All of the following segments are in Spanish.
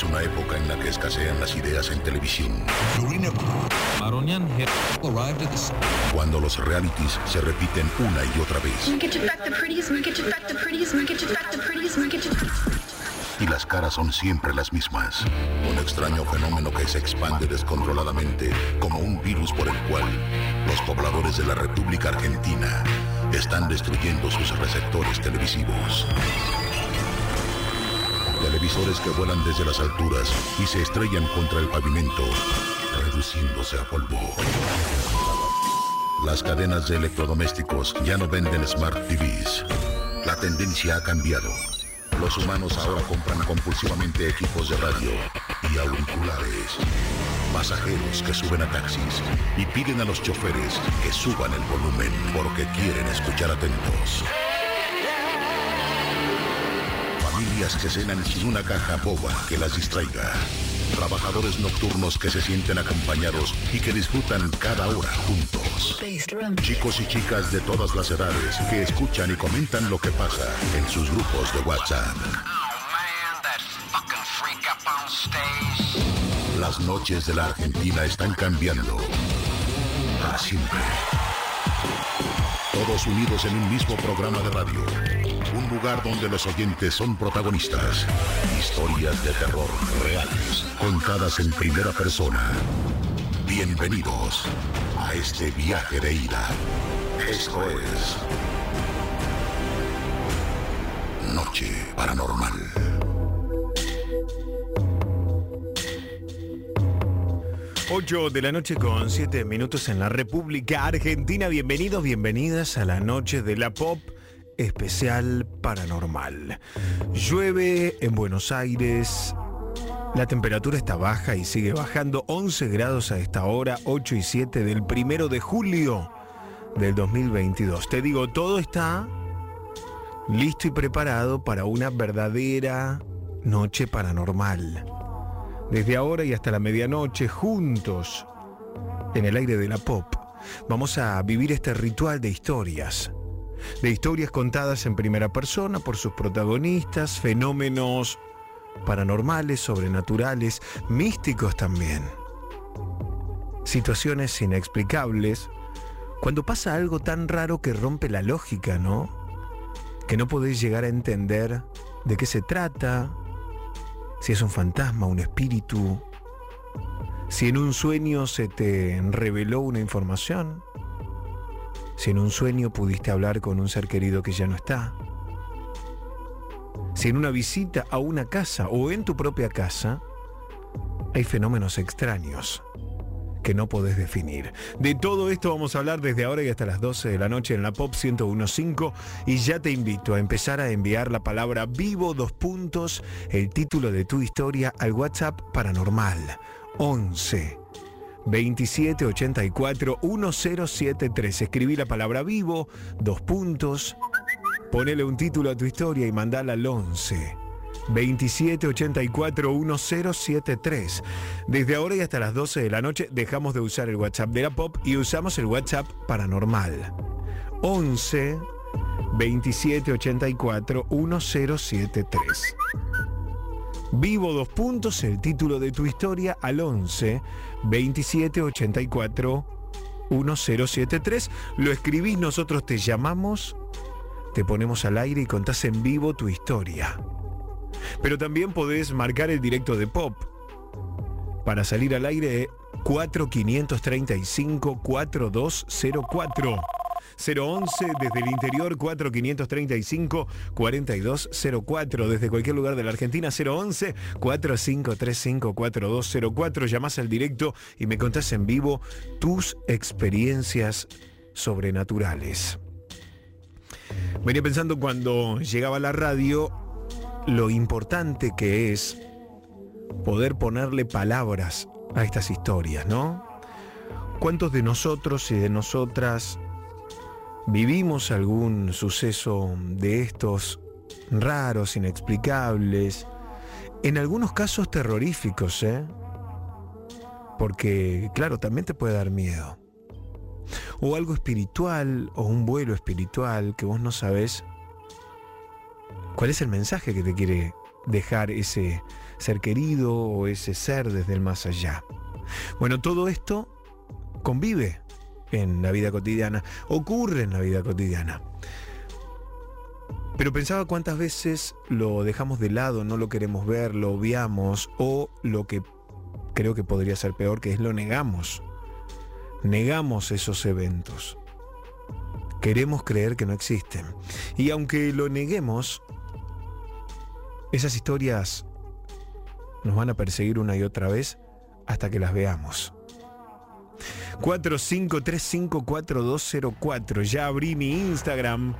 Es una época en la que escasean las ideas en televisión. Cuando los realities se repiten una y otra vez. Y las caras son siempre las mismas. Un extraño fenómeno que se expande descontroladamente como un virus por el cual los pobladores de la República Argentina están destruyendo sus receptores televisivos. Televisores que vuelan desde las alturas y se estrellan contra el pavimento, reduciéndose a polvo. Las cadenas de electrodomésticos ya no venden Smart TVs. La tendencia ha cambiado. Los humanos ahora compran compulsivamente equipos de radio y auriculares. Pasajeros que suben a taxis y piden a los choferes que suban el volumen porque quieren escuchar atentos. Familias que cenan sin una caja boba que las distraiga. Trabajadores nocturnos que se sienten acompañados y que disfrutan cada hora juntos. Chicos y chicas de todas las edades que escuchan y comentan lo que pasa en sus grupos de WhatsApp. Las noches de la Argentina están cambiando. Para siempre. Todos unidos en un mismo programa de radio. Lugar donde los oyentes son protagonistas. Historias de terror reales, contadas en primera persona. Bienvenidos a este viaje de ida. Esto es Noche Paranormal. 8 de la noche con 7 minutos en la República Argentina. Bienvenidos, bienvenidas a la noche de la pop especial paranormal. Llueve en Buenos Aires. La temperatura está baja y sigue bajando 11 grados a esta hora, 8 y 7 del primero de julio del 2022. Te digo, todo está listo y preparado para una verdadera noche paranormal desde ahora y hasta la medianoche, juntos, en el aire de la pop, vamos a vivir este ritual de historias. De historias contadas en primera persona por sus protagonistas, fenómenos paranormales, sobrenaturales, místicos también. Situaciones inexplicables, cuando pasa algo tan raro que rompe la lógica, ¿no? Que no podéis llegar a entender de qué se trata, si es un fantasma, un espíritu, si en un sueño se te reveló una información, si en un sueño pudiste hablar con un ser querido que ya no está, si en una visita a una casa o en tu propia casa hay fenómenos extraños que no podés definir. De todo esto vamos a hablar desde ahora y hasta las 12 de la noche en la Pop 1015 y ya te invito a empezar a enviar la palabra vivo dos puntos, el título de tu historia al WhatsApp paranormal 11 2784 1073. Escribí la palabra vivo, dos puntos, ponele un título a tu historia y mandala al 11 2784 1073. Desde ahora y hasta las 12 de la noche dejamos de usar el WhatsApp de la Pop y usamos el WhatsApp paranormal. 11 2784 1073. Vivo dos puntos, el título de tu historia al 11 2784 1073. Lo escribís, nosotros te llamamos te ponemos al aire y contás en vivo tu historia. Pero también podés marcar el directo de pop. Para salir al aire 4535 4204. 011 desde el interior 4535 4204 desde cualquier lugar de la Argentina 011 4535 4204 llamás al directo y me contás en vivo tus experiencias sobrenaturales. Venía pensando cuando llegaba la radio lo importante que es poder ponerle palabras a estas historias, ¿no? ¿Cuántos de nosotros y de nosotras vivimos algún suceso de estos raros, inexplicables, en algunos casos terroríficos, ¿eh? Porque, claro, también te puede dar miedo. O algo espiritual, o un vuelo espiritual que vos no sabés cuál es el mensaje que te quiere dejar ese ser querido o ese ser desde el más allá. Bueno, todo esto convive en la vida cotidiana, ocurre en la vida cotidiana. Pero pensaba cuántas veces lo dejamos de lado, no lo queremos ver, lo obviamos o lo que creo que podría ser peor, que es lo negamos. Negamos esos eventos. Queremos creer que no existen. Y aunque lo neguemos, esas historias nos van a perseguir una y otra vez hasta que las veamos. 45354204. Ya abrí mi Instagram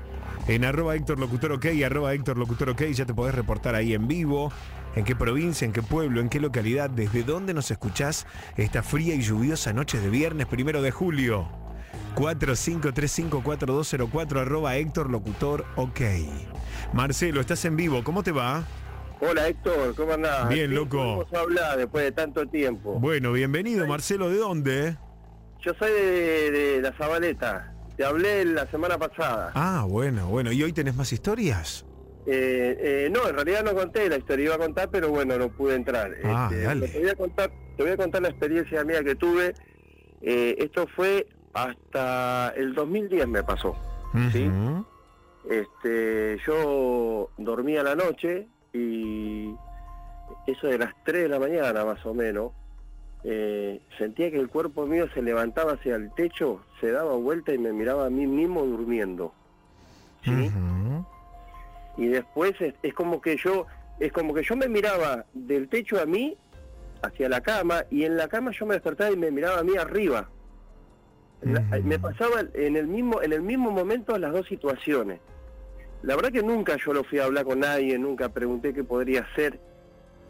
en arroba Héctor Locutor OK, arroba Héctor Locutor OK. Ya te podés reportar ahí en vivo. En qué provincia, en qué pueblo, en qué localidad, desde dónde nos escuchás esta fría y lluviosa noche de viernes primero de julio. 45354204 arroba Héctor Locutor OK. Marcelo, estás en vivo, ¿cómo te va? Hola Héctor, ¿cómo andás? Bien, loco. Vamos a hablar después de tanto tiempo. Bueno, bienvenido Marcelo, ¿de dónde? Yo soy de, de La Zabaleta. Te hablé la semana pasada. Ah, bueno, bueno. ¿Y hoy tenés más historias? Eh, eh, no, en realidad no conté la historia, iba a contar, pero bueno, no pude entrar. Ah, Este, dale. Te voy a contar, te voy a contar la experiencia mía que tuve. Eh, esto fue hasta el 2010 me pasó. Este, yo dormía la noche y eso de las 3 de la mañana más o menos, eh, sentía que el cuerpo mío se levantaba hacia el techo, se daba vuelta y me miraba a mí mismo durmiendo. ¿sí? Y después es, es como que yo, es como que yo me miraba del techo a mí hacia la cama y en la cama yo me despertaba y me miraba a mí arriba. La- Ujú. Me pasaba en el mismo, en el mismo momento las dos situaciones. La verdad que nunca yo lo fui a hablar con nadie, nunca pregunté qué podría ser.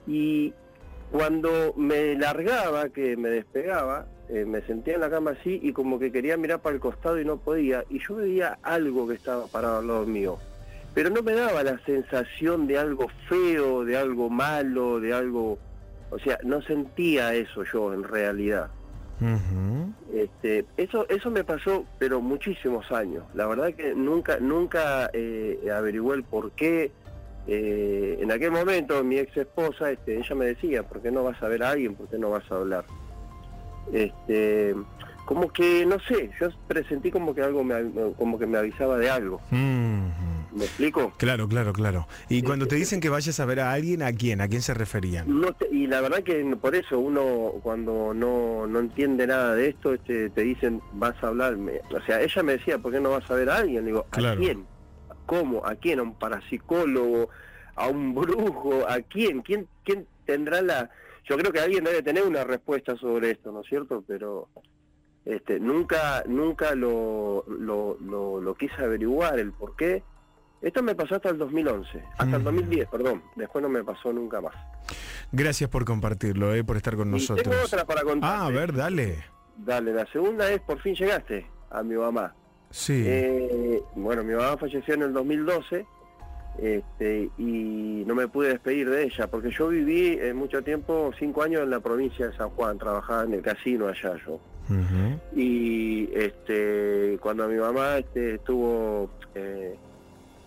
Y cuando me largaba, que me despegaba, eh, me sentía en la cama así y como que quería mirar para el costado y no podía. Y yo veía algo que estaba parado al lado mío. Pero no me daba la sensación de algo feo, de algo malo, de algo... O sea, no sentía eso yo en realidad. Este, eso, eso me pasó, pero muchísimos años. La verdad que nunca, nunca eh, averigué el por qué. Eh, en aquel momento mi ex esposa, este, ella me decía, ¿por qué no vas a ver a alguien? ¿Por qué no vas a hablar? Este, como que, no sé, yo presentí como que algo me, como que me avisaba de algo. Ujú. ¿Me explico? Claro, claro, claro. Y cuando te dicen que vayas a ver a alguien, ¿a quién? ¿A quién se referían? No te- y la verdad que por eso uno cuando no, no entiende nada de esto, este, te dicen vas a hablar, me- o sea, ella me decía, ¿por qué no vas a ver a alguien? Digo, ¿a Claro. quién? ¿Cómo? ¿A quién? ¿A un parapsicólogo? ¿A un brujo? ¿A quién? ¿Quién, quién tendrá la...? Yo creo que alguien debe tener una respuesta sobre esto, ¿no es cierto? Pero este, nunca nunca lo, lo, lo, lo quise averiguar el por qué. Esto me pasó hasta el 2011, hasta el Mm. 2010, perdón. Después no me pasó nunca más. Gracias por compartirlo, eh, por estar con Y tengo nosotros. otra para contar. Ah, a ver, dale. Dale, la segunda es por fin llegaste a mi mamá. Sí. Eh, bueno, mi mamá falleció en el 2012 este, y no me pude despedir de ella porque yo viví eh, mucho tiempo, cinco años en la provincia de San Juan, trabajaba en el casino allá yo. Y este, cuando mi mamá este, estuvo, eh,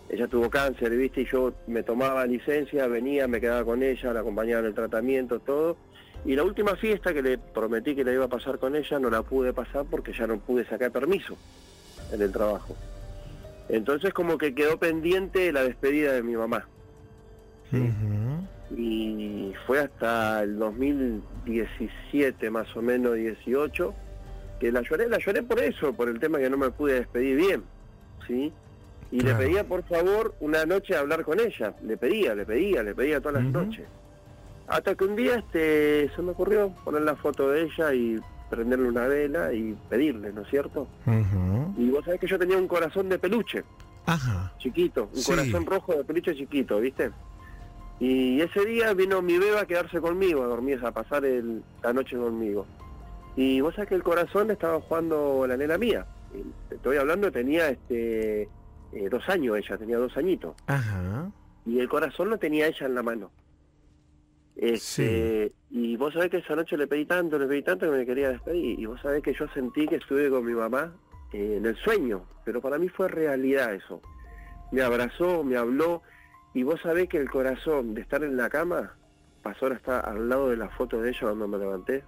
ella tuvo cáncer, ¿viste? Y yo me tomaba licencia, venía, me quedaba con ella, la acompañaba en el tratamiento, todo. Y la última fiesta que le prometí que la iba a pasar con ella, no la pude pasar porque ya no pude sacar permiso en el trabajo. Entonces como que quedó pendiente la despedida de mi mamá. Y fue hasta el 2017 más o menos, 18, que la lloré, la lloré por eso, por el tema que no me pude despedir bien, ¿sí? Y Claro. le pedía por favor una noche hablar con ella, le pedía, le pedía, le pedía todas las noches. Hasta que un día este se me ocurrió poner la foto de ella y prenderle una vela y pedirle, ¿no es cierto? Y vos sabés que yo tenía un corazón de peluche, Ajá. chiquito, un Sí. corazón rojo de peluche chiquito, ¿viste? Y ese día vino mi beba a quedarse conmigo, a dormir, a pasar el- la noche conmigo. Y vos sabés que el corazón estaba jugando la nena mía. Te estoy hablando, tenía este eh, dos años ella, tenía dos añitos. Ajá. Y el corazón lo tenía ella en la mano. Este, Y vos sabés que esa noche le pedí tanto, le pedí tanto que me quería despedir. Y vos sabés que yo sentí que estuve con mi mamá eh, en el sueño, pero para mí fue realidad eso. Me abrazó, me habló, y vos sabés que el corazón de estar en la cama pasó a estar al lado de la foto de ella cuando me levanté.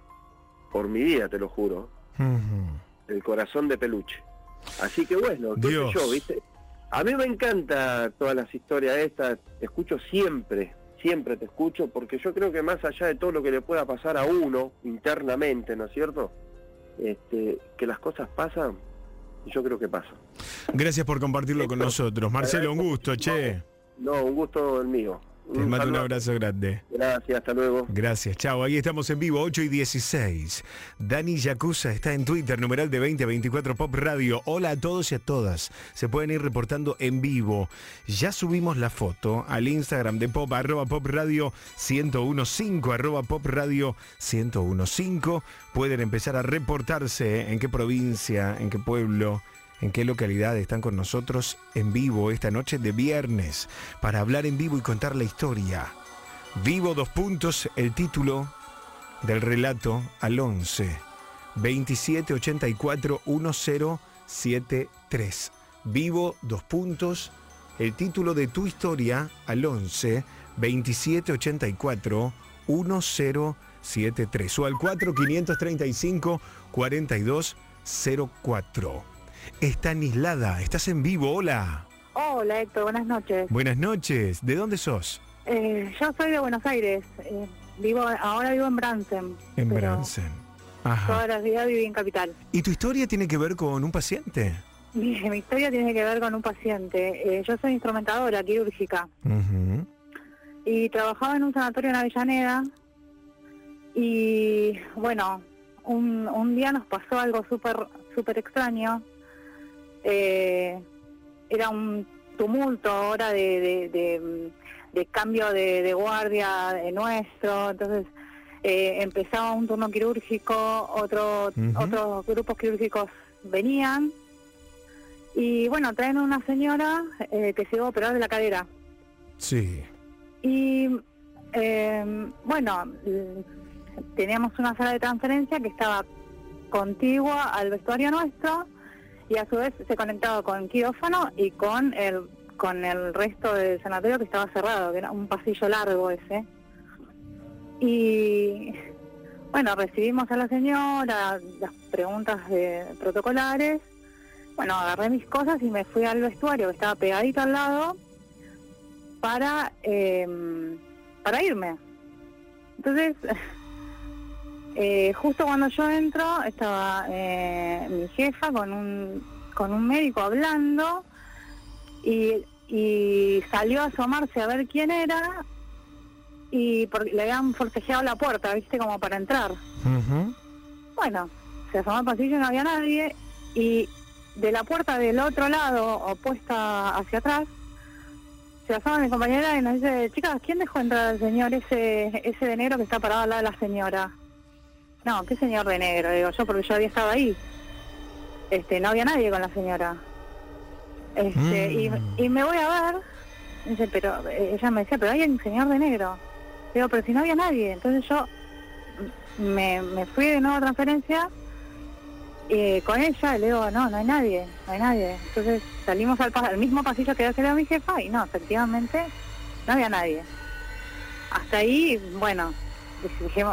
Por mi vida, te lo juro. El corazón de peluche. Así que bueno, qué sé yo, ¿viste? A mí me encanta todas las historias estas, te escucho siempre, siempre te escucho, porque yo creo que más allá de todo lo que le pueda pasar a uno internamente, ¿no es cierto? Este, que las cosas pasan, yo creo que pasan. Gracias por compartirlo con nosotros. Marcelo, un gusto, che. No, un gusto el mío. Te mando un abrazo grande. Gracias, hasta luego. Gracias, chao. Ahí estamos en vivo, 8 y 16. Dani Yacuza está en Twitter, numeral de 2024 Pop Radio. Hola a todos y a todas. Se pueden ir reportando en vivo. Ya subimos la foto al Instagram de Pop, arroba Pop Radio 1015, arroba Pop Radio 1015. Pueden empezar a reportarse en qué provincia, en qué pueblo. ¿En qué localidad están con nosotros en vivo esta noche de viernes para hablar en vivo y contar la historia? Vivo dos puntos, el título del relato al 11 2784 1073. Vivo dos puntos, el título de tu historia al 11 2784 1073 o al 4535 4204. Estanislada, estás en vivo, hola. Hola Héctor, buenas noches. Buenas noches, ¿de dónde sos? Eh, yo soy de Buenos Aires. eh, vivo Ahora vivo en Bransen. En Bransen. Ajá. Toda la vida viví en Capital. ¿Y tu historia tiene que ver con un paciente? Mi, mi historia tiene que ver con un paciente. Eh, yo soy instrumentadora quirúrgica y trabajaba en un sanatorio en Avellaneda. Y bueno, un, un día nos pasó algo súper súper extraño. Eh, era un tumulto ahora de, de, de- de cambio de, guardia de nuestro, entonces eh, empezaba un turno quirúrgico, otro, otros grupos quirúrgicos venían y bueno, traen una señora eh, que se iba a operar de la cadera. Sí. Y eh, bueno, teníamos una sala de transferencia que estaba contigua al vestuario nuestro y a su vez se conectaba con quirófano y con el con el resto del sanatorio que estaba cerrado, que era un pasillo largo ese. Y bueno, recibimos a la señora, las preguntas de protocolares. Bueno, agarré mis cosas y me fui al vestuario que estaba pegadito al lado para eh, para irme. Entonces, eh, justo cuando yo entro, estaba eh, mi jefa con un con un médico hablando y, y salió a asomarse a ver quién era y porque le habían forcejeado la puerta, viste, como para entrar. Bueno, se asomó al pasillo y no había nadie y de la puerta del otro lado, opuesta hacia atrás, se asoma mi compañera y nos dice, chicas, ¿quién dejó entrar al señor ese, ese de negro que está parado al lado de la señora? No, ¿qué señor de negro? Digo yo, porque yo había estado ahí. Este, no había nadie con la señora. Este, Mm. y, y me voy a ver, dice, pero eh, ella me decía, pero hay un señor de negro. Digo, pero si no había nadie. Entonces yo me, me fui de nuevo a transferencia eh, con ella y le digo, no, no hay nadie, no hay nadie. Entonces salimos al, mismo pasillo que había quedado mi jefa y no, efectivamente no había nadie. Hasta ahí, bueno,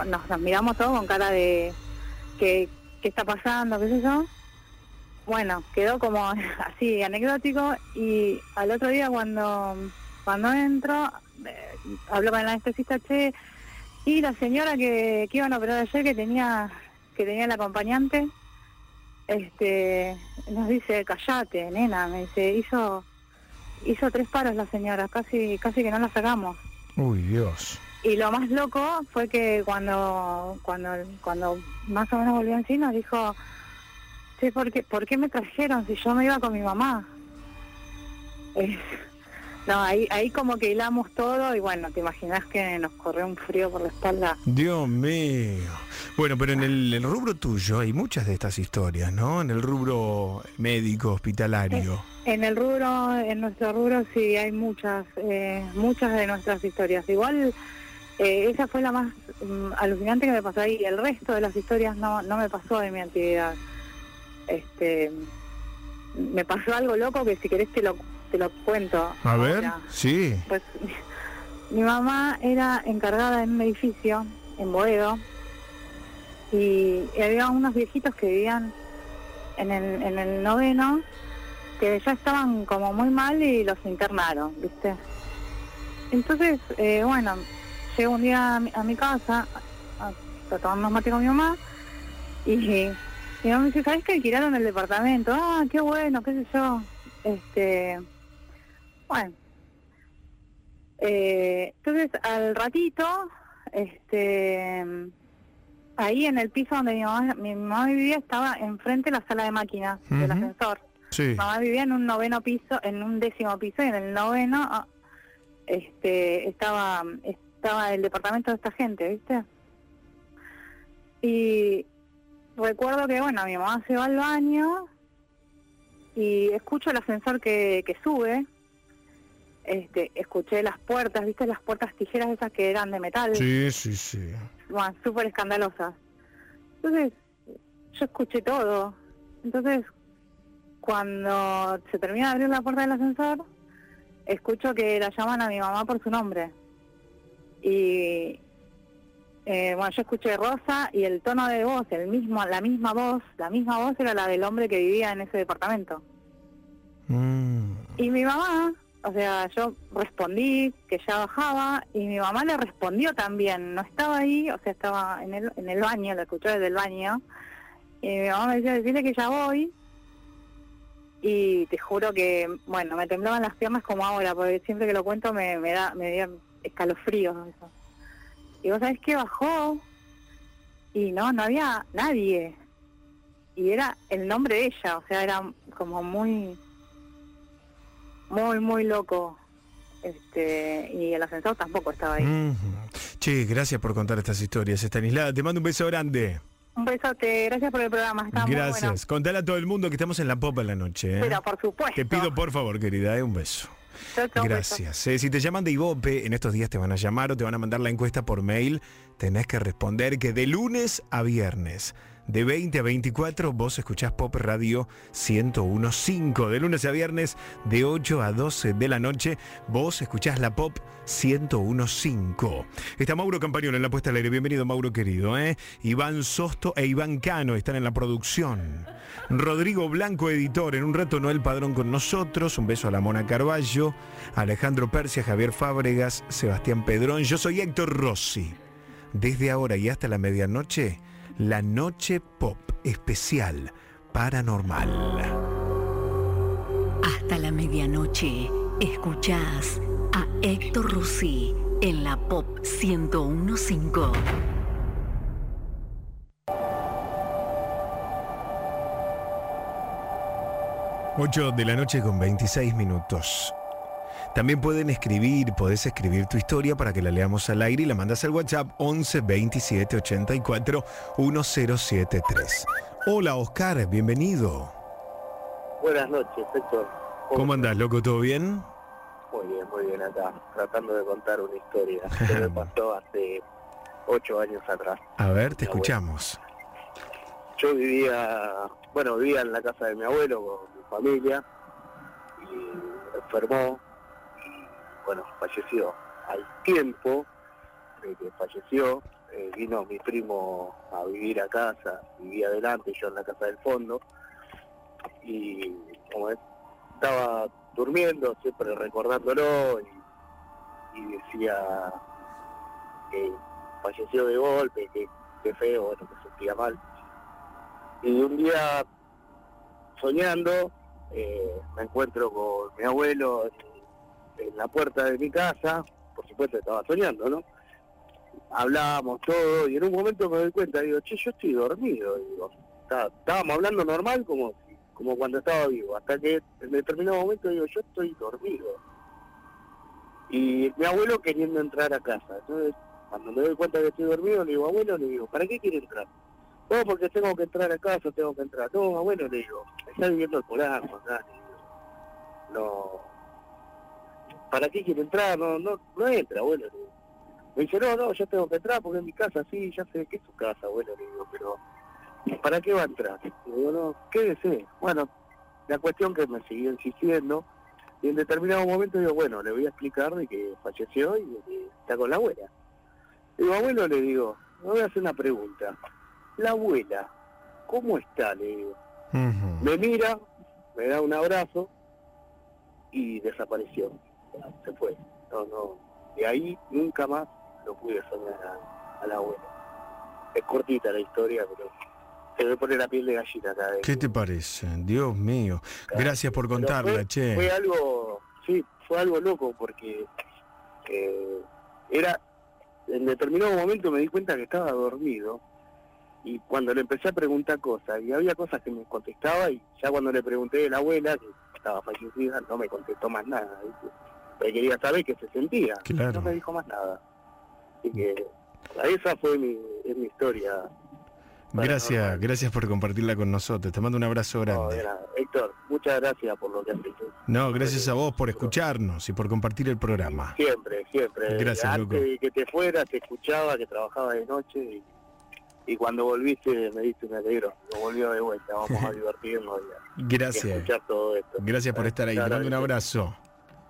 nos miramos todos con cara de ¿qué, qué está pasando, qué sé yo. bueno, quedó como así anecdótico y al otro día cuando cuando entro, eh, hablo con el anestesista, che, y la señora que, que iban a operar ayer que tenía que tenía el acompañante, este nos dice, callate, nena, me dice, hizo hizo tres paros la señora, casi casi que no la sacamos. Uy, Dios. Y lo más loco fue que cuando cuando cuando más o menos volvió en sí nos dijo, sí, ¿por qué, ¿por qué me trajeron si yo me iba con mi mamá? Eh, no, ahí, ahí como que hilamos todo y bueno, te imaginas que nos corrió un frío por la espalda. Dios mío. Bueno, pero en el, el rubro tuyo hay muchas de estas historias, ¿no? En el rubro médico, hospitalario. En el rubro, en nuestro rubro sí hay muchas, eh, muchas de nuestras historias. Igual eh, esa fue la más mm, alucinante que me pasó ahí. El resto de las historias no, no me pasó en mi actividad. Este, me pasó algo loco que si querés te lo, te lo cuento. A ver, sí. Pues mi mamá era encargada en un edificio en Boedo y había unos viejitos que vivían en el, en el noveno que ya estaban como muy mal y los internaron, ¿viste? Entonces, eh, bueno, llego un día a mi, a mi casa a, a tomar unos con mi mamá y mi mamá me dice, ¿sabes que alquilaron el departamento? Ah, qué bueno, qué sé yo. Este, bueno. Eh, entonces, al ratito, este, ahí en el piso donde mi mamá, mi mamá vivía estaba enfrente de la sala de máquinas del ascensor. Sí. Mi mamá vivía en un noveno piso, en un décimo piso y en el noveno ah, este estaba estaba el departamento de esta gente, ¿viste? Y recuerdo que bueno, mi mamá se va al baño y escucho el ascensor que, que sube. Este, escuché las puertas, ¿viste? Las puertas tijeras esas que eran de metal Sí, sí, sí. bueno, súper escandalosas. Entonces, yo escuché todo. Entonces, cuando se termina de abrir la puerta del ascensor, escucho que la llaman a mi mamá por su nombre. Y, eh, bueno, yo escuché Rosa y el tono de voz, el mismo, la misma voz, la misma voz era la del hombre que vivía en ese departamento. Mm. Y mi mamá, o sea, yo respondí que ya bajaba y mi mamá le respondió también. No estaba ahí, o sea, estaba en el, en el baño, la escuchó desde el baño. Y mi mamá me decía, decirle que ya voy. Y te juro que, bueno, me temblaban las piernas como ahora, porque siempre que lo cuento me, me da me dio escalofríos. Eso. Y vos sabés que bajó y no, no había nadie. Y era el nombre de ella, o sea, era como muy muy, muy loco. Este, y el ascensor tampoco estaba ahí. Ujú. Che, gracias por contar estas historias, Estanislada. Te mando un beso grande. Un besote, gracias por el programa, está muy bueno. Gracias. Contale a todo el mundo que estamos en la popa en la noche. ¿eh? Pero por supuesto. Te pido por favor, querida, eh, un beso. Gracias. Eh, si te llaman de Ibope, en estos días te van a llamar o te van a mandar la encuesta por mail. Tenés que responder que de lunes a viernes, de 20 a 24, vos escuchás Pop Radio 1015. De lunes a viernes, de 8 a 12 de la noche, vos escuchás la Pop 1015. Está Mauro Campañón en la puesta al aire. Bienvenido, Mauro querido. ¿eh? Iván Sosto e Iván Cano están en la producción. Rodrigo Blanco, editor. En un rato, Noel Padrón con nosotros. Un beso a la Mona Carballo, Alejandro Persia, Javier Fábregas, Sebastián Pedrón. Yo soy Héctor Rossi. Desde ahora y hasta la medianoche, la Noche Pop especial paranormal. Hasta la medianoche, escuchás a Héctor Rossi en la Pop 1015. 8 de la noche con 26 minutos. También pueden escribir, podés escribir tu historia para que la leamos al aire y la mandas al WhatsApp 11 27 84 1073. Hola Oscar, bienvenido. Buenas noches, Héctor. ¿Cómo andás, loco? ¿Todo bien? Muy bien, muy bien acá, tratando de contar una historia que me pasó hace ocho años atrás. A ver, te escuchamos. Yo vivía, bueno, vivía en la casa de mi abuelo con mi familia y enfermó bueno, falleció. Al tiempo de que falleció, eh, vino mi primo a vivir a casa, vivía adelante, yo en la casa del fondo, y como es, estaba durmiendo, siempre recordándolo y, decía que falleció de golpe, que, que feo, bueno, que se sentía mal. Y un día soñando, eh, me encuentro con mi abuelo en la puerta de mi casa, por supuesto estaba soñando, ¿no? Hablábamos todo y en un momento me doy cuenta, digo, che, yo estoy dormido, digo, está- estábamos hablando normal como, como cuando estaba vivo, hasta que en determinado momento digo, yo estoy dormido. Y mi abuelo queriendo entrar a casa, entonces cuando me doy cuenta que estoy dormido, le digo, abuelo, le digo, ¿para qué quiere entrar? No, porque tengo que entrar a casa, tengo que entrar. No, abuelo, le digo, está viviendo el polarco acá, le digo. No. ¿Para qué quiere entrar? No, no, no entra, abuelo, le digo. Me dice, no, no, yo tengo que entrar porque es mi casa, sí, ya sé que es su casa, abuelo, le digo, pero ¿para qué va a entrar? Le digo, no, quédese. Bueno, la cuestión que me siguió insistiendo, y en determinado momento digo, bueno, le voy a explicar de que falleció y de que está con la abuela. Digo, abuelo, le digo, me voy a hacer una pregunta. La abuela, ¿cómo está? Le digo. Me mira, me da un abrazo y desapareció. Se fue. No, no. De ahí nunca más lo pude soñar a, a la abuela. Es cortita la historia, pero se me pone la piel de gallina cada vez. ¿Qué te parece? Dios mío. Gracias por contarla, fue, che. Fue algo, sí, fue algo loco porque eh, era, en determinado momento me di cuenta que estaba dormido y cuando le empecé a preguntar cosas, y había cosas que me contestaba y ya cuando le pregunté de la abuela, que estaba fallecida, no me contestó más nada. ¿viste? Porque quería saber qué se sentía. Claro. No me dijo más nada. Así que esa fue mi, es mi historia. Gracias, gracias por compartirla con nosotros. Te mando un abrazo grande. Héctor, muchas gracias por lo que has hecho. No, gracias a vos por escucharnos y por compartir el programa. Siempre, siempre. Gracias, Antes de que te fueras, te escuchaba, que trabajaba de noche y, y cuando volviste me diste un alegro. Lo volvió de vuelta, vamos a divertirnos y a, y a Gracias. escuchar todo esto. Gracias por estar ahí. Te mando un abrazo.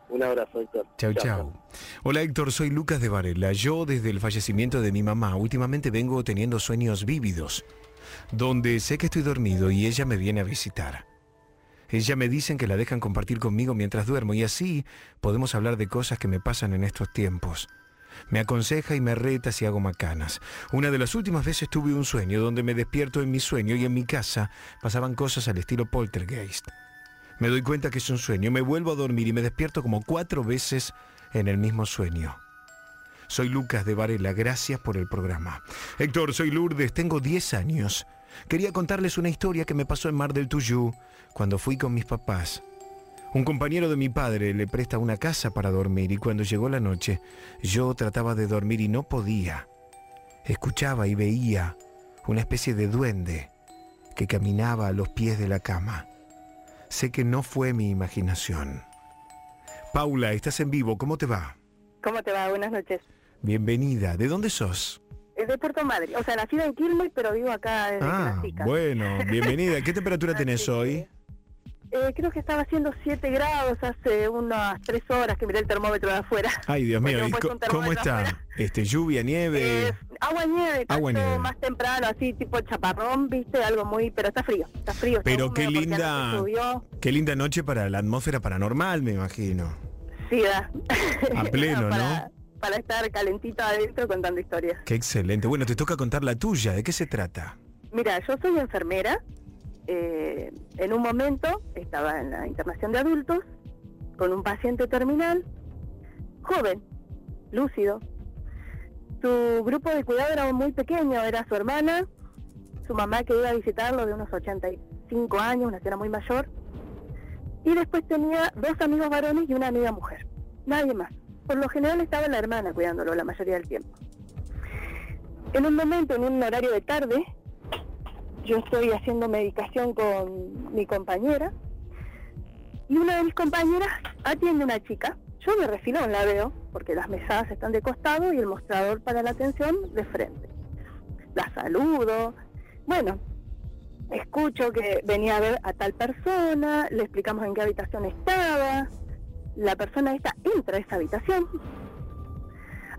Un abrazo, Héctor. Chau, chau. Hola Héctor, soy Lucas de Varela. Yo desde el fallecimiento de mi mamá últimamente vengo teniendo sueños vívidos, donde sé que estoy dormido y ella me viene a visitar. Ella me dicen que la dejan compartir conmigo mientras duermo y así podemos hablar de cosas que me pasan en estos tiempos. Me aconseja y me reta si hago macanas. Una de las últimas veces tuve un sueño donde me despierto en mi sueño y en mi casa pasaban cosas al estilo poltergeist. Me doy cuenta que es un sueño, me vuelvo a dormir y me despierto como cuatro veces en el mismo sueño. Soy Lucas de Varela, gracias por el programa. Héctor, soy Lourdes, tengo 10 años. Quería contarles una historia que me pasó en Mar del Tuyú cuando fui con mis papás. Un compañero de mi padre le presta una casa para dormir y cuando llegó la noche yo trataba de dormir y no podía. Escuchaba y veía una especie de duende que caminaba a los pies de la cama. Sé que no fue mi imaginación. Paula, estás en vivo, ¿cómo te va? ¿Cómo te va? Buenas noches. Bienvenida. ¿De dónde sos? Es de Puerto Madrid. O sea, nacida en Quilmes, pero vivo acá desde que Ah, nací casi. bueno, bienvenida. ¿Qué temperatura tenés Así hoy? Eh, creo que estaba haciendo 7 grados hace unas 3 horas que miré el termómetro de afuera. Ay, Dios mío, Bueno, ¿y pues co- un ¿cómo está? afuera. Este, lluvia, nieve. Eh, agua nieve, Agua nieve. más temprano, así tipo chaparrón, viste, algo muy, pero está frío, está frío. Pero qué linda, qué linda noche para la atmósfera paranormal, me imagino. Sí, da. A pleno, para, Para estar calentita adentro contando historias. Qué excelente. Bueno, te toca contar la tuya. ¿De qué se trata? Mira, yo soy enfermera. Eh, en un momento estaba en la internación de adultos con un paciente terminal, joven, lúcido. Su grupo de cuidado era muy pequeño, era su hermana, su mamá que iba a visitarlo de unos 85 años, una señora muy mayor, y después tenía dos amigos varones y una amiga mujer, nadie más. Por lo general estaba la hermana cuidándolo la mayoría del tiempo. En un momento, en un horario de tarde, yo estoy haciendo medicación con mi compañera y una de mis compañeras atiende a una chica. Yo de refilón la veo porque las mesadas están de costado y el mostrador para la atención de frente. La saludo. Bueno, escucho que venía a ver a tal persona, le explicamos en qué habitación estaba. La persona esta entra a esa habitación.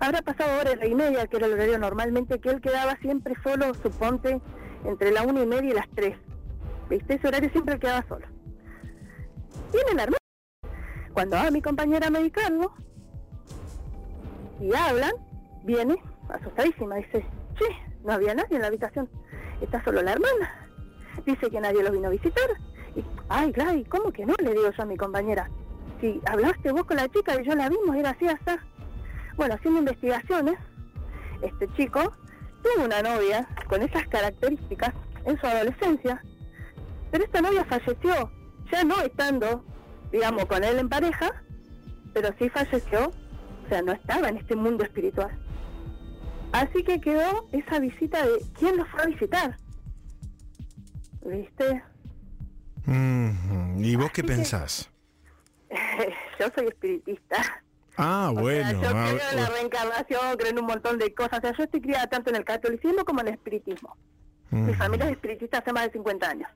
Habrá pasado hora y media, que era el horario normalmente que él quedaba siempre solo, suponte, entre la una y media y las tres. ¿Viste? Ese horario siempre quedaba solo. Viene la hermana. Cuando va mi compañera a medicarlo y hablan, viene asustadísima, dice, che, no había nadie en la habitación, está solo la hermana. Dice que nadie lo vino a visitar. Y, ay, claro, ¿cómo que no? Le digo yo a mi compañera. Si hablaste vos con la chica y yo la vimos, era así hasta. Bueno, haciendo investigaciones, este chico tuvo una novia con esas características en su adolescencia, pero esta novia falleció, ya no estando, digamos, con él en pareja, pero sí falleció, o sea, no estaba en este mundo espiritual. Así que quedó esa visita de quién lo fue a visitar. ¿Viste? ¿Y vos qué pensás? yo soy espiritista. Ah, O sea, bueno. yo ah, creo en la reencarnación, creo en un montón de cosas. O sea, yo estoy criada tanto en el catolicismo como en el espiritismo. Mi familia es espiritista hace más de 50 años.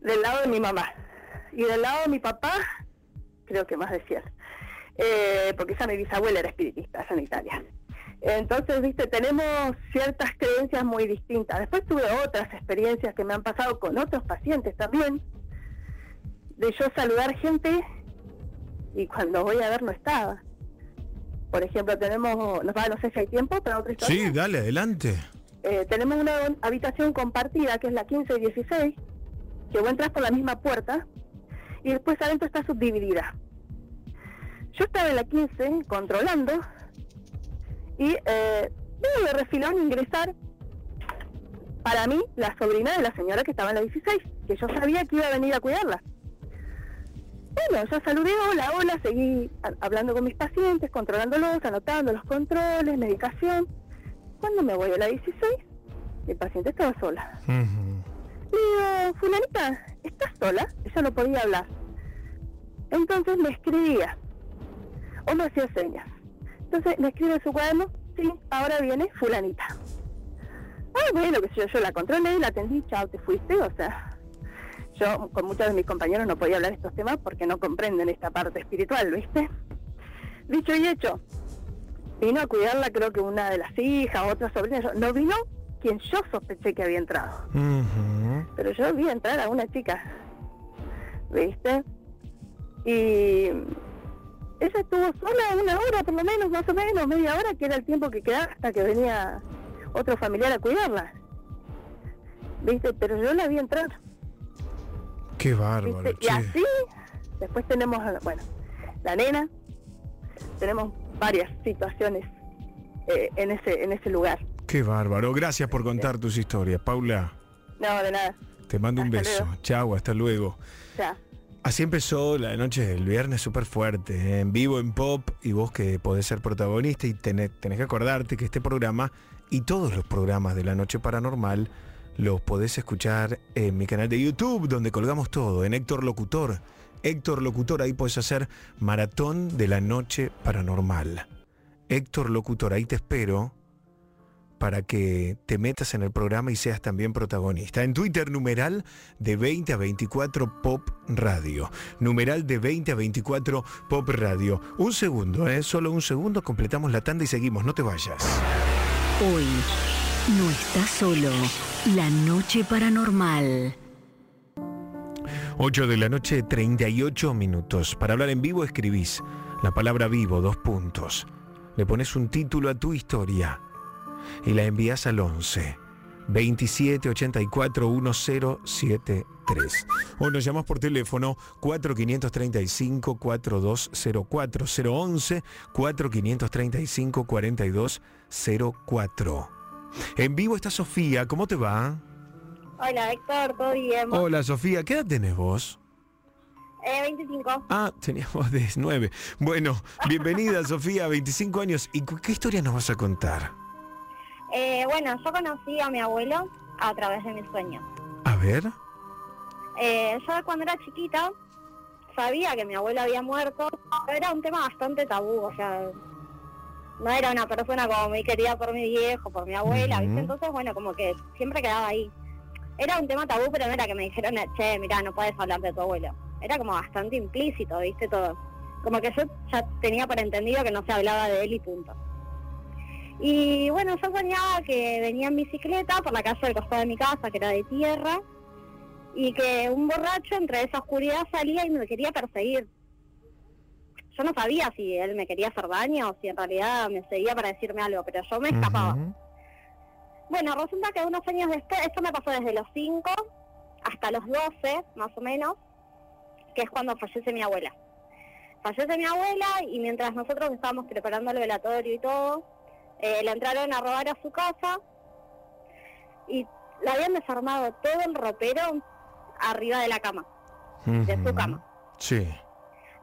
Del lado de mi mamá. Y del lado de mi papá, creo que más de 100. Eh, porque esa mi bisabuela era espiritista, allá en Italia. Entonces, viste, tenemos ciertas creencias muy distintas. Después tuve otras experiencias que me han pasado con otros pacientes también. De yo saludar gente y cuando voy a ver no estaba. Por ejemplo, tenemos, nos va, no sé si hay tiempo para otra historia. Sí, dale, adelante. Eh, tenemos una habitación compartida que es la 15 y 16, que vos entras por la misma puerta y después adentro está subdividida. Yo estaba en la 15 controlando y eh, veo de refilón ingresar para mí la sobrina de la señora que estaba en la 16, que yo sabía que iba a venir a cuidarla. Bueno, yo saludé, hola, hola, seguí hablando con mis pacientes, controlándolos, anotando los controles, medicación. Cuando me voy a la 16, mi paciente estaba sola. Ujú. Le digo, fulanita, ¿estás sola? Ella no podía hablar. Entonces me escribía, o me hacía señas. Entonces me escribe en su cuaderno, sí, ahora viene fulanita. Ah, bueno, que yo, yo la controlé, la atendí, chao, te fuiste, o sea, yo con muchos de mis compañeros no podía hablar de estos temas porque no comprenden esta parte espiritual, ¿viste? Dicho y hecho, vino a cuidarla creo que una de las hijas, otra sobrina, yo- no vino quien yo sospeché que había entrado pero yo vi entrar a una chica, ¿viste? Y ella estuvo sola una hora, por lo menos, más o menos, media hora, que era el tiempo que quedaba hasta que venía otro familiar a cuidarla. ¿Viste? Pero yo la vi entrar, Qué bárbaro, ¿viste? Y che. así, después tenemos, bueno, la nena, tenemos varias situaciones eh, en ese en ese lugar. Qué bárbaro. Gracias por contar tus historias, Paula. No, de nada. Te mando un beso. luego. Chau, hasta luego. Ya. Así empezó la noche del viernes súper fuerte, ¿eh? en vivo, en pop, y vos que podés ser protagonista y tenés, tenés que acordarte que este programa y todos los programas de la noche paranormal los podés escuchar en mi canal de YouTube, donde colgamos todo, en Héctor Locutor. Héctor Locutor, ahí podés hacer maratón de la noche paranormal. Héctor Locutor, ahí te espero para que te metas en el programa y seas también protagonista. En Twitter, numeral de 20 a 24 Pop Radio. Numeral de 20 a 24 Pop Radio. Un segundo, ¿eh? Solo un segundo, completamos la tanda y seguimos, no te vayas. Hoy no estás solo. La noche paranormal. 8 de la noche, 38 minutos. Para hablar en vivo escribís la palabra vivo, dos puntos. Le pones un título a tu historia y la envías al 11 27 84 1073. O nos llamas por teléfono 4535 4204 011 4535 4204. En vivo está Sofía, ¿cómo te va? Hola, Héctor, ¿todo bien? Hola Sofía, ¿qué edad tenés vos? Eh, 25. Ah, teníamos 19. Bueno, bienvenida Sofía, 25 años. ¿Y qué historia nos vas a contar? Eh, bueno, yo conocí a mi abuelo a través de mis sueños. A ver. Eh, yo cuando era chiquita sabía que mi abuelo había muerto, pero era un tema bastante tabú, o sea, no era una persona como muy querida por mi viejo, por mi abuela. ¿viste? Entonces, bueno, como que siempre quedaba ahí. Era un tema tabú, pero no era que me dijeron, che, mira, no puedes hablar de tu abuelo. Era como bastante implícito, ¿viste? Todo. Como que yo ya tenía por entendido que no se hablaba de él y punto. Y bueno, yo soñaba que venía en bicicleta por la calle del costado de mi casa, que era de tierra, y que un borracho entre esa oscuridad salía y me quería perseguir. Yo no sabía si él me quería hacer daño o si en realidad me seguía para decirme algo, pero yo me escapaba. Bueno, resulta que unos años después, esto me pasó desde los 5 hasta los 12, más o menos, que es cuando fallece mi abuela. Fallece mi abuela y mientras nosotros estábamos preparando el velatorio y todo, eh, le entraron a robar a su casa y le habían desarmado todo el ropero arriba de la cama, de su cama. Sí.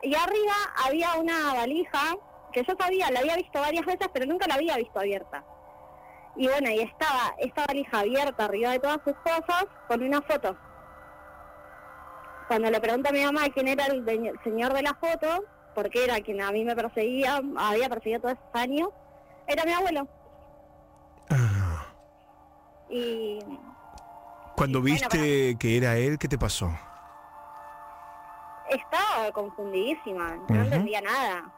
Y arriba había una valija que yo sabía, la había visto varias veces, pero nunca la había visto abierta. Y bueno, y estaba esta valija abierta arriba de todas sus cosas con una foto. Cuando le pregunto a mi mamá quién era el señor de la foto, porque era quien a mí me perseguía, había perseguido todos esos años, era mi abuelo. Ah. Y Cuando viste que era él, ¿qué te pasó? Estaba confundidísima, no entendía nada.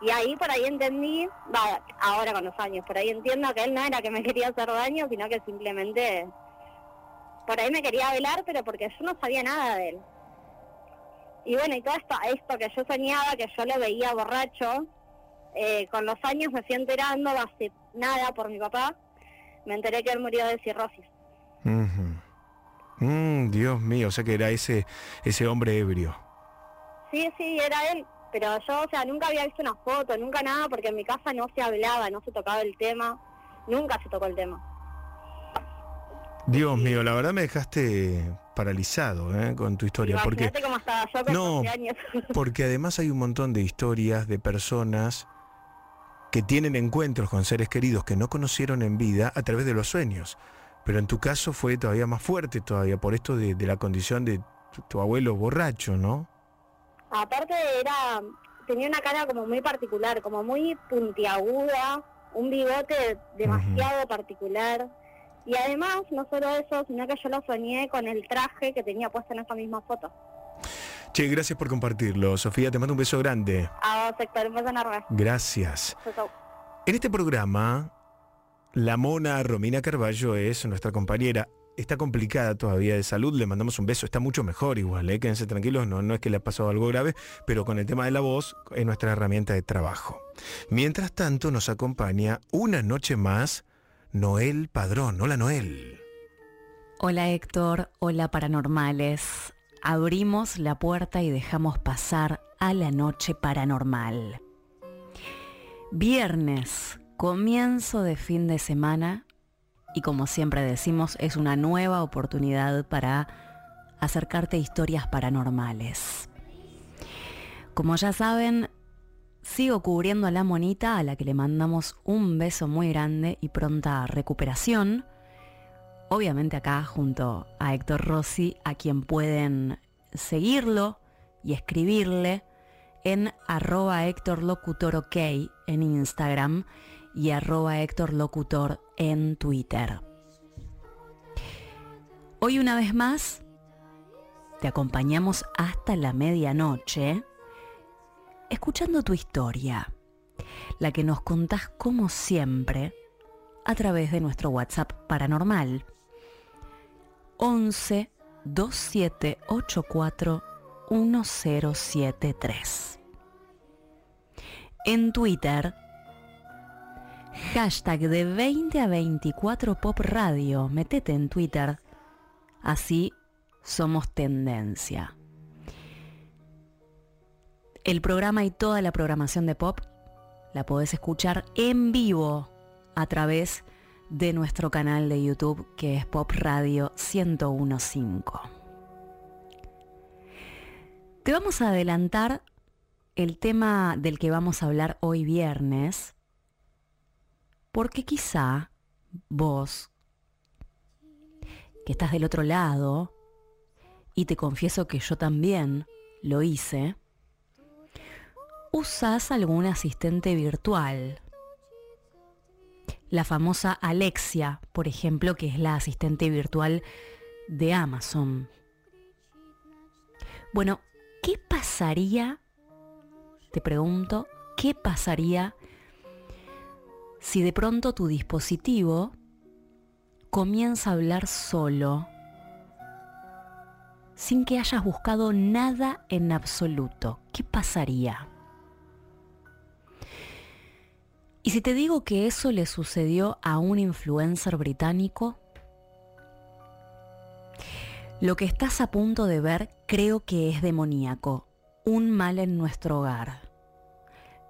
Y ahí por ahí entendí, va, ahora con los años, por ahí entiendo que él no era que me quería hacer daño, sino que simplemente por ahí me quería velar, pero porque yo no sabía nada de él. Y bueno, y todo esto, esto que yo soñaba, que yo lo veía borracho, eh, con los años me fui enterando, hace nada por mi papá, me enteré que él murió de cirrosis. Mm, Dios mío, o sea que era ese, ese hombre ebrio. Sí, sí, era él. Pero yo, o sea, nunca había visto una foto, nunca nada, porque en mi casa no se hablaba, no se tocaba el tema. Nunca se tocó el tema. Dios mío, la verdad me dejaste paralizado ¿eh? con tu historia. Porque, cómo estaba yo con No. 12 años. porque además hay un montón de historias de personas que tienen encuentros con seres queridos que no conocieron en vida a través de los sueños. Pero en tu caso fue todavía más fuerte todavía por esto de, de la condición de tu, tu abuelo borracho, ¿no? Aparte era, tenía una cara como muy particular, como muy puntiaguda, un bigote demasiado particular. Y además, no solo eso, sino que yo lo soñé con el traje que tenía puesto en esa misma foto. Che, gracias por compartirlo. Sofía, te mando un beso grande. A vos, Héctor, un beso enorme. Gracias. Chau, chau. En este programa, la mona Romina Carballo es nuestra compañera. Está complicada todavía de salud, le mandamos un beso, está mucho mejor igual, ¿eh? quédense tranquilos, no, no es que le ha pasado algo grave, pero con el tema de la voz es nuestra herramienta de trabajo. Mientras tanto nos acompaña una noche más Noel Padrón. Hola Noel. Hola Héctor, hola paranormales. Abrimos la puerta y dejamos pasar a la noche paranormal. Viernes, comienzo de fin de semana y como siempre decimos es una nueva oportunidad para acercarte a historias paranormales. Como ya saben, sigo cubriendo a la monita a la que le mandamos un beso muy grande y pronta recuperación obviamente acá junto a Héctor Rossi, a quien pueden seguirlo y escribirle en arroba Héctor Locutor OK en Instagram y arroba Héctor Locutor en Twitter. Hoy una vez más te acompañamos hasta la medianoche escuchando tu historia, la que nos contás como siempre a través de nuestro WhatsApp paranormal 11 2784 1073. En Twitter, hashtag de 20 a 24 Pop Radio. Metete en Twitter. Así somos tendencia. El programa y toda la programación de Pop la podés escuchar en vivo a través de nuestro canal de YouTube que es Pop Radio 1015. Te vamos a adelantar el tema del que vamos a hablar hoy viernes, porque quizá vos, que estás del otro lado, y te confieso que yo también lo hice, usás algún asistente virtual. La famosa Alexia, por ejemplo, que es la asistente virtual de Amazon. Bueno, ¿qué pasaría, te pregunto, qué pasaría si de pronto tu dispositivo comienza a hablar solo sin que hayas buscado nada en absoluto? ¿Qué pasaría? ¿Y si te digo que eso le sucedió a un influencer británico? Lo que estás a punto de ver creo que es demoníaco, un mal en nuestro hogar.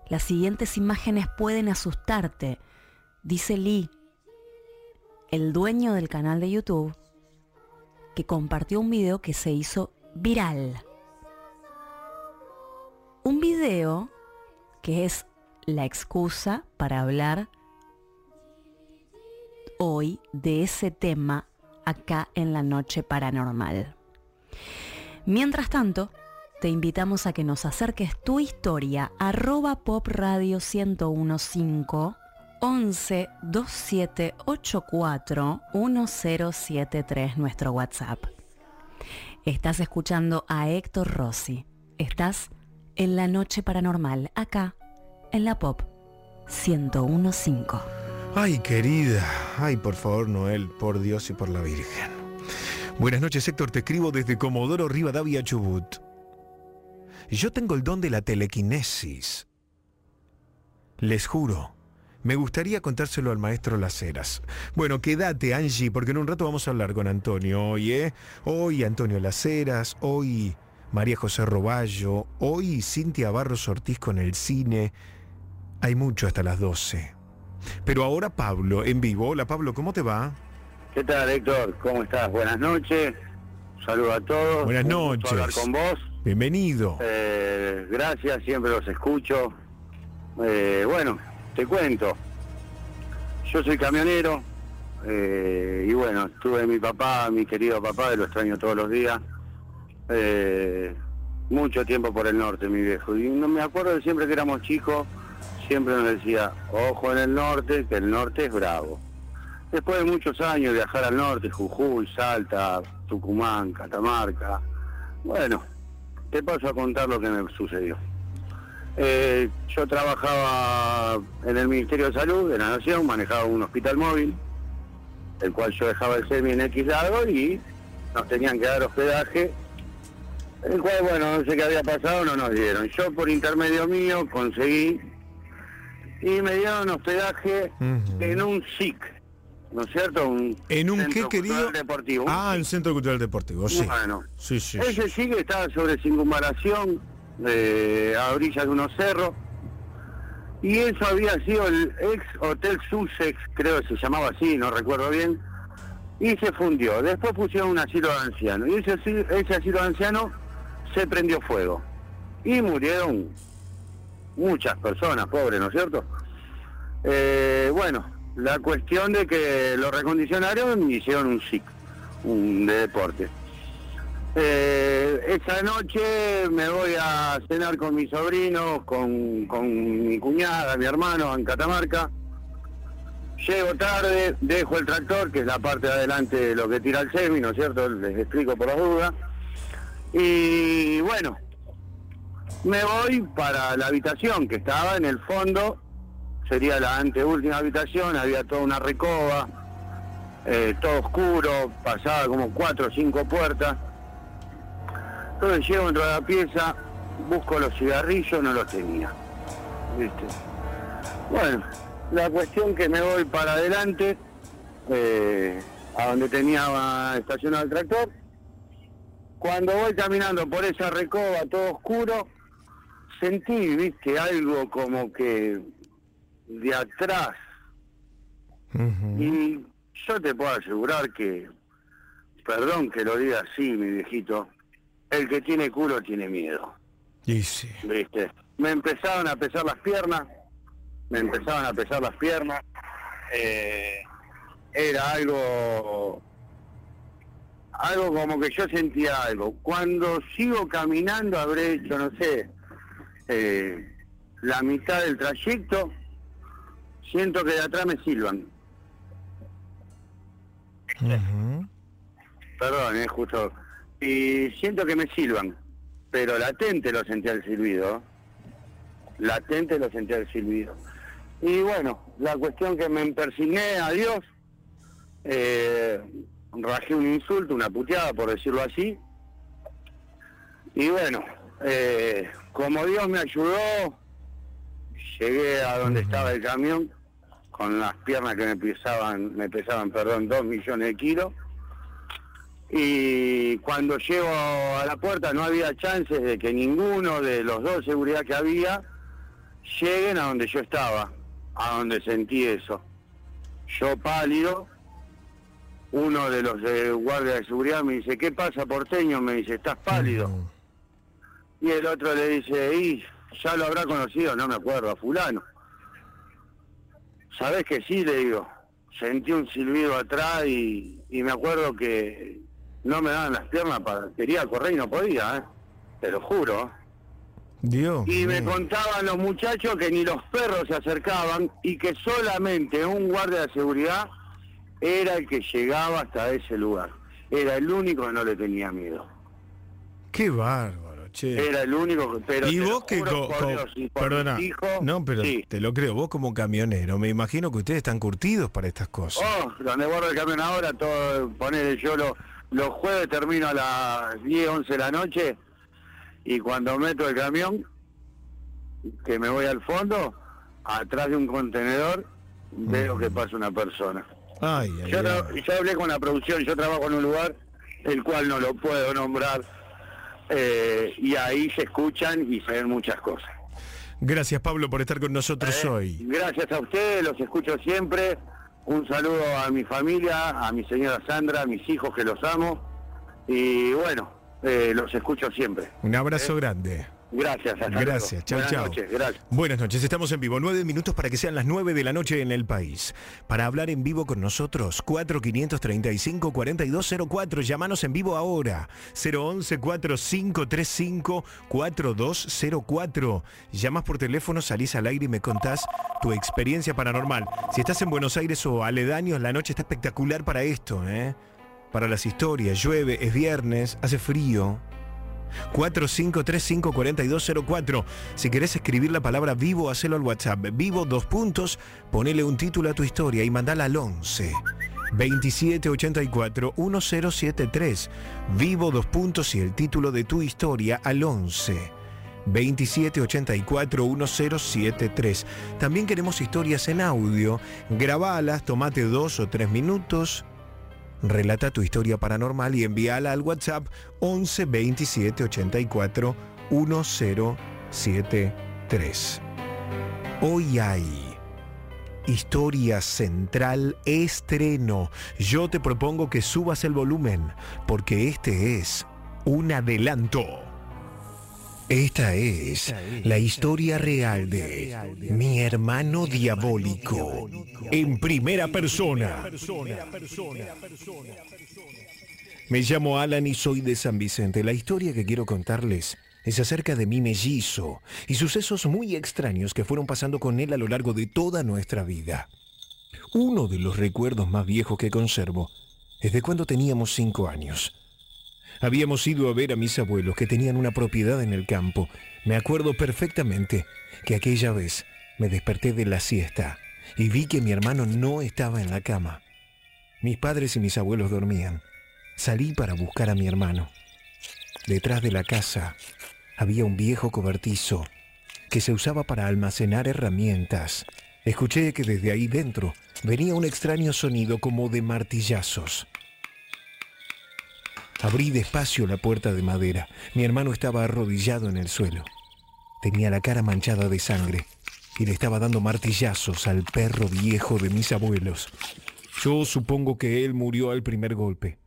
Las siguientes imágenes pueden asustarte, dice Lee, el dueño del canal de YouTube, que compartió un video que se hizo viral. Un video que es la excusa para hablar hoy de ese tema acá en la noche paranormal. Mientras tanto, te invitamos a que nos acerques tu historia arroba pop radio 1015 11 2784 1073 nuestro WhatsApp. Estás escuchando a Héctor Rossi. Estás en la noche paranormal, acá, en la pop 1015. Ay, querida. Ay, por favor, Noel, por Dios y por la Virgen. Buenas noches, Héctor. Te escribo desde Comodoro Rivadavia, Chubut. Yo tengo el don de la telequinesis. Les juro. Me gustaría contárselo al maestro Las Heras. Bueno, quédate, Angie, porque en un rato vamos a hablar con Antonio hoy, ¿eh? Hoy Antonio Las Heras, hoy María José Roballo, hoy Cintia Barros Ortiz con el cine. Hay mucho hasta las 12. Pero ahora Pablo, en vivo. Hola Pablo, ¿cómo te va? ¿Qué tal, Héctor? ¿Cómo estás? Buenas noches. Saludos a todos. Buenas Un gusto noches. hablar con vos. Bienvenido. Eh, gracias, siempre los escucho. Eh, bueno, te cuento. Yo soy camionero eh, y bueno, tuve mi papá, mi querido papá, que lo extraño todos los días. Mucho tiempo por el norte, mi viejo. Y no me acuerdo de siempre que éramos chicos, siempre nos decía, ojo en el norte, que el norte es bravo. Después de muchos años viajar al norte, Jujuy, Salta, Tucumán, Catamarca, bueno, te paso a contar lo que me sucedió. Eh, yo trabajaba en el Ministerio de Salud de la Nación, manejaba un hospital móvil, el cual yo dejaba el semi en X lado y nos tenían que dar hospedaje, el cual, bueno, no sé qué había pasado, no nos dieron. Yo por intermedio mío conseguí y me dieron hospedaje en un SIC, ¿no es cierto? Un ¿En un centro qué, cultural querido? Deportivo. un Ah, el Centro Cultural Deportivo, sí. Bueno, Sí, sí. ese sí. sí que estaba sobre circunvalación, eh, a orillas de unos cerros. Y eso había sido el ex Hotel Sussex, creo que se llamaba así, no recuerdo bien. Y se fundió. Después pusieron un asilo de ancianos. Y ese asilo de ancianos se prendió fuego. Y murieron muchas personas, pobres, ¿no es cierto? Eh, bueno, la cuestión de que lo recondicionaron y hicieron un SIC, un de deporte. Eh, esa noche me voy a cenar con mis sobrinos, con, con mi cuñada, mi hermano en Catamarca. Llego tarde, dejo el tractor, que es la parte de adelante de lo que tira el semi, ¿no es cierto? Les explico por las dudas. Y bueno, me voy para la habitación que estaba en el fondo, sería la anteúltima habitación, había toda una recoba, eh, todo oscuro, pasaba como cuatro o cinco puertas. Entonces llego dentro de la pieza, busco los cigarrillos, no los tenía. ¿Viste? Bueno, la cuestión que me voy para adelante, eh, a donde tenía estacionado el tractor. Cuando voy caminando por esa recoba todo oscuro, sentí, viste, algo como que de atrás. Y yo te puedo asegurar que, perdón que lo diga así, mi viejito, el que tiene culo tiene miedo. Y sí. ¿viste? Me empezaron a pesar las piernas, me empezaron a pesar las piernas, eh, era algo, algo como que yo sentía algo. Cuando sigo caminando habré hecho, no sé, eh, la mitad del trayecto, siento que de atrás me silban. Perdón, es justo. Y siento que me silban, pero latente lo sentía el silbido. Latente lo sentía el silbido. Y bueno, la cuestión que me persigné a Dios, eh, rajé un insulto, una puteada, por decirlo así, Y bueno, eh, como Dios me ayudó, llegué a donde estaba el camión con las piernas que me pesaban, me pesaban, perdón, dos millones de kilos. Y cuando llego a la puerta no había chances de que ninguno de los dos seguridad que había lleguen a donde yo estaba, a donde sentí eso. Yo pálido, uno de los de guardia de seguridad me dice, ¿qué pasa, porteño? Me dice, ¿estás pálido? Y el otro le dice, y ya lo habrá conocido, no me acuerdo, a fulano. ¿Sabés que sí? Le digo. Sentí un silbido atrás y, y me acuerdo que no me daban las piernas para... Quería correr y no podía, ¿eh? Te lo juro. Dios. Y me contaban los muchachos que ni los perros se acercaban y que solamente un guardia de seguridad era el que llegaba hasta ese lugar. Era el único que no le tenía miedo. Qué bárbaro, che. Era el único. Pero y vos que... co- Dios y perdona. mis hijos, no, pero sí. te lo creo. Vos como camionero, me imagino que ustedes están curtidos para estas cosas. Oh, donde borro el camión ahora, todo, poner yo lo- los jueves termino a las 10, 11 de la noche y cuando meto el camión, que me voy al fondo, atrás de un contenedor, veo que pasa una persona. Ay, ay, Yo, tra- ay. yo hablé con la producción, yo trabajo en un lugar el cual no lo puedo nombrar eh, y ahí se escuchan y se ven muchas cosas. Gracias, Pablo, por estar con nosotros Eh, hoy. Gracias a ustedes, los escucho siempre. Un saludo a mi familia, a mi señora Sandra, a mis hijos que los amo. Y bueno, eh, los escucho siempre. Un abrazo grande. Gracias, hasta. Gracias, chao, Buenas chao. noches, gracias. Buenas noches, estamos en vivo. Nueve minutos para que sean las nueve de la noche en el país. Para hablar en vivo con nosotros, 4535-4204. Llámanos en vivo ahora. 011-4535-4204. Llamas por teléfono, salís al aire y me contás tu experiencia paranormal. Si estás en Buenos Aires o aledaños, la noche está espectacular para esto, ¿eh? Para las historias. Llueve, es viernes, hace frío. 4535-4204. Si querés escribir la palabra vivo, hacelo al WhatsApp. Vivo, dos puntos, ponele un título a tu historia y mandala al 11. 2784-1073. Vivo, dos puntos y el título de tu historia al 11. 2784-1073. También queremos historias en audio. Grabalas, tomate dos o tres minutos. Relata tu historia paranormal y envíala al WhatsApp 11 27 84 1073. Hoy hay Historia Central Estreno. Yo te propongo que subas el volumen porque este es un adelanto. Esta es la historia real de mi hermano diabólico en primera persona. Me llamo Alan y soy de San Vicente. La historia que quiero contarles es acerca de mi mellizo y sucesos muy extraños que fueron pasando con él a lo largo de toda nuestra vida. Uno de los recuerdos más viejos que conservo es de cuando teníamos cinco años. Habíamos ido a ver a mis abuelos que tenían una propiedad en el campo. Me acuerdo perfectamente que aquella vez me desperté de la siesta y vi que mi hermano no estaba en la cama. Mis padres y mis abuelos dormían. Salí para buscar a mi hermano. Detrás de la casa había un viejo cobertizo que se usaba para almacenar herramientas. Escuché que desde ahí dentro venía un extraño sonido como de martillazos. Abrí despacio la puerta de madera. Mi hermano estaba arrodillado en el suelo. Tenía la cara manchada de sangre y le estaba dando martillazos al perro viejo de mis abuelos. Yo supongo que él murió al primer golpe.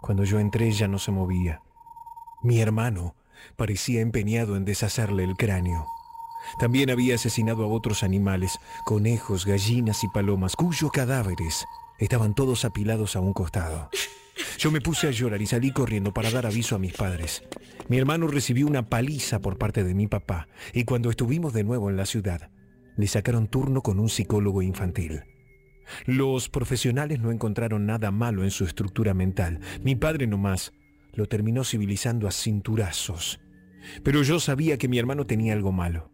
Cuando yo entré ya no se movía. Mi hermano parecía empeñado en deshacerle el cráneo. También había asesinado a otros animales, conejos, gallinas y palomas, cuyos cadáveres estaban todos apilados a un costado. Yo me puse a llorar y salí corriendo para dar aviso a mis padres. Mi hermano recibió una paliza por parte de mi papá y cuando estuvimos de nuevo en la ciudad, le sacaron turno con un psicólogo infantil. Los profesionales no encontraron nada malo en su estructura mental. Mi padre nomás lo terminó civilizando a cinturazos. Pero yo sabía que mi hermano tenía algo malo.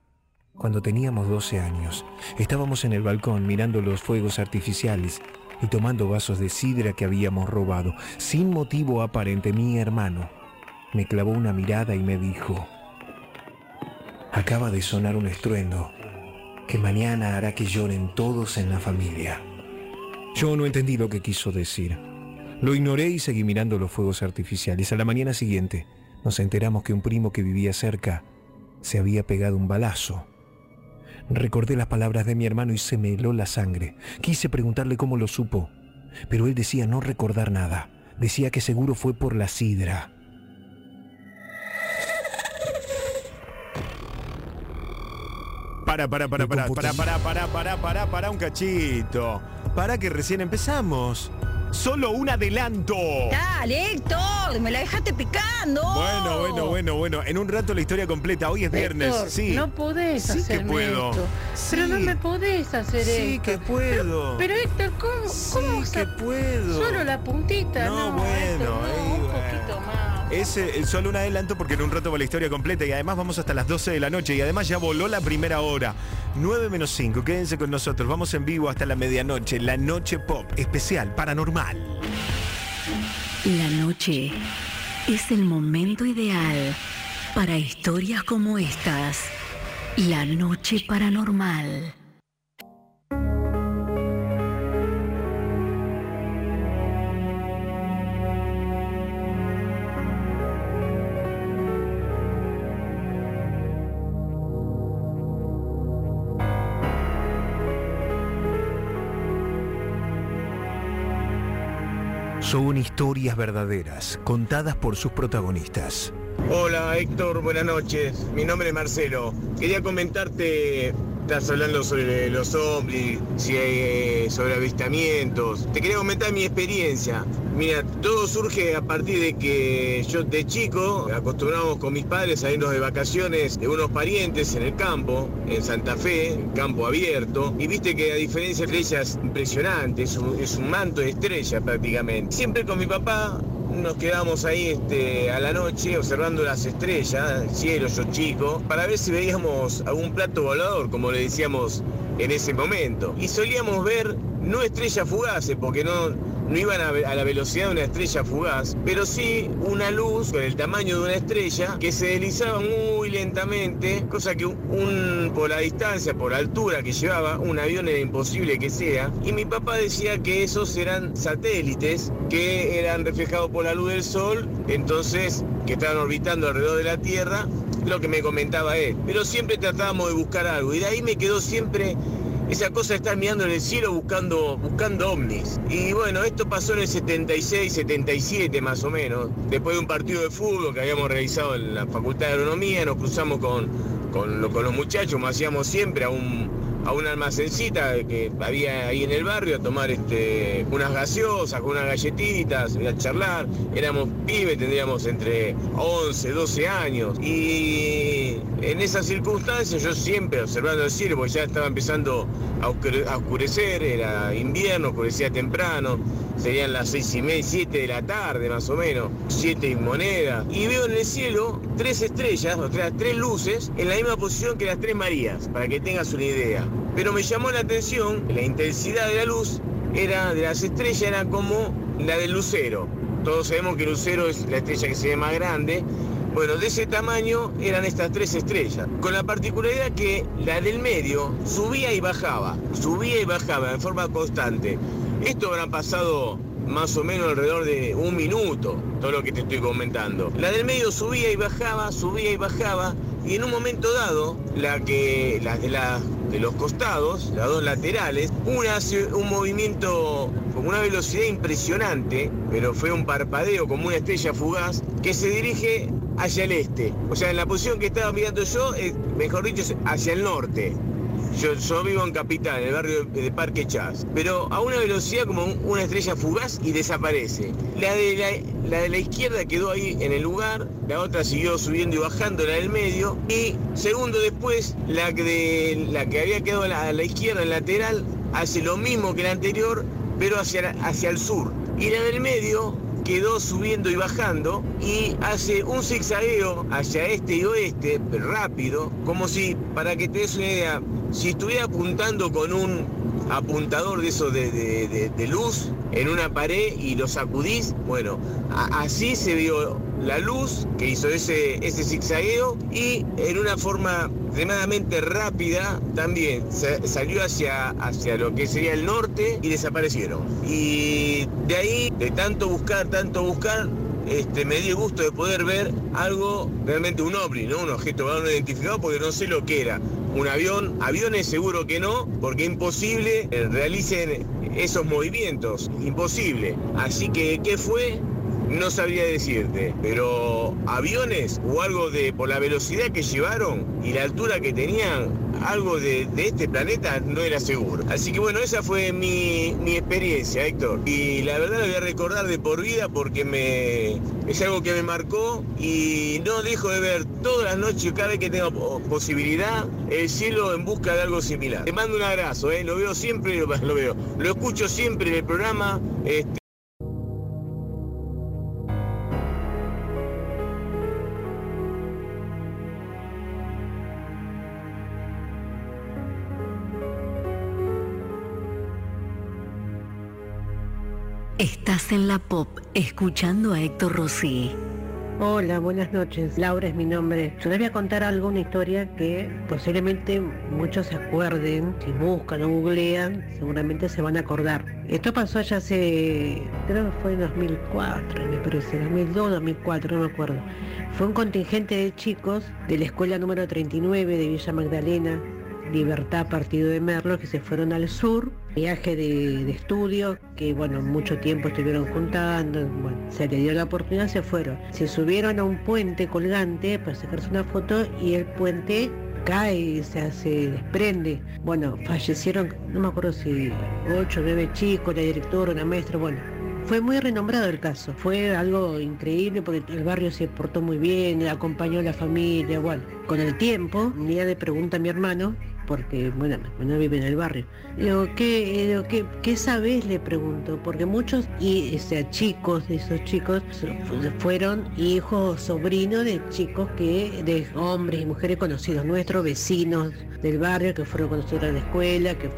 cuando teníamos 12 años, estábamos en el balcón mirando los fuegos artificiales y tomando vasos de sidra que habíamos robado. Sin motivo aparente, mi hermano me clavó una mirada y me dijo, acaba de sonar un estruendo que mañana hará que lloren todos en la familia. Yo no entendí lo que quiso decir. Lo ignoré y seguí mirando los fuegos artificiales. A la mañana siguiente nos enteramos que un primo que vivía cerca se había pegado un balazo. Recordé las palabras de mi hermano y se me heló la sangre. Quise preguntarle cómo lo supo, pero él decía no recordar nada. Decía que seguro fue por la sidra. Para, para, para, para, para, para, para, para, para, para un cachito. Para que recién empezamos. Solo un adelanto. Dale, Héctor, me la dejaste picando. Bueno, bueno, bueno, bueno. En un rato la historia completa. Hoy es viernes. Héctor, sí. No podés Sí que puedo. esto. Pero no Sí. me podés hacer Sí esto. que puedo. Pero, pero Héctor, ¿cómo, cómo vas que puedo. Solo la puntita, No, no, bueno, Héctor, no, ahí un poquito más. Es eh, solo un adelanto porque en un rato va la historia completa y además vamos hasta las 12 de la noche y además ya voló la primera hora. 9 menos 5, quédense con nosotros, vamos en vivo hasta la medianoche, la noche pop especial, paranormal. La noche es el momento ideal para historias como estas. La noche paranormal. Son historias verdaderas, contadas por sus protagonistas. Hola Héctor, buenas noches. Mi nombre es Marcelo. Quería comentarte, estás hablando sobre los ovnis, si hay, eh, sobre avistamientos. Te quería comentar mi experiencia. Mira, todo surge a partir de que yo de chico acostumbramos con mis padres a irnos de vacaciones de unos parientes en el campo, en Santa Fe, en campo abierto. Y viste que a diferencia de estrellas impresionante, es un, es un manto de estrellas prácticamente. Siempre con mi papá nos quedamos ahí este, a la noche observando las estrellas, el cielo, yo chico, para ver si veíamos algún plato volador, como le decíamos en ese momento. Y solíamos ver no estrellas fugaces, porque no, no iban a, la velocidad de una estrella fugaz, pero sí una luz con el tamaño de una estrella que se deslizaba muy lentamente, cosa que un- por la distancia, por la altura que llevaba, un avión era imposible que sea. Y mi papá decía que esos eran satélites que eran reflejados por la luz del sol, entonces que estaban orbitando alrededor de la Tierra, lo que me comentaba él. Pero siempre tratábamos de buscar algo y de ahí me quedó siempre esa cosa de mirando en el cielo buscando, buscando ovnis. Y bueno, esto pasó en el 76, 77 más o menos. Después de un partido de fútbol que habíamos realizado en la Facultad de Agronomía, nos cruzamos con, con los muchachos, como hacíamos siempre, a un, a una almacencita que había ahí en el barrio a tomar este, unas gaseosas, con unas galletitas, a charlar. Éramos pibes, tendríamos entre 11, 12 años. Y en esas circunstancias yo siempre observando el cielo, porque ya estaba empezando a oscure- a oscurecer, era invierno, oscurecía temprano, serían las seis y media, siete de la tarde más o menos, siete y moneda. Y veo en el cielo tres estrellas, o sea, tres luces, en la misma posición que las tres Marías, para que tengas una idea. Pero me llamó la atención, la intensidad de la luz era de las estrellas era como la del lucero. Todos sabemos que el lucero es la estrella que se ve más grande. Bueno, de ese tamaño eran estas tres estrellas, con la particularidad que la del medio subía y bajaba, subía y bajaba en forma constante. Esto habrá pasado más o menos alrededor de un minuto, todo lo que te estoy comentando. La del medio subía y bajaba, subía y bajaba, y en un momento dado, la que, las de, la, de los costados, las dos laterales, una hace un movimiento con una velocidad impresionante, pero fue un parpadeo como una estrella fugaz, que se dirige hacia el este. O sea, en la posición que estaba mirando yo, eh, mejor dicho, hacia el norte. Yo, vivo en Capital, en el barrio de Parque Chas, pero a una velocidad como un- una estrella fugaz y desaparece. La de la, la de la izquierda quedó ahí en el lugar, la otra siguió subiendo y bajando, la del medio, y segundo después, la de, la que había quedado a la, la izquierda, en lateral, hace lo mismo que la anterior, pero hacia, hacia el sur. Y la del medio quedó subiendo y bajando y hace un zigzagueo hacia este y oeste, rápido, como si, para que te des una idea, si estuviera apuntando con un apuntador de eso de, de- de- luz en una pared y lo sacudís, bueno, así se vio la luz que hizo ese, ese zigzagueo y en una forma extremadamente rápida también sa- salió hacia, hacia lo que sería el norte y desaparecieron. Y de ahí, de tanto buscar, tanto buscar, este, me di el gusto de poder ver algo, realmente un ovni, ¿no? Un objeto no identificado porque no sé lo que era. Un avión, aviones seguro que no, porque imposible eh, realicen esos movimientos, imposible. Así que, ¿qué fue? No sabría decirte, pero aviones o algo de por la velocidad que llevaron y la altura que tenían, algo de, este planeta no era seguro. Así que bueno, esa fue mi, experiencia, Héctor. Y la verdad la voy a recordar de por vida porque me es algo que me marcó y no dejo de ver todas las noches, cada vez que tengo po- posibilidad, el cielo en busca de algo similar. Te mando un abrazo, ¿eh? lo veo siempre, lo, lo veo. Lo escucho siempre en el programa. Este, Estás en la pop escuchando a Héctor Rossi. Hola, buenas noches. Laura es mi nombre. Yo les voy a contar algo, una historia que posiblemente muchos se acuerden. Si buscan o googlean, seguramente se van a acordar. Esto pasó allá hace, creo que fue en 2004, me parece, 2002, 2004, no me acuerdo. Fue un contingente de chicos de la escuela número 39 de Villa Magdalena, Libertad Partido de Merlo, que se fueron al sur, viaje de, estudio, que bueno, mucho tiempo estuvieron juntando, bueno, se le dio la oportunidad, se fueron. Se subieron a un puente colgante para sacarse una foto y el puente cae, se, se desprende. Bueno, fallecieron, no me acuerdo si ocho, nueve chicos, la directora, una maestra, bueno, fue muy renombrado el caso, fue algo increíble porque el barrio se portó muy bien, acompañó a la familia, bueno, con el tiempo, un día le pregunta a mi hermano, porque bueno, hermano vive en el barrio, digo, ¿qué, eh, digo, ¿qué, qué sabes? Le pregunto, porque muchos, y, o sea, chicos de esos chicos fu- fueron hijos, sobrinos de chicos que, de hombres y mujeres conocidos nuestros, vecinos del barrio que fueron conocidos en la escuela, que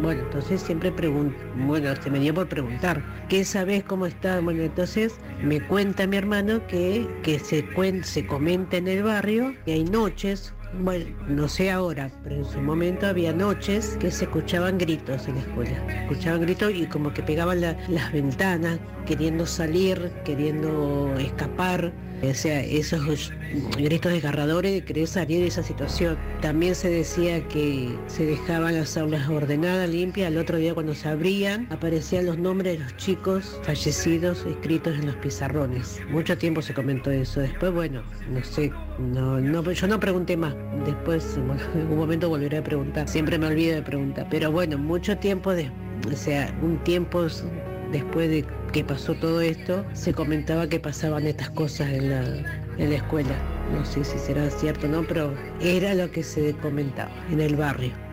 bueno, entonces siempre pregunto, bueno, se me dio por preguntar, ¿qué sabes cómo está? Bueno, entonces me cuenta mi hermano que, que se, cuen- se comenta en el barrio que hay noches, bueno, no sé ahora, pero en su momento había noches que se escuchaban gritos en la escuela. Escuchaban gritos y como que pegaban la- las ventanas, queriendo salir, queriendo escapar. O sea, esos gritos desgarradores de querer salir de esa situación. También se decía que se dejaban las aulas ordenadas, limpias. Al otro día cuando se abrían, aparecían los nombres de los chicos fallecidos escritos en los pizarrones. Mucho tiempo se comentó eso. Después, bueno, no sé, no, no, yo no pregunté más. Después, en algún momento volveré a preguntar. Siempre me olvido de preguntar. Pero bueno, mucho tiempo, de, o sea, un tiempo después de que pasó todo esto, se comentaba que pasaban estas cosas en la, en la escuela. No sé si será cierto o no, pero era lo que se comentaba en el barrio.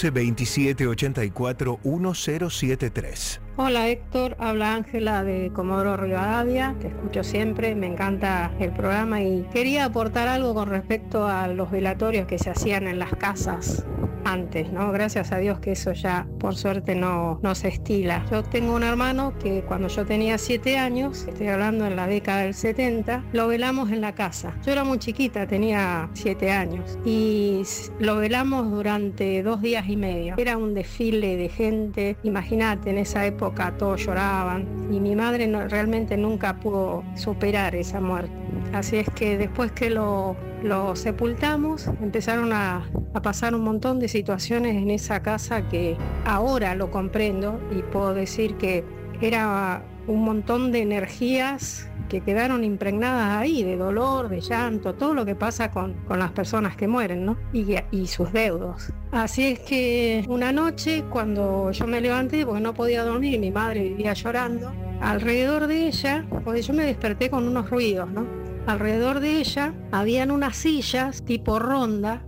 11 27 84 1073. Hola Héctor, habla Ángela de Comodoro Rivadavia, te escucho siempre, me encanta el programa y quería aportar algo con respecto a los velatorios que se hacían en las casas antes, ¿no? Gracias a Dios que eso ya por suerte no, no se estila. Yo tengo un hermano que cuando yo tenía 7 años, estoy hablando en la década del 70, lo velamos en la casa. Yo era muy chiquita, tenía 7 años y lo velamos durante dos días y medio. Era un desfile de gente, imagínate, en esa época todos lloraban y mi madre no- realmente nunca pudo superar esa muerte. Así es que después que lo, lo sepultamos, empezaron a, a pasar un montón de situaciones en esa casa que ahora lo comprendo y puedo decir que era un montón de energías que quedaron impregnadas ahí, de dolor, de llanto, todo lo que pasa con, con las personas que mueren, ¿no? Y, sus deudos. Así es que una noche, cuando yo me levanté, porque no podía dormir, mi madre vivía llorando, alrededor de ella, porque yo me desperté con unos ruidos, ¿no? Alrededor de ella habían unas sillas tipo ronda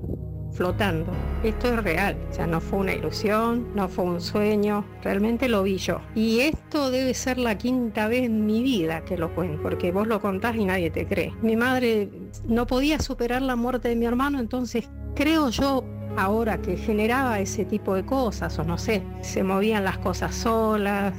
flotando. Esto es real, o sea, no fue una ilusión, no fue un sueño, realmente lo vi yo. Y esto debe ser la quinta vez en mi vida que lo cuento, porque vos lo contás y nadie te cree. Mi madre no podía superar la muerte de mi hermano, entonces creo yo ahora que generaba ese tipo de cosas, o no sé, se movían las cosas solas,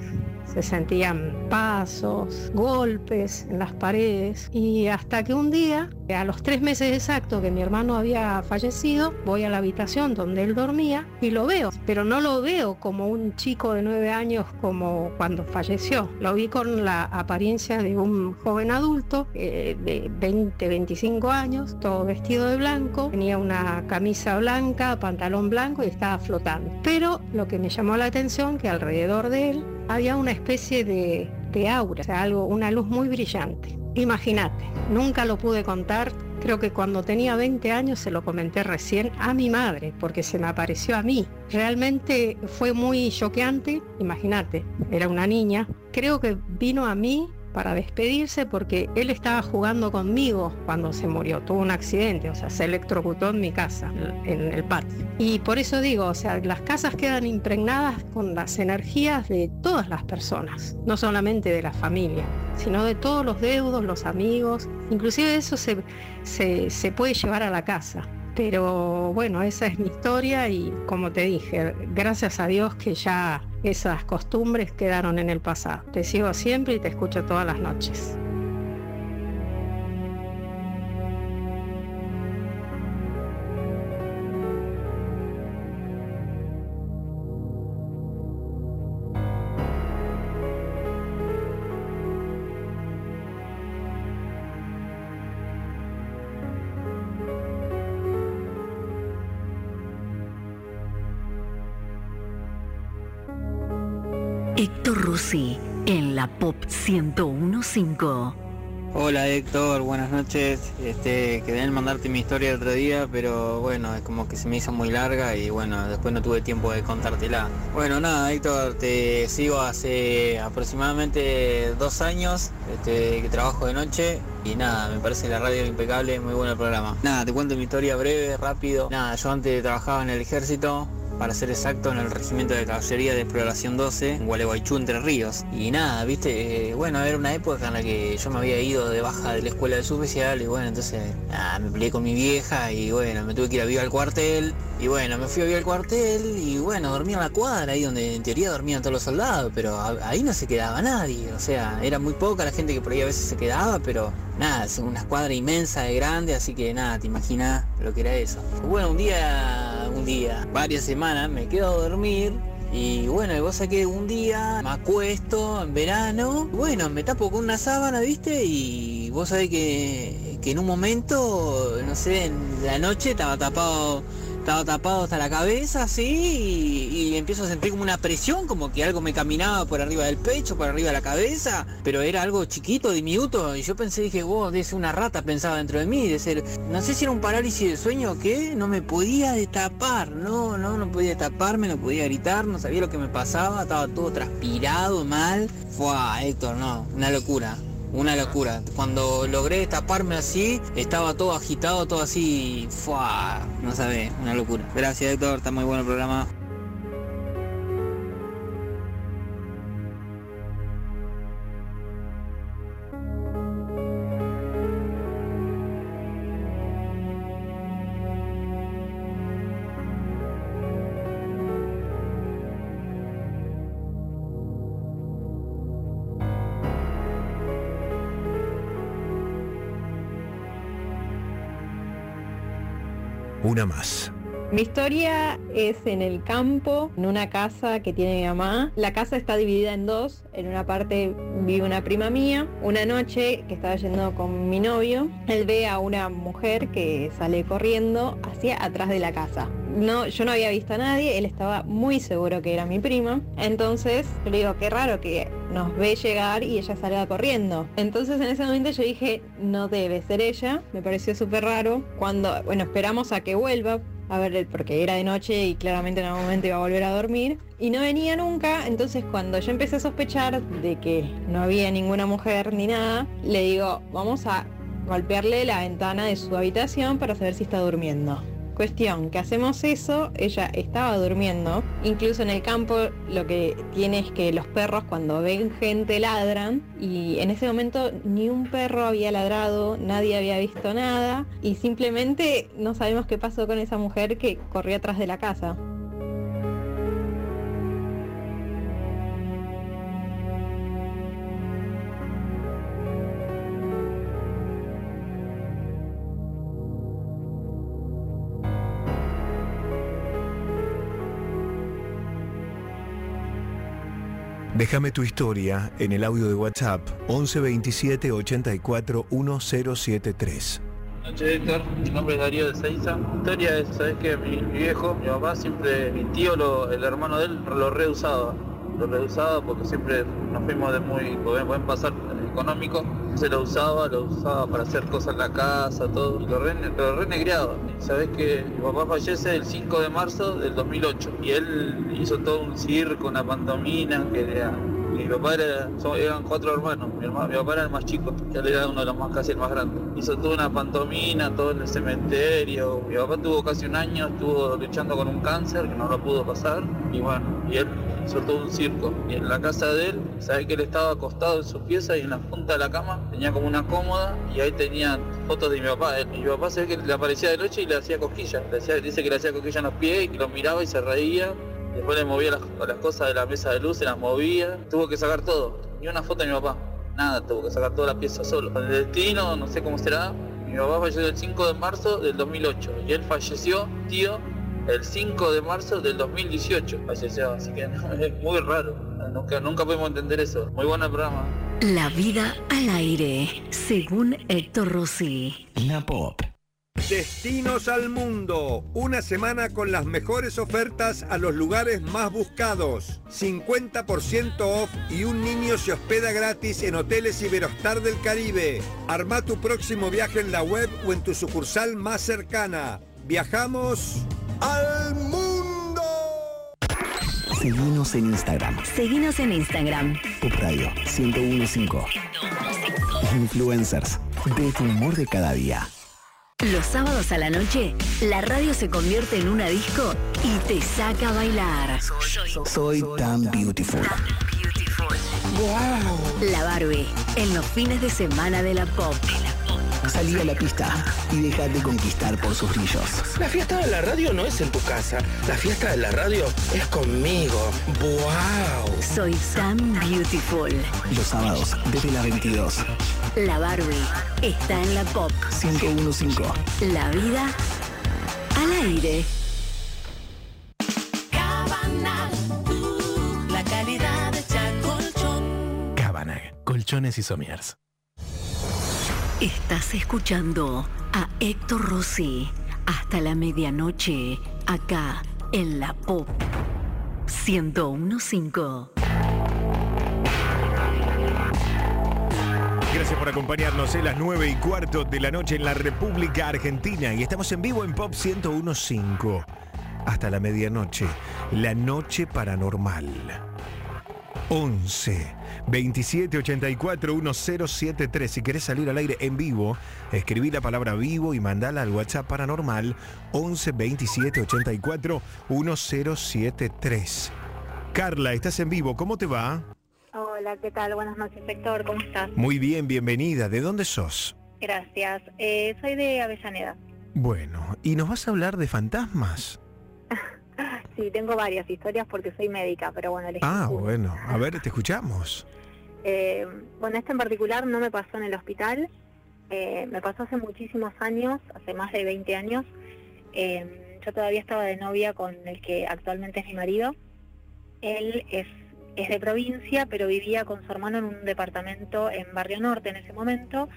se sentían pasos, golpes en las paredes y hasta que un día, a los tres meses exactos que mi hermano había fallecido, voy a la habitación donde él dormía y lo veo, pero no lo veo como un chico de nueve años como cuando falleció, lo vi con la apariencia de un joven adulto eh, de 20, 25 años, todo vestido de blanco, tenía una camisa blanca, pantalón blanco y estaba flotando. Pero lo que me llamó la atención que alrededor de él había una especie de, de aura, o sea, algo, una luz muy brillante. Imagínate, nunca lo pude contar. Creo que cuando tenía 20 años se lo comenté recién a mi madre, porque se me apareció a mí. Realmente fue muy choqueante, imagínate, era una niña. Creo que vino a mí para despedirse porque él estaba jugando conmigo cuando se murió, tuvo un accidente, o sea, se electrocutó en mi casa, en el patio. Y por eso digo, o sea, las casas quedan impregnadas con las energías de todas las personas, no solamente de la familia, sino de todos los deudos, los amigos, inclusive eso se, se, se puede llevar a la casa. Pero bueno, esa es mi historia y como te dije, gracias a Dios que ya esas costumbres quedaron en el pasado. Te sigo siempre y te escucho todas las noches. En la Pop 1015. Hola Héctor, buenas noches. Este, en mandarte mi historia el otro día, pero bueno, es como que se me hizo muy larga y bueno, después no tuve tiempo de contártela. Bueno, nada, Héctor, te sigo hace aproximadamente dos años, este, que trabajo de noche y nada, me parece la radio impecable, muy bueno el programa. Nada, te cuento mi historia breve, rápido. Nada, yo antes trabajaba en el ejército, para ser exacto, en el Regimiento de Caballería de Exploración 12, en Gualeguaychú, Entre Ríos. Y nada, viste, eh, bueno, era una época en la que yo me había ido de baja de la escuela de suboficial y bueno, entonces me peleé con mi vieja y bueno, me tuve que ir a vivir al cuartel. Y bueno, me fui a vivir al cuartel y bueno, dormía en la cuadra, ahí donde en teoría dormían todos los soldados, pero ahí no se quedaba nadie. O sea, era muy poca la gente que por ahí a veces se quedaba, pero nada, es una escuadra inmensa de grande, así que nada, te imaginas lo que era eso. Bueno, un día, un día, varias semanas me quedo a dormir y bueno, vos que un día me acuesto en verano, bueno, me tapo con una sábana, ¿viste? Y vos sabés que, que en un momento, no sé, en la noche estaba tapado estaba tapado hasta la cabeza así y, empiezo a sentir como una presión, como que algo me caminaba por arriba del pecho, por arriba de la cabeza, pero era algo chiquito, diminuto, y yo pensé, dije, wow, debe ser una rata, pensaba dentro de mí, de ser, no sé si era un parálisis de sueño o qué, no me podía destapar, no, no, no podía destaparme, no podía gritar, no sabía lo que me pasaba, estaba todo transpirado, mal, fue Héctor, no, una locura. Una locura. Cuando logré taparme así, estaba todo agitado, todo así, ¡fua! no sabés, una locura. Gracias Héctor, está muy bueno el programa. Una más. Mi historia es en el campo, en una casa que tiene mi mamá. La casa está dividida en dos. En una parte vive una prima mía. Una noche que estaba yendo con mi novio, él ve a una mujer que sale corriendo hacia atrás de la casa. No, yo no había visto a nadie, él estaba muy seguro que era mi prima. Entonces yo le digo, qué raro que nos ve llegar y ella salga corriendo. Entonces en ese momento yo dije, no debe ser ella. Me pareció súper raro. Cuando, bueno, esperamos a que vuelva a ver, porque era de noche y claramente en algún momento iba a volver a dormir. Y no venía nunca, entonces cuando yo empecé a sospechar de que no había ninguna mujer ni nada, le digo, vamos a golpearle la ventana de su habitación para saber si está durmiendo. Cuestión, que hacemos eso, ella estaba durmiendo, incluso en el campo lo que tiene es que los perros cuando ven gente ladran y en ese momento ni un perro había ladrado, nadie había visto nada y simplemente no sabemos qué pasó con esa mujer que corrió atrás de la casa. Déjame tu historia en el audio de WhatsApp 11 27 84 1073. Buenas Héctor, mi nombre es Darío de Seiza. La historia es, sabes que mi, viejo, mi papá siempre, mi tío, el hermano de él, lo reusaba. Lo reusaba porque siempre nos fuimos de muy buen pasar económico. Se lo usaba, lo usaba para hacer cosas en la casa, todo. Lo, re, lo renegreaba. Sabes que mi papá fallece el 5 de marzo del 2008 y él hizo todo un circo, una pantomina que era mi papá era, son- eran cuatro hermanos, mi, hermano, mi papá era el más chico, él era uno de los más, casi el más grande. Hizo toda una pantomina, todo en el cementerio. Mi papá tuvo casi un año, estuvo luchando con un cáncer que no lo pudo pasar. Y bueno, y él hizo todo un circo. Y en la casa de él, sabe que él estaba acostado en su pieza y en la punta de la cama tenía como una cómoda y ahí tenía fotos de mi papá. Y mi papá se ve que le aparecía de noche y le hacía cosquillas. Le hacía- dice que le hacía cosquillas en los pies y que lo miraba y se reía. Después le movía las, las cosas de la mesa de luz, se las movía. Tuvo que sacar todo. Ni una foto de mi papá. Nada, tuvo que sacar toda la pieza solo. El destino, no sé cómo será. Mi papá falleció el 5 de marzo del 2008 y él falleció, tío, el 5 de marzo del 2018. Falleció, así que es muy raro. Nunca, nunca pudimos entender eso. Muy bueno el programa. La vida al aire, según Héctor Rossi. La Pop. Destinos al mundo. Una semana con las mejores ofertas a los lugares más buscados. 50% off y un niño se hospeda gratis en hoteles Iberostar del Caribe. Arma tu próximo viaje en la web o en tu sucursal más cercana. Viajamos al mundo. Seguinos en Instagram. Seguinos en Instagram. Pop Radio 1015. Influencers de tu humor de cada día. Los sábados a la noche, la radio se convierte en una disco y te saca a bailar. Soy tan beautiful. La Barbie, en los fines de semana de la pop. Salí a la pista y déjate conquistar por sus brillos. La fiesta de la radio no es en tu casa. La fiesta de la radio es conmigo. ¡Wow! Soy tan beautiful. Los sábados desde las 22. La Barbie está en la pop. 1015. La vida al aire. La calidad de colchones y somiers. Estás escuchando a Héctor Rossi hasta la medianoche, acá en la pop 1015. Gracias por acompañarnos en las 9 y cuarto de la noche en la República Argentina y estamos en vivo en Pop 1015 hasta la medianoche, la noche paranormal. 11 2784-1073. Si querés salir al aire en vivo, escribí la palabra vivo y mandala al WhatsApp paranormal 11 27 84 1073. Carla, estás en vivo, ¿cómo te va? Hola, ¿qué tal? Buenas noches, Héctor, ¿cómo estás? Muy bien, bienvenida. ¿De dónde sos? Gracias. Eh, soy de Avellaneda. Bueno, ¿y nos vas a hablar de fantasmas? Sí, tengo varias historias porque soy médica, pero bueno, elegí Ah, bueno, a ver, te escuchamos. Eh, bueno, esta en particular no me pasó en el hospital, eh, me pasó hace muchísimos años, hace más de 20 años. Eh, yo todavía estaba de novia con el que actualmente es mi marido. Él es, es de provincia, pero vivía con su hermano en un departamento en Barrio Norte en ese momento.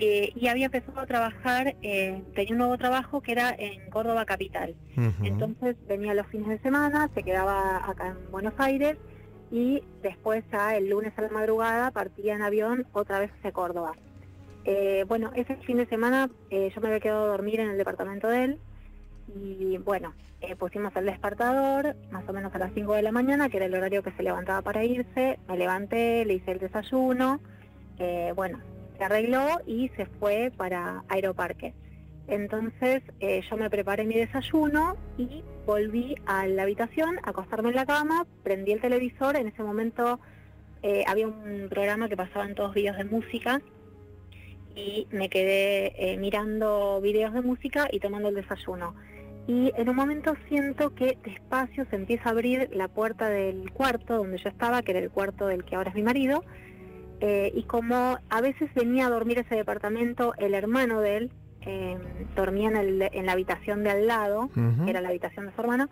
Eh, y había empezado a trabajar, eh, tenía un nuevo trabajo que era en Córdoba Capital. Entonces venía los fines de semana, se quedaba acá en Buenos Aires y después ya el lunes a la madrugada partía en avión otra vez hacia Córdoba. Eh, bueno, ese fin de semana yo me había quedado a dormir en el departamento de él y bueno, pusimos el despertador más o menos a las 5 de la mañana, que era el horario que se levantaba para irse, me levanté, le hice el desayuno, bueno, se arregló y se fue para Aeroparque. Entonces eh, yo me preparé mi desayuno y volví a la habitación, acostarme en la cama, prendí el televisor, en ese momento eh, había un programa que pasaban todos videos de música y me quedé eh, mirando videos de música y tomando el desayuno. Y en un momento siento que despacio se empieza a abrir la puerta del cuarto donde yo estaba, que era el cuarto del que ahora es mi marido, eh, y como a veces venía a dormir ese departamento el hermano de él, eh, dormía en, el- en la habitación de al lado, que era la habitación de su hermano,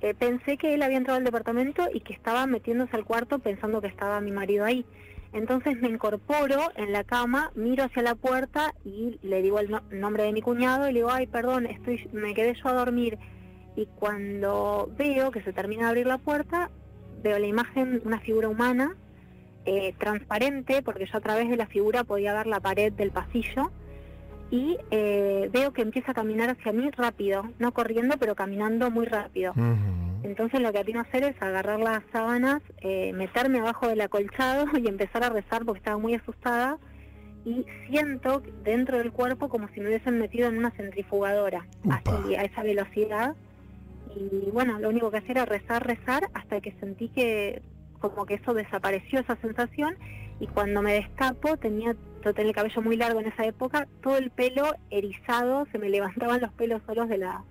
eh, pensé que él había entrado al departamento y que estaba metiéndose al cuarto pensando que estaba mi marido ahí. Entonces me incorporo en la cama, miro hacia la puerta y le digo el no- nombre de mi cuñado y le digo, ay, perdón, estoy, me quedé yo a dormir. Y cuando veo que se termina de abrir la puerta, veo la imagen una figura humana eh, transparente, porque yo a través de la figura podía ver la pared del pasillo, y eh, veo que empieza a caminar hacia mí rápido, no corriendo, pero caminando muy rápido. Entonces lo que atino a hacer es agarrar las sábanas, eh, meterme abajo del acolchado y empezar a rezar porque estaba muy asustada, y siento dentro del cuerpo como si me hubiesen metido en una centrifugadora, así a esa velocidad. Y bueno, lo único que hacía era rezar, rezar, hasta que sentí que como que eso desapareció, esa sensación, y cuando me destapo tenía, yo tenía el cabello muy largo en esa época, todo el pelo erizado, se me levantaban los pelos solos de la,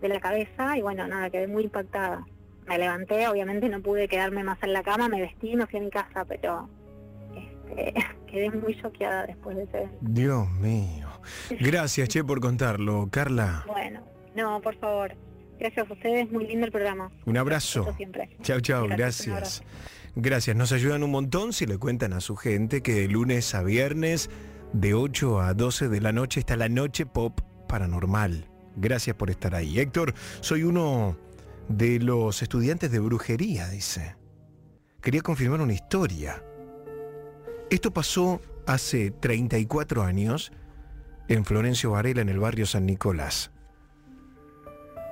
de la cabeza, y bueno, nada, quedé muy impactada. Me levanté, obviamente no pude quedarme más en la cama, me vestí y me fui a mi casa, pero este, quedé muy choqueada después de ese. Dios mío. Gracias, Che, por contarlo. Carla, Bueno, no, por favor. Gracias a ustedes, muy lindo el programa. un abrazo. Chao, chao, Gracias, gracias. Gracias, nos ayudan un montón si le cuentan a su gente que de lunes a viernes, de 8 a 12 de la noche, está la noche pop paranormal. Gracias por estar ahí. Héctor, soy uno de los estudiantes de brujería, dice. Quería confirmar una historia. Esto pasó hace 34 años en Florencio Varela, en el barrio San Nicolás.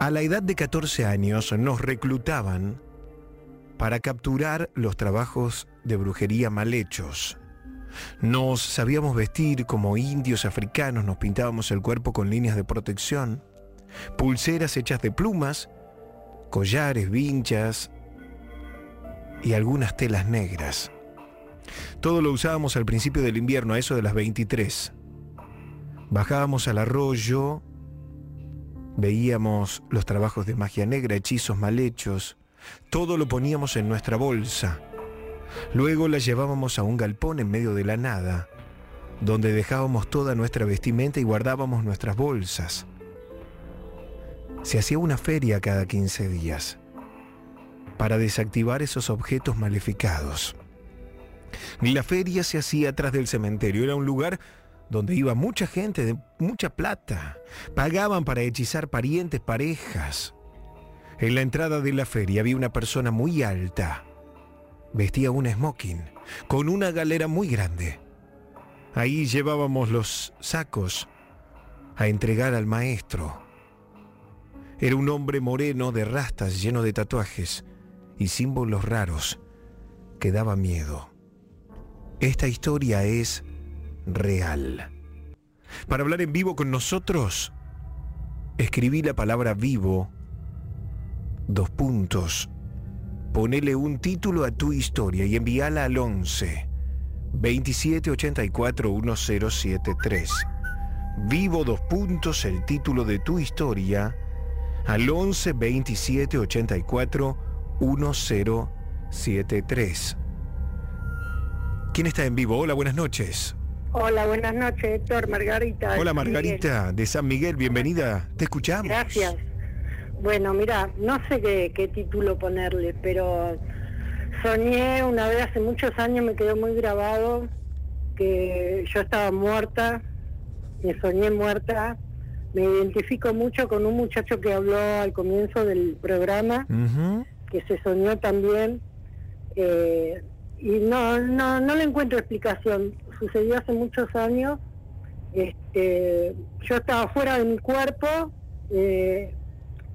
A la edad de 14 años nos reclutaban para capturar los trabajos de brujería mal hechos. Nos sabíamos vestir como indios africanos, nos pintábamos el cuerpo con líneas de protección, pulseras hechas de plumas, collares, vinchas y algunas telas negras. Todo lo usábamos al principio del invierno, a eso de las 23. Bajábamos al arroyo, veíamos los trabajos de magia negra, hechizos mal hechos, todo lo poníamos en nuestra bolsa. Luego la llevábamos a un galpón en medio de la nada, donde dejábamos toda nuestra vestimenta y guardábamos nuestras bolsas. Se hacía una feria cada 15 días para desactivar esos objetos maleficados. La feria se hacía atrás del cementerio, era un lugar donde iba mucha gente de mucha plata. Pagaban para hechizar parientes, parejas. En la entrada de la feria había una persona muy alta. Vestía un smoking, con una galera muy grande. Ahí llevábamos los sacos a entregar al maestro. Era un hombre moreno de rastas lleno de tatuajes y símbolos raros que daba miedo. esta historia es real. Para hablar en vivo con nosotros, escribí la palabra vivo, dos puntos, ponele un título a tu historia y envíala al 11 2784 1073. Vivo dos puntos, el título de tu historia, al 11 27 84 1073. ¿Quién está en vivo? Hola, buenas noches. Hola, buenas noches, Héctor, Margarita. Hola, Miguel. Margarita de San Miguel, bienvenida. Te escuchamos. Gracias. Bueno, mira, no sé qué, qué título ponerle, pero soñé una vez hace muchos años, me quedó muy grabado, que yo estaba muerta, me soñé muerta. Me identifico mucho con un muchacho que habló al comienzo del programa, que se soñó también. eh, y no, no, no le encuentro explicación. Sucedió hace muchos años. Este, yo estaba fuera de mi cuerpo. eh,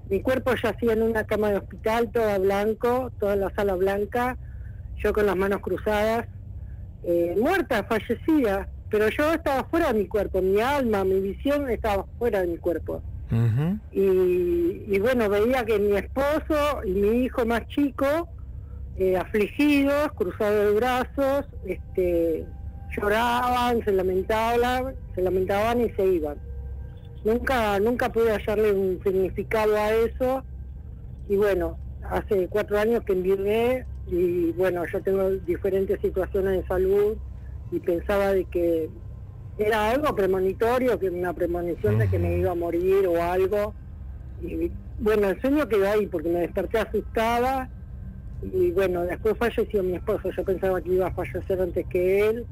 mi cuerpo yacía en una cama de hospital, toda blanco, toda la sala blanca. Yo con las manos cruzadas, eh, muerta, fallecida. Pero yo estaba fuera de mi cuerpo. Mi alma, mi visión estaba fuera de mi cuerpo y bueno, veía que mi esposo y mi hijo más chico, eh, afligidos, cruzados de brazos, este, lloraban, se lamentaban, se lamentaban y se iban. Nunca, nunca pude hallarle un significado a eso y bueno, hace cuatro años que enviudé y bueno, yo tengo diferentes situaciones de salud y pensaba de que era algo premonitorio, que una premonición de que me iba a morir o algo. Y bueno, el sueño quedó ahí porque me desperté asustada y bueno, después falleció mi esposo, yo pensaba que iba a fallecer antes que él.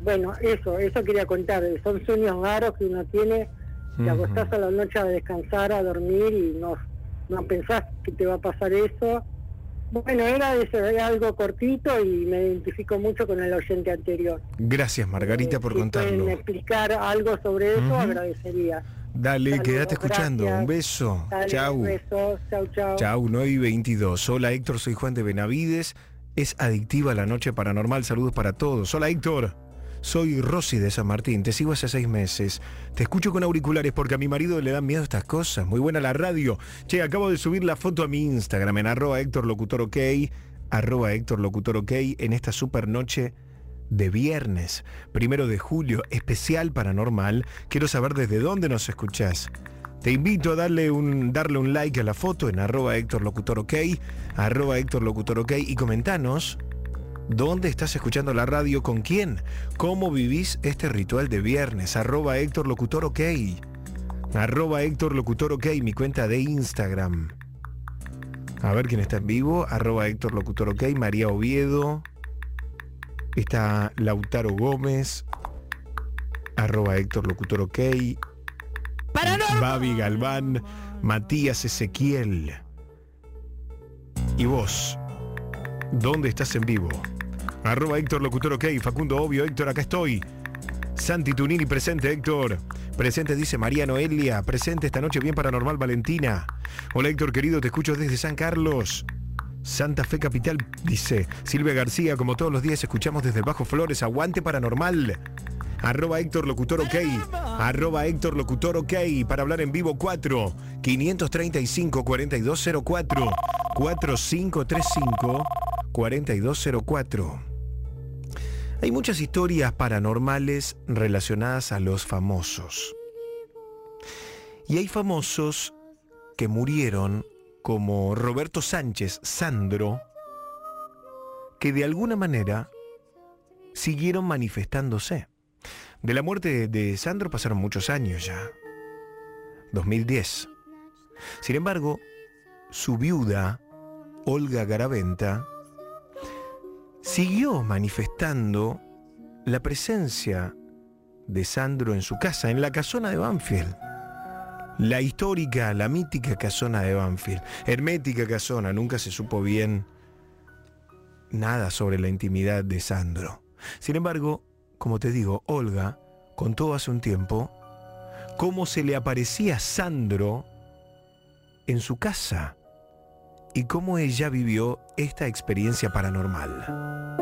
Bueno, eso, eso quería contar, son sueños raros que uno tiene, te Ujú. acostás a la noche a descansar, a dormir y no, no pensás que te va a pasar eso. Bueno, era, eso, era algo cortito y me identifico mucho con el oyente anterior. Gracias, Margarita, por Si contarlo. explicar algo sobre eso, agradecería. Dale, Saludos, quédate escuchando. gracias. Un beso. Dale, Chau. Besos, chau, chau. Chau, 9 y 22. Hola Héctor, soy Juan de Benavides. Es adictiva la noche paranormal. Saludos para todos. Hola Héctor. Soy Rosy de San Martín. Te sigo hace seis meses. Te escucho con auriculares porque a mi marido le dan miedo estas cosas. Muy buena la radio. Che, acabo de subir la foto a mi Instagram en arroba Héctor Locutor OK. Arroba Héctor Locutor OK en esta super noche de viernes, primero de julio, especial paranormal. Quiero saber desde dónde nos escuchás. Te invito a darle un, darle un like a la foto en arroba Héctor Locutor OK, arroba Héctor Locutor OK y comentanos dónde estás escuchando la radio, con quién, cómo vivís este ritual de viernes, arroba Héctor Locutor OK, arroba Héctor Locutor OK, mi cuenta de Instagram. A ver quién está en vivo, arroba Héctor Locutor OK, María Oviedo, está Lautaro Gómez, arroba Héctor Locutor OK, Babi Galván, Matías Ezequiel. ¿Y vos? ¿Dónde estás en vivo? Arroba Héctor Locutor OK, Facundo Obvio, Héctor, acá estoy. Santi Tunini presente, Héctor. Presente, dice María Noelia. Presente esta noche, bien paranormal, Valentina. Hola, Héctor, querido, te escucho desde San Carlos. Santa Fe Capital, dice Silvia García, como todos los días escuchamos desde Bajo Flores, aguante paranormal. Arroba Héctor Locutor OK. Arroba Héctor Locutor OK. Para hablar en vivo 4 535 4204 4535 4204. Hay muchas historias paranormales relacionadas a los famosos. Y hay famosos que murieron como Roberto Sánchez, Sandro, que de alguna manera siguieron manifestándose. De la muerte de, Sandro pasaron muchos años ya. 2010. Sin embargo, su viuda, Olga Garaventa, siguió manifestando la presencia de Sandro en su casa, en la casona de Banfield. La histórica, la mítica casona de Banfield. Hermética casona, nunca se supo bien nada sobre la intimidad de Sandro. Sin embargo, como te digo, Olga contó hace un tiempo cómo se le aparecía Sandro en su casa y cómo ella vivió esta experiencia paranormal.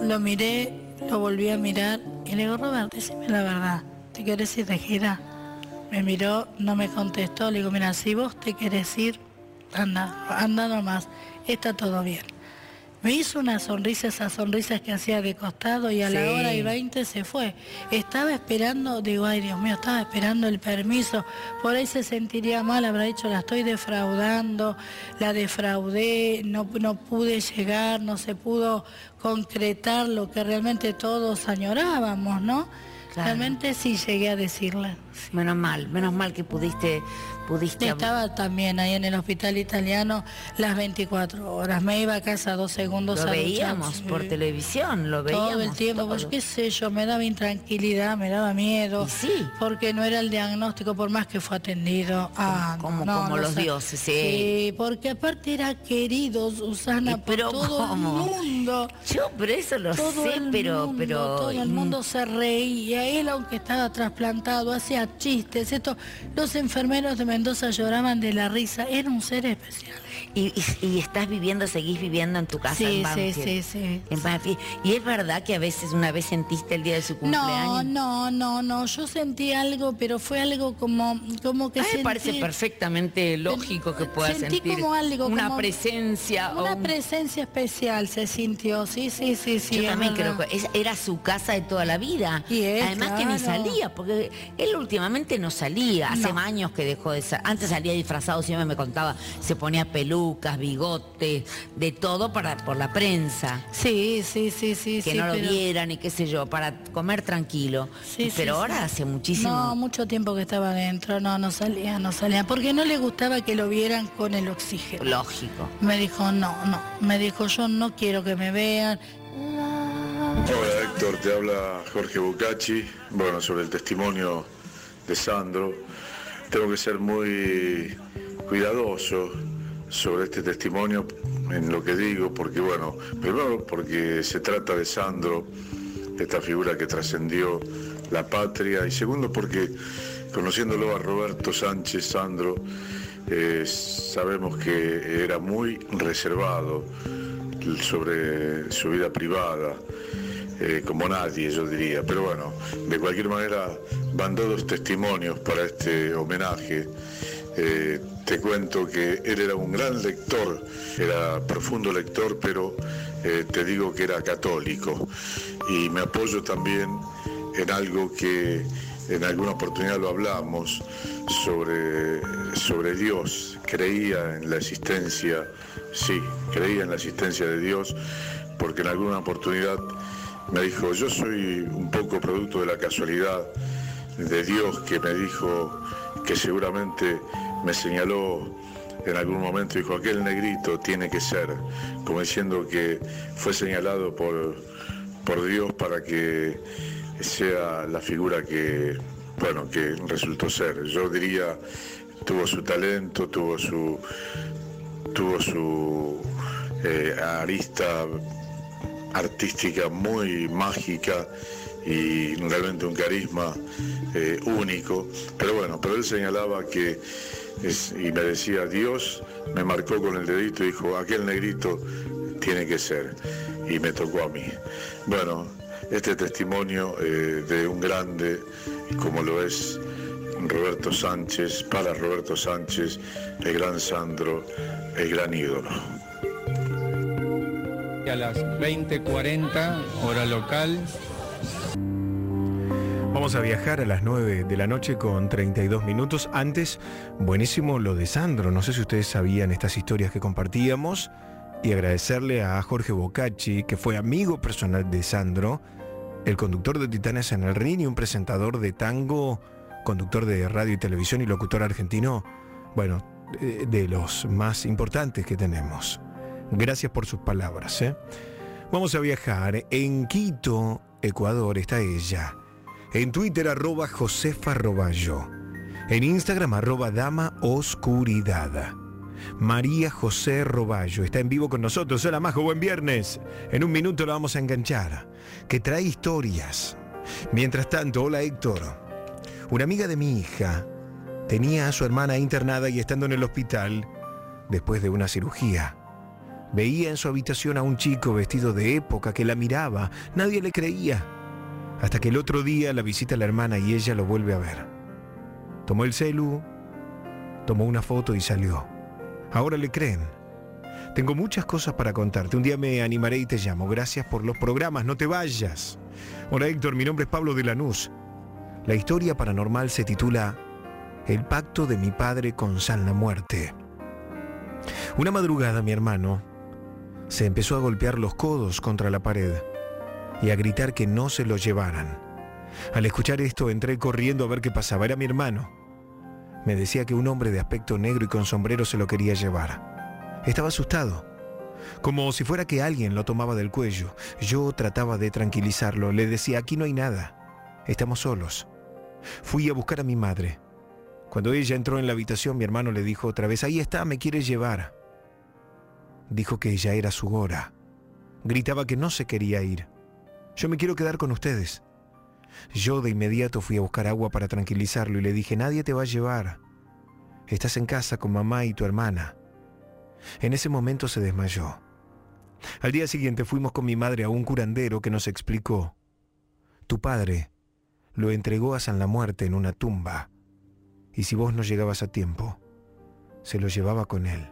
Lo miré lo volví a mirar y le digo, Robert, decime la verdad, ¿te querés ir de gira? Me miró, no me contestó, le digo, mira, si vos te querés ir, anda, anda nomás, está todo bien. Me hizo una sonrisa, esas sonrisas que hacía de costado y a la hora y 20 se fue. Estaba esperando, digo, ay Dios mío, estaba esperando el permiso. Por ahí se sentiría mal, habrá dicho, la estoy defraudando, la defraudé, no, no pude llegar, no se pudo concretar lo que realmente todos añorábamos, ¿no? Realmente sí llegué a decirle. Menos mal, menos mal que pudiste, pudiste. Estaba también ahí en el hospital italiano las 24 horas. Me iba a casa dos segundos Lo a veíamos sí. por televisión, lo veíamos. Todo el tiempo, pues todo. qué sé yo, me daba intranquilidad, me daba miedo. Sí. Porque no era el diagnóstico, por más que fue atendido. Ah, como- no, como no los dioses, sí. Sí, porque aparte era querido, Susana, por pero todo ¿cómo? el mundo. Yo, pero eso lo Todo sé, el pero, mundo, pero. todo el mundo se reía, él aunque estaba trasplantado, hacía chistes, esto, los enfermeros de Mendoza lloraban de la risa, era un ser especial. Y, y- y estás viviendo, seguís viviendo en tu casa Sí, en Banfield. sí, sí. En Banfield. Y es verdad que a veces una vez sentiste el día de su No, cumpleaños. no, no, no, yo sentí algo, pero fue algo como, como que A mí me sentí- parece perfectamente lógico que puedas sentí sentir como algo, una como presencia o Una un- presencia especial se sintió, sí, sí, sí, sí. Yo también verdad. creo que era su casa de toda la vida. Y es, Además que ni salía, porque él últimamente no salía. Hace No. años que dejó de salir. Antes salía disfrazado, siempre me contaba, se ponía pelucas, bigotes, de todo para por la prensa. Sí, sí, sí, sí. Que sí, no lo pero- vieran y qué sé yo, para comer tranquilo. Sí, Pero sí, ahora sí. hace muchísimo. No, mucho tiempo que estaba adentro, no, no salía, no salía, porque no le gustaba que lo vieran con el oxígeno. Lógico. Me dijo, no, no, me dijo, yo no quiero que me vean. Hola Héctor, te habla Jorge Bucacci. Bueno, sobre el testimonio de Sandro, tengo que ser muy cuidadoso sobre este testimonio en lo que digo, porque bueno, primero porque se trata de Sandro, esta figura que trascendió la patria, y segundo porque conociéndolo a Roberto Sánchez Sandro, eh, sabemos que era muy reservado sobre su vida privada, eh, como nadie yo diría. Pero bueno, de cualquier manera van dos testimonios para este homenaje. Eh, te cuento que él era un gran lector, era profundo lector, pero eh, te digo que era católico. Y me apoyo también en algo que en alguna oportunidad lo hablamos sobre, sobre Dios. Creía en la existencia, sí, creía en la existencia de Dios, porque en alguna oportunidad me dijo, yo soy un poco producto de la casualidad de Dios que me dijo que seguramente me señaló en algún momento, dijo, aquel negrito tiene que ser, como diciendo que fue señalado por, por Dios para que sea la figura que, bueno, que resultó ser. Yo diría, tuvo su talento, tuvo su, tuvo su eh, arista artística muy mágica y realmente un carisma eh, único. Pero bueno, pero él señalaba que, y me decía, Dios me marcó con el dedito y dijo, aquel negrito tiene que ser. Y me tocó a mí. Bueno, este testimonio eh, de un grande como lo es Roberto Sánchez, para Roberto Sánchez, el gran Sandro, el gran ídolo. A las 20:40 hora local. Vamos a viajar a las 9 de la noche con 32 minutos. Antes, buenísimo lo de Sandro. No sé si ustedes sabían estas historias que compartíamos. Y agradecerle a Jorge Bocacci, que fue amigo personal de Sandro, el conductor de Titanes en el Ring y un presentador de tango, conductor de radio y televisión y locutor argentino, bueno, de, de los más importantes que tenemos. Gracias por sus palabras. ¿eh? Vamos a viajar. En Quito, Ecuador, está ella. En Twitter, arroba Josefa Roballo. En Instagram, arroba Dama Oscuridad. María José Roballo está en vivo con nosotros. Hola, Majo, buen viernes. En un minuto la vamos a enganchar. Que trae historias. Mientras tanto, hola Héctor. Una amiga de mi hija tenía a su hermana internada y estando en el hospital, después de una cirugía, Veía en su habitación a un chico vestido de época que la miraba. Nadie le creía. Hasta que el otro día la visita la hermana y ella lo vuelve a ver. Tomó el celu, tomó una foto y salió. Ahora le creen. Tengo muchas cosas para contarte. Un día me animaré y te llamo. Gracias por los programas. No te vayas. Hola Héctor, mi nombre es Pablo de Lanús. La historia paranormal se titula El pacto de mi padre con San la Muerte. Una madrugada mi hermano se empezó a golpear los codos contra la pared y a gritar que no se lo llevaran. Al escuchar esto entré corriendo a ver qué pasaba. Era mi hermano. Me decía que un hombre de aspecto negro y con sombrero se lo quería llevar. Estaba asustado, como si fuera que alguien lo tomaba del cuello. Yo trataba de tranquilizarlo. Le decía, aquí no hay nada. Estamos solos. Fui a buscar a mi madre. Cuando ella entró en la habitación, mi hermano le dijo otra vez, ahí está, me quiere llevar. Dijo que ya era su hora. Gritaba que no se quería ir. Yo me quiero quedar con ustedes. Yo de inmediato fui a buscar agua para tranquilizarlo y le dije, nadie te va a llevar. Estás en casa con mamá y tu hermana. En ese momento se desmayó. Al día siguiente fuimos con mi madre a un curandero que nos explicó, tu padre lo entregó a San la Muerte en una tumba, y si vos no llegabas a tiempo, se lo llevaba con él.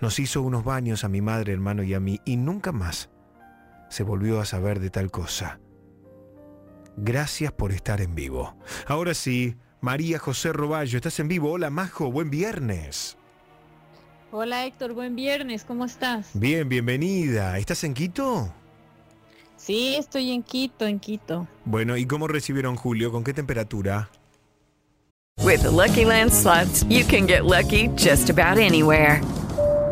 Nos hizo unos baños a mi madre, hermano y a mí, y nunca más se volvió a saber de tal cosa. Gracias por estar en vivo. Ahora sí, María José Roballo, estás en vivo. Hola, Majo, buen viernes. Hola Héctor, buen viernes, ¿cómo estás? Bien, bienvenida. ¿Estás en Quito? Sí, estoy en Quito, en Quito. Bueno, ¿y cómo recibieron Julio? ¿Con qué temperatura? With the Lucky Land slots, you can get lucky just about anywhere.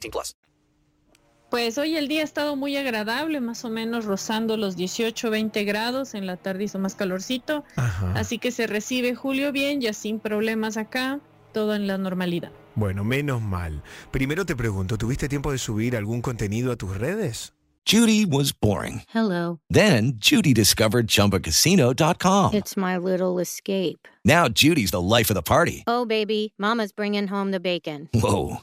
18 plus. Pues hoy el día ha estado muy agradable, más o menos rozando los 18, 20 grados, en la tarde hizo más calorcito, así que se recibe Julio bien, ya sin problemas acá, todo en la normalidad. Bueno, menos mal. Primero te pregunto, ¿tuviste tiempo de subir algún contenido a tus redes? Judy was boring. Hello. Then Judy discovered ChumbaCasino.com. It's my little escape. Now Judy's the life of the party. Oh, baby, Mama's bringing home the bacon. Whoa,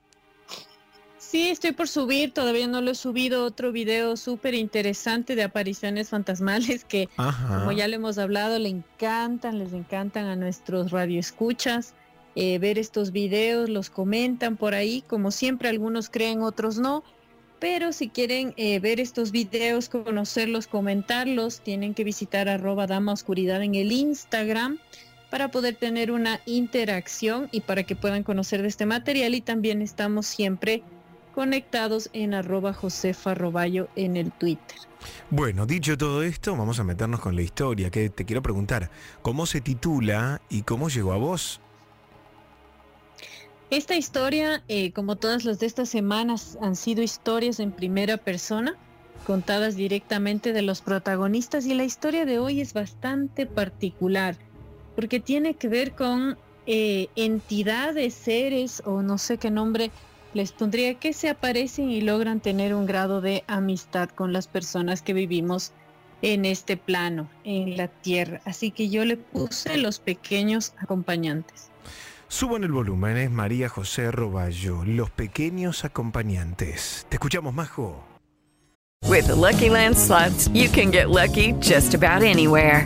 Sí, estoy por subir, todavía no lo he subido, otro video súper interesante de apariciones fantasmales que, Ajá. como ya lo hemos hablado, le encantan, les encantan a nuestros radioescuchas eh, ver estos videos, los comentan por ahí, como siempre algunos creen, otros no, pero si quieren eh, ver estos videos, conocerlos, comentarlos, tienen que visitar arroba dama oscuridad en el Instagram para poder tener una interacción y para que puedan conocer de este material y también estamos siempre conectados en arroba Josefa Roballo en el Twitter. Bueno, dicho todo esto, vamos a meternos con la historia, que te quiero preguntar, ¿cómo se titula y cómo llegó a vos? Esta historia, eh, como todas las de estas semanas, han sido historias en primera persona, contadas directamente de los protagonistas y la historia de hoy es bastante particular, porque tiene que ver con eh, entidades, seres o no sé qué nombre les pondría que se aparecen y logran tener un grado de amistad con las personas que vivimos en este plano, en la tierra. Así que yo le puse los pequeños acompañantes. Suban el volumen, es María José Roballo, los pequeños acompañantes. Te escuchamos, Majo. With the Lucky Land slots, you can get lucky just about anywhere.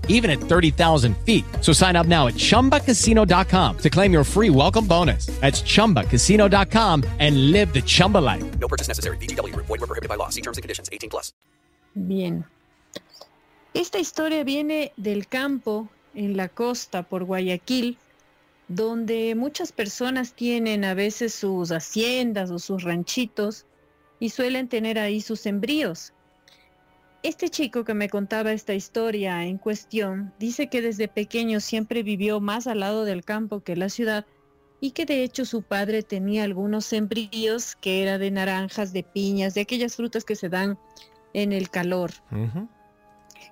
even at 30,000 feet. So sign up now at chumbacasino.com to claim your free welcome bonus. That's chumbacasino.com and live the Chumba life. No purchase necessary. VGW Group. Void were prohibited by law. See terms and conditions. 18 plus. Bien. Esta historia viene del campo en la costa por Guayaquil, donde muchas personas tienen a veces sus haciendas o sus ranchitos y suelen tener ahí sus sembríos. Este chico que me contaba esta historia en cuestión dice que desde pequeño siempre vivió más al lado del campo que la ciudad y que de hecho su padre tenía algunos sembríos que era de naranjas, de piñas, de aquellas frutas que se dan en el calor.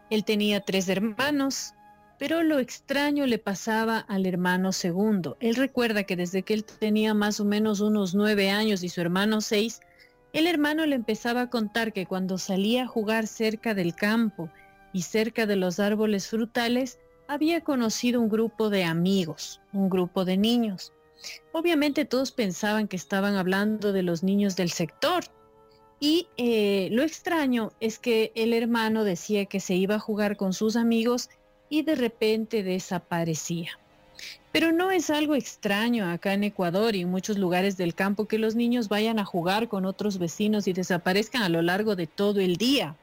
Él tenía tres hermanos, pero lo extraño le pasaba al hermano segundo. Él recuerda que desde que él tenía más o menos unos nueve años y su hermano seis, el hermano le empezaba a contar que cuando salía a jugar cerca del campo y cerca de los árboles frutales, había conocido un grupo de amigos, un grupo de niños. Obviamente todos pensaban que estaban hablando de los niños del sector. Y eh, lo extraño es que el hermano decía que se iba a jugar con sus amigos y de repente desaparecía. Pero no es algo extraño acá en Ecuador y en muchos lugares del campo que los niños vayan a jugar con otros vecinos y desaparezcan a lo largo de todo el día,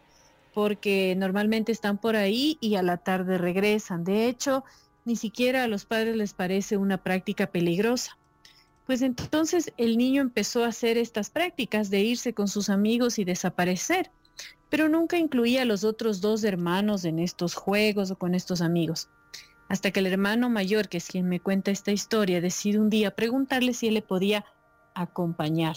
porque normalmente están por ahí y a la tarde regresan. De hecho, ni siquiera a los padres les parece una práctica peligrosa. Pues entonces el niño empezó a hacer estas prácticas de irse con sus amigos y desaparecer, pero nunca incluía a los otros dos hermanos en estos juegos o con estos amigos. Hasta que el hermano mayor, que es quien me cuenta esta historia, decide un día preguntarle si él le podía acompañar.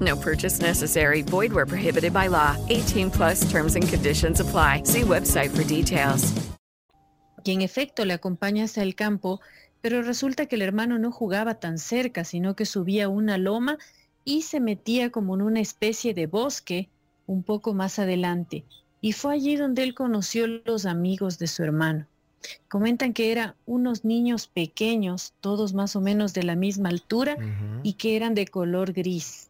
No purchase necessary. Void where prohibited by law. 18 plus terms and conditions apply. See website for details. Y en efecto le acompaña hasta el campo, pero resulta que el hermano no jugaba tan cerca, sino que subía una loma y se metía como en una especie de bosque un poco más adelante. Y fue allí donde él conoció los amigos de su hermano. Comentan que eran unos niños pequeños, todos más o menos de la misma altura y que eran de color gris.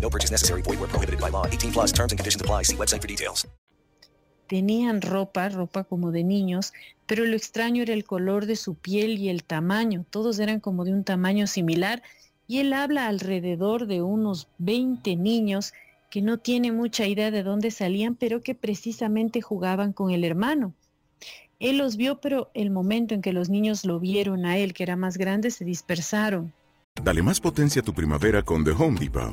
No purchase necessary. Void were prohibited by law. 18 plus terms and conditions apply. See website for details. Tenían ropa, ropa como de niños, pero lo extraño era el color de su piel y el tamaño. Todos eran como de un tamaño similar y él habla alrededor de unos 20 niños que no tiene mucha idea de dónde salían, pero que precisamente jugaban con el hermano. Él los vio, pero el momento en que los niños lo vieron a él, que era más grande, se dispersaron. Dale más potencia a tu primavera con The Home Depot.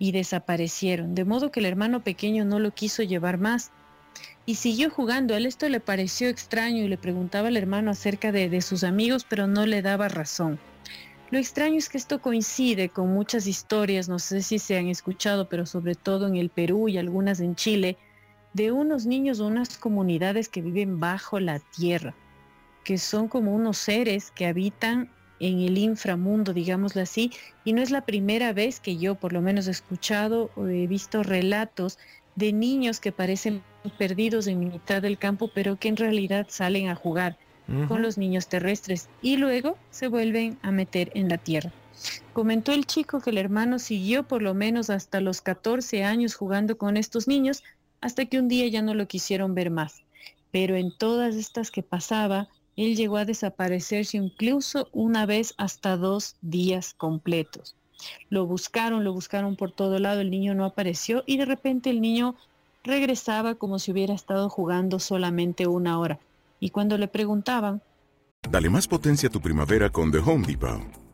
Y desaparecieron, de modo que el hermano pequeño no lo quiso llevar más. Y siguió jugando. A esto le pareció extraño y le preguntaba al hermano acerca de, de sus amigos, pero no le daba razón. Lo extraño es que esto coincide con muchas historias, no sé si se han escuchado, pero sobre todo en el Perú y algunas en Chile, de unos niños o unas comunidades que viven bajo la tierra, que son como unos seres que habitan en el inframundo, digámoslo así, y no es la primera vez que yo por lo menos he escuchado o he visto relatos de niños que parecen perdidos en mitad del campo, pero que en realidad salen a jugar con los niños terrestres y luego se vuelven a meter en la tierra. Comentó el chico que el hermano siguió por lo menos hasta los 14 años jugando con estos niños, hasta que un día ya no lo quisieron ver más. Pero en todas estas que pasaba, él llegó a desaparecerse incluso una vez hasta dos días completos. Lo buscaron, lo buscaron por todo lado, el niño no apareció y de repente el niño regresaba como si hubiera estado jugando solamente una hora. Y cuando le preguntaban, Dale más potencia a tu primavera con The Home Depot.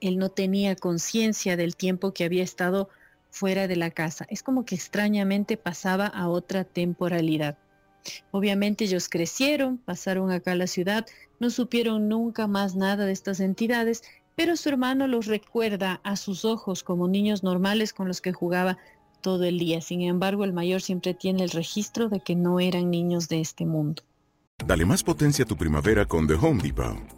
Él no tenía conciencia del tiempo que había estado fuera de la casa. Es como que extrañamente pasaba a otra temporalidad. Obviamente ellos crecieron, pasaron acá a la ciudad, no supieron nunca más nada de estas entidades, pero su hermano los recuerda a sus ojos como niños normales con los que jugaba todo el día. Sin embargo, el mayor siempre tiene el registro de que no eran niños de este mundo. Dale más potencia a tu primavera con The Home Depot.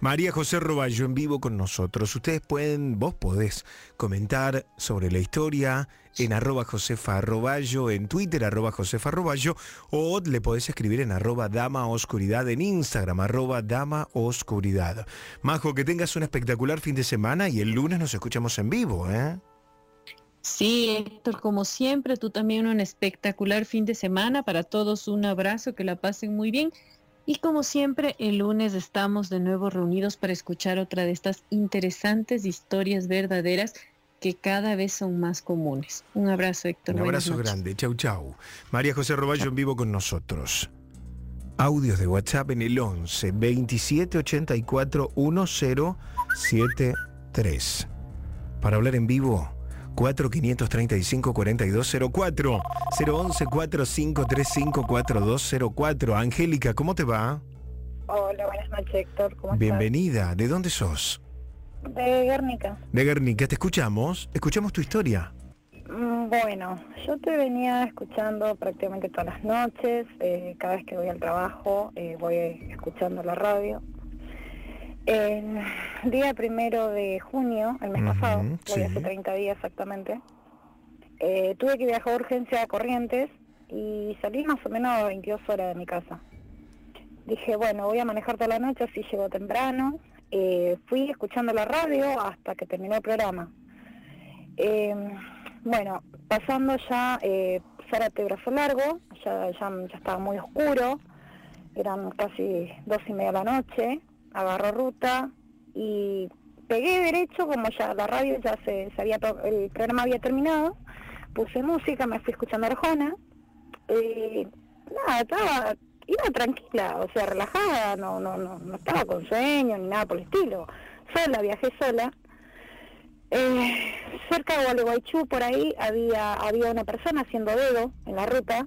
María José Roballo en vivo con nosotros. Ustedes pueden, vos podés comentar sobre la historia en arroba Josefa Roballo, en Twitter arroba Josefa Roballo, o le podés escribir en arroba Dama Oscuridad en Instagram, arroba Dama Oscuridad. Majo, que tengas un espectacular fin de semana y el lunes nos escuchamos en vivo, ¿eh? Sí, Héctor, como siempre, tú también un espectacular fin de semana. Para todos un abrazo, que la pasen muy bien. Y como siempre, el lunes estamos de nuevo reunidos para escuchar otra de estas interesantes historias verdaderas que cada vez son más comunes. Un abrazo, Héctor. Un abrazo grande. Chau, chau. María José Roballo en vivo con nosotros. Audios de WhatsApp en el 11 27 84 1073. Para hablar en vivo, 4 535 4204 011 4535 4204. Angélica, ¿cómo te va? Hola, buenas noches, Héctor. ¿Cómo estás? Bienvenida. ¿De dónde sos? De Guernica. De Guernica. ¿Te escuchamos? Escuchamos tu historia. Mm, Bueno, yo te venía escuchando prácticamente todas las noches, eh, cada vez que voy al trabajo eh, voy escuchando la radio. El día primero de junio, el mes pasado, sí. hace 30 días exactamente, eh, tuve que viajar a urgencia a Corrientes y salí más o menos a 22 horas de mi casa. Dije, bueno, voy a manejar toda la noche, así llego temprano. Eh, fui escuchando la radio hasta que terminó el programa. Eh, bueno, pasando ya eh, Zárate Brazo Largo, ya, ya, ya estaba muy oscuro, eran casi dos y media de la noche, agarró ruta y pegué derecho, como ya la radio ya se, se había, el programa había terminado, puse música, me fui escuchando a Arjona, eh, nada, estaba, iba tranquila, o sea, relajada, no, no, no, no estaba con sueño ni nada por el estilo, sola, viajé sola, eh, cerca de Gualeguaychú, por ahí, había, había una persona haciendo dedo en la ruta.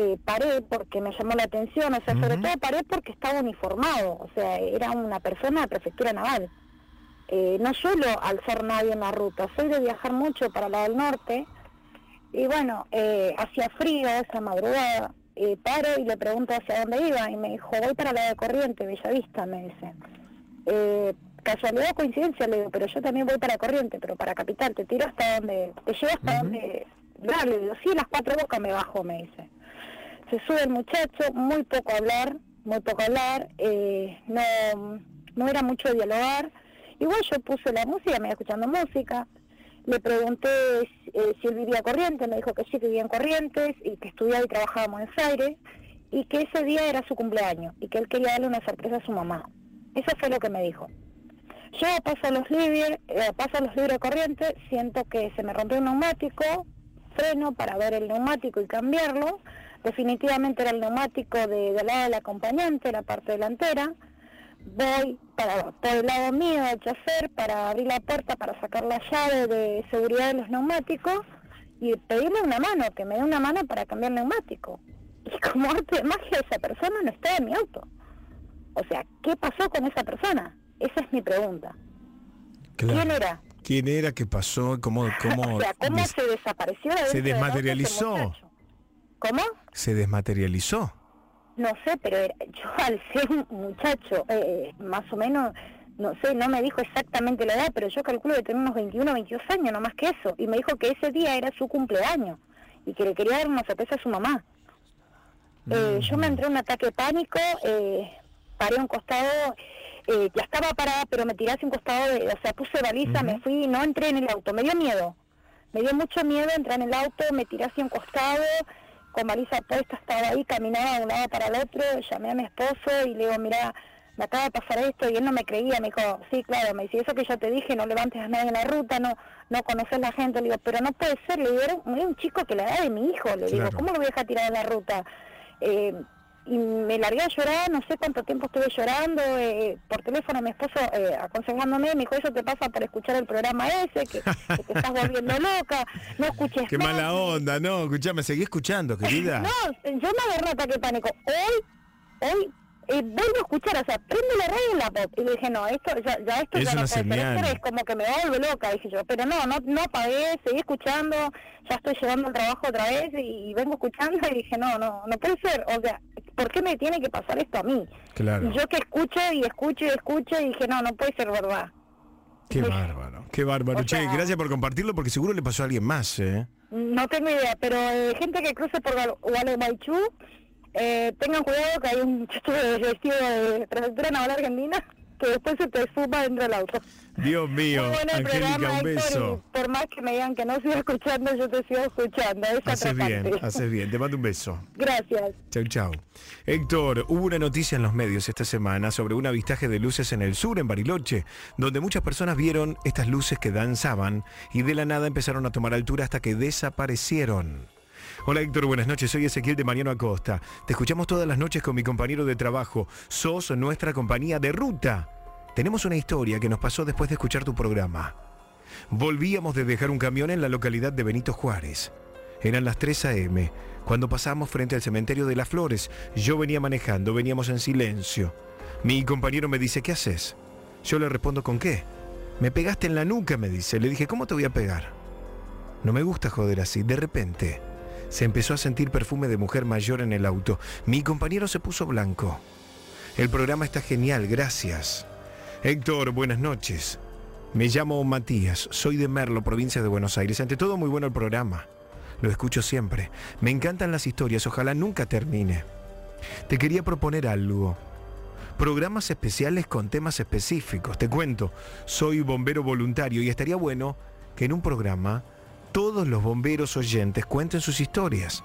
Eh, paré porque me llamó la atención, o sea, sobre todo paré porque estaba uniformado, o sea, era una persona de prefectura naval. Eh, no suelo alzar nadie en la ruta, soy de viajar mucho para la del norte, y bueno, eh, hacía frío esa madrugada, eh, paro y le pregunto hacia dónde iba, y me dijo, voy para la de Corriente, Bellavista, me dice. Eh, casualidad o coincidencia, le digo, pero yo también voy para Corriente, pero para Capital, te tiro hasta donde, te llevo hasta donde, ya, le digo, sí, las cuatro bocas me bajo, me dice. Se sube el muchacho, muy poco hablar, muy poco hablar, eh, no, no era mucho dialogar. Igual yo puse la música, me iba escuchando música, le pregunté eh, si él vivía en Corrientes, me dijo que sí, que vivía en Corrientes y que estudiaba y trabajaba en Buenos Aires y que ese día era su cumpleaños y que él quería darle una sorpresa a su mamá. Eso fue lo que me dijo. Yo paso los libres, eh, paso los libres de corriente, siento que se me rompió un neumático, freno para ver el neumático y cambiarlo. Definitivamente era el neumático de, del lado del acompañante, la parte delantera. Voy para, por el lado mío del chofer para abrir la puerta para sacar la llave de seguridad de los neumáticos y pedirle una mano, que me dé una mano para cambiar el neumático. Y como arte de magia esa persona no está en mi auto. O sea, ¿qué pasó con esa persona? Esa es mi pregunta. Claro. ¿Quién era? ¿Quién era? ¿Qué pasó? ¿Cómo, cómo o sea, ¿cómo des- se desapareció? de se desmaterializó? ¿Cómo? Se desmaterializó. No sé, pero era- yo al ser un muchacho, eh, más o menos, no sé, no me dijo exactamente la edad, pero yo calculo que tenía unos 21 22 años, no más que eso. Y me dijo que ese día era su cumpleaños y que le quería dar una sorpresa a su mamá. Eh, yo me entré en un ataque de pánico, eh, paré a un costado, eh, ya estaba parada, pero me tiré hacia un costado, de, o sea, puse baliza, me fui, no entré en el auto, me dio miedo. Me dio mucho miedo entrar en el auto, me tiré hacia un costado, con baliza puesta, estaba ahí, caminaba de un lado para el otro, llamé a mi esposo y le digo, mira, me acaba de pasar esto, y él no me creía, me dijo, sí, claro, me dice, eso que yo te dije, no levantes a nadie en la ruta, no no conoces la gente, le digo, pero no puede ser, le digo, era un, era un chico que la edad de mi hijo, le digo. ¿cómo lo voy a dejar tirado en la ruta? Eh, y me largué a llorar, no sé cuánto tiempo estuve llorando, eh, por teléfono mi esposo eh, aconsejándome, me dijo, eso te pasa por escuchar el programa ese, que, que te estás volviendo loca, no escuches Qué más". mala onda, no, escuchame, seguí escuchando, querida. No, yo me agarré ataque de pánico. Hoy, hoy, eh, vuelvo a escuchar, o sea, prende la radio en la pop. Y le dije, no, esto ya, ya esto Es ya no una puede ser. señal. Esto es como que me vuelve loca, dije yo. Pero no, no, no apagué, seguí escuchando, ya estoy llevando el trabajo otra vez y, y vengo escuchando y dije, no, no, no puede ser. O sea, ¿por qué me tiene que pasar esto a mí? Claro. Y yo que escucho y escucho y escucho y dije, no, no puede ser verdad. Qué bárbaro, qué bárbaro. Che, sea- gracias por compartirlo porque seguro le pasó a alguien más, ¿eh? No tengo idea, pero eh, gente que cruce por Gual- Gualeguaychú, eh, tengan cuidado que hay un muchacho de- vestido de prefectura naval argentina que después se te suma dentro del auto. Dios mío, Muy bueno el Angélica, programa, un beso. por más que me digan que no sigo escuchando, yo te sigo escuchando. Es Haces bien, haces bien. Te mando un beso. Gracias. Chau, chau. Héctor, hubo una noticia en los medios esta semana sobre un avistaje de luces en el sur, en Bariloche, donde muchas personas vieron estas luces que danzaban y de la nada empezaron a tomar altura hasta que desaparecieron. Hola Héctor, buenas noches. Soy Ezequiel de Mariano Acosta. Te escuchamos todas las noches con mi compañero de trabajo. Sos nuestra compañía de ruta. Tenemos una historia que nos pasó después de escuchar tu programa. Volvíamos de dejar un camión en la localidad de Benito Juárez. Eran las 3 a.m. Cuando pasamos frente al cementerio de las Flores, yo venía manejando, veníamos en silencio. Mi compañero me dice, ¿qué haces? Yo le respondo, ¿con qué? Me pegaste en la nuca, me dice. Le dije, ¿cómo te voy a pegar? No me gusta joder así. De repente, se empezó a sentir perfume de mujer mayor en el auto. Mi compañero se puso blanco. El programa está genial, gracias. Héctor, buenas noches. Me llamo Matías, soy de Merlo, provincia de Buenos Aires. Ante todo, muy bueno el programa. Lo escucho siempre. Me encantan las historias, ojalá nunca termine. Te quería proponer algo. Programas especiales con temas específicos. Te cuento, soy bombero voluntario y estaría bueno que en un programa todos los bomberos oyentes cuenten sus historias.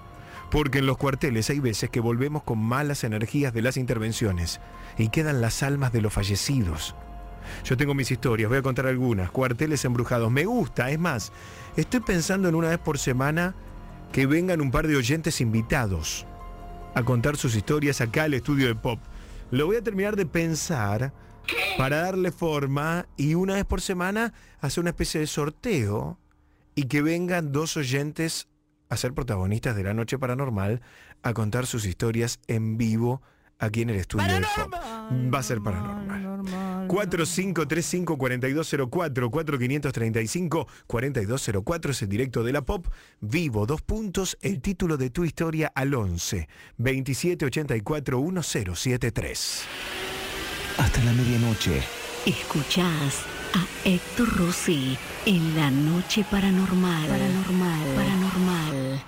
Porque en los cuarteles hay veces que volvemos con malas energías de las intervenciones y quedan las almas de los fallecidos. Yo tengo mis historias, voy a contar algunas. Cuarteles embrujados. Me gusta, es más, estoy pensando en una vez por semana que vengan un par de oyentes invitados a contar sus historias acá al estudio de pop. Lo voy a terminar de pensar para darle forma y una vez por semana hacer una especie de sorteo y que vengan dos oyentes a ser protagonistas de la noche paranormal a contar sus historias en vivo aquí en el estudio de pop. Va a ser paranormal. 4535-4204, 4535-4204 es el directo de la pop. Vivo, dos puntos, el título de tu historia al 11 2784 1073. Hasta la medianoche. Escuchás a Héctor Rossi en la noche paranormal. Paranormal. Paranormal.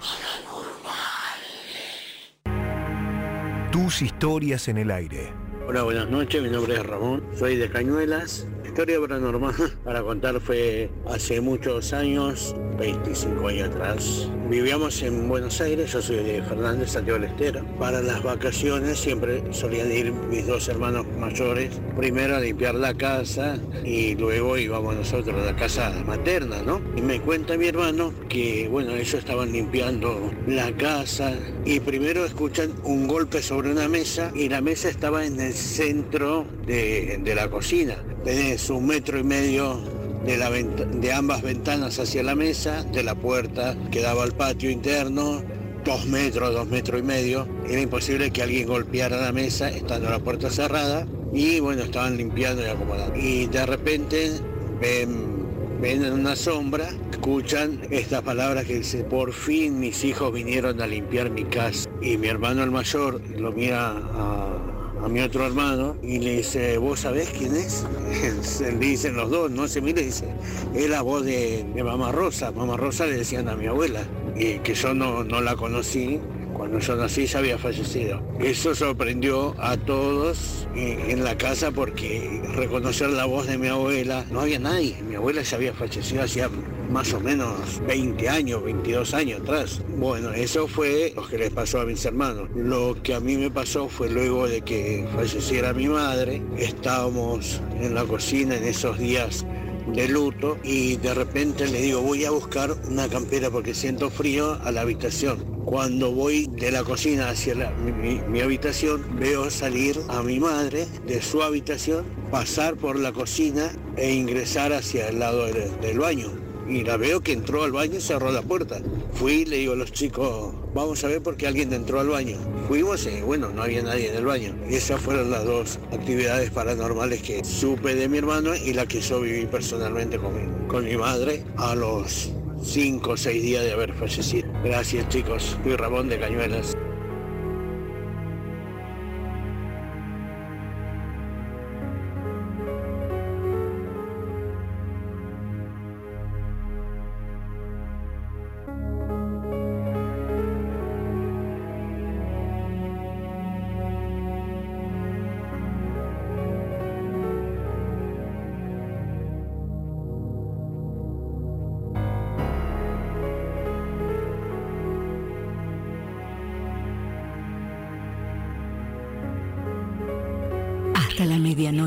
Tus historias en el aire. Hola, buenas noches, mi nombre es Ramón, soy de Cañuelas. La historia paranormal para contar fue hace muchos años, 25 años atrás. Vivíamos en Buenos Aires, yo soy de Fernández, Santiago del. Para las vacaciones siempre solían ir mis dos hermanos mayores, primero a limpiar la casa y luego íbamos nosotros a la casa materna, ¿no? Y me cuenta mi hermano que, bueno, ellos estaban limpiando la casa y primero escuchan un golpe sobre una mesa y la mesa estaba en el centro de, la cocina. Tenés un metro y medio de, la de ambas ventanas hacia la mesa, de la puerta que daba al patio interno, dos metros, dos metros y medio. Era imposible que alguien golpeara la mesa estando la puerta cerrada y bueno, estaban limpiando y acomodando. Y de repente ven, ven en una sombra, escuchan estas palabras que dice, por fin mis hijos vinieron a limpiar mi casa. Y mi hermano el mayor lo mira a, a mi otro hermano y le dice, ¿vos sabés quién es? Le dicen los dos, no se mire, dice, es la voz de, de Mamá Rosa. Mamá Rosa le decían a mi abuela, y que yo no, no la conocí. Cuando yo nací ya había fallecido. Eso sorprendió a todos en la casa porque reconocer la voz de mi abuela, no había nadie. Mi abuela ya había fallecido hacía más o menos 20 años, 22 años atrás. Bueno, eso fue lo que les pasó a mis hermanos. Lo que a mí me pasó fue luego de que falleciera mi madre. Estábamos en la cocina en esos días de luto y de repente le digo voy a buscar una campera porque siento frío a la habitación. Cuando voy de la cocina hacia la- mi, habitación veo salir a mi madre de su habitación, pasar por la cocina e ingresar hacia el lado del baño. Y la veo que entró al baño y cerró la puerta. Fui y le digo a los chicos, vamos a ver por qué alguien entró al baño. Fuimos y bueno, no había nadie en el baño. Y esas fueron las dos actividades paranormales que supe de mi hermano y la que yo viví personalmente con mi, con mi madre a los 5 o 6 días de haber fallecido. Gracias chicos, soy Ramón de Cañuelas.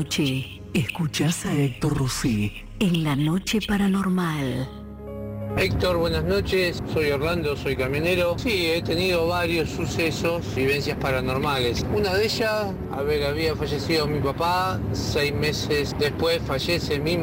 La medianoche, escuchás a Héctor Rossi en la noche paranormal. Héctor, buenas noches. Soy Orlando, soy camionero. Sí, he tenido varios sucesos, vivencias paranormales. Una de ellas, a ver, había fallecido mi papá. Seis meses después fallece mi,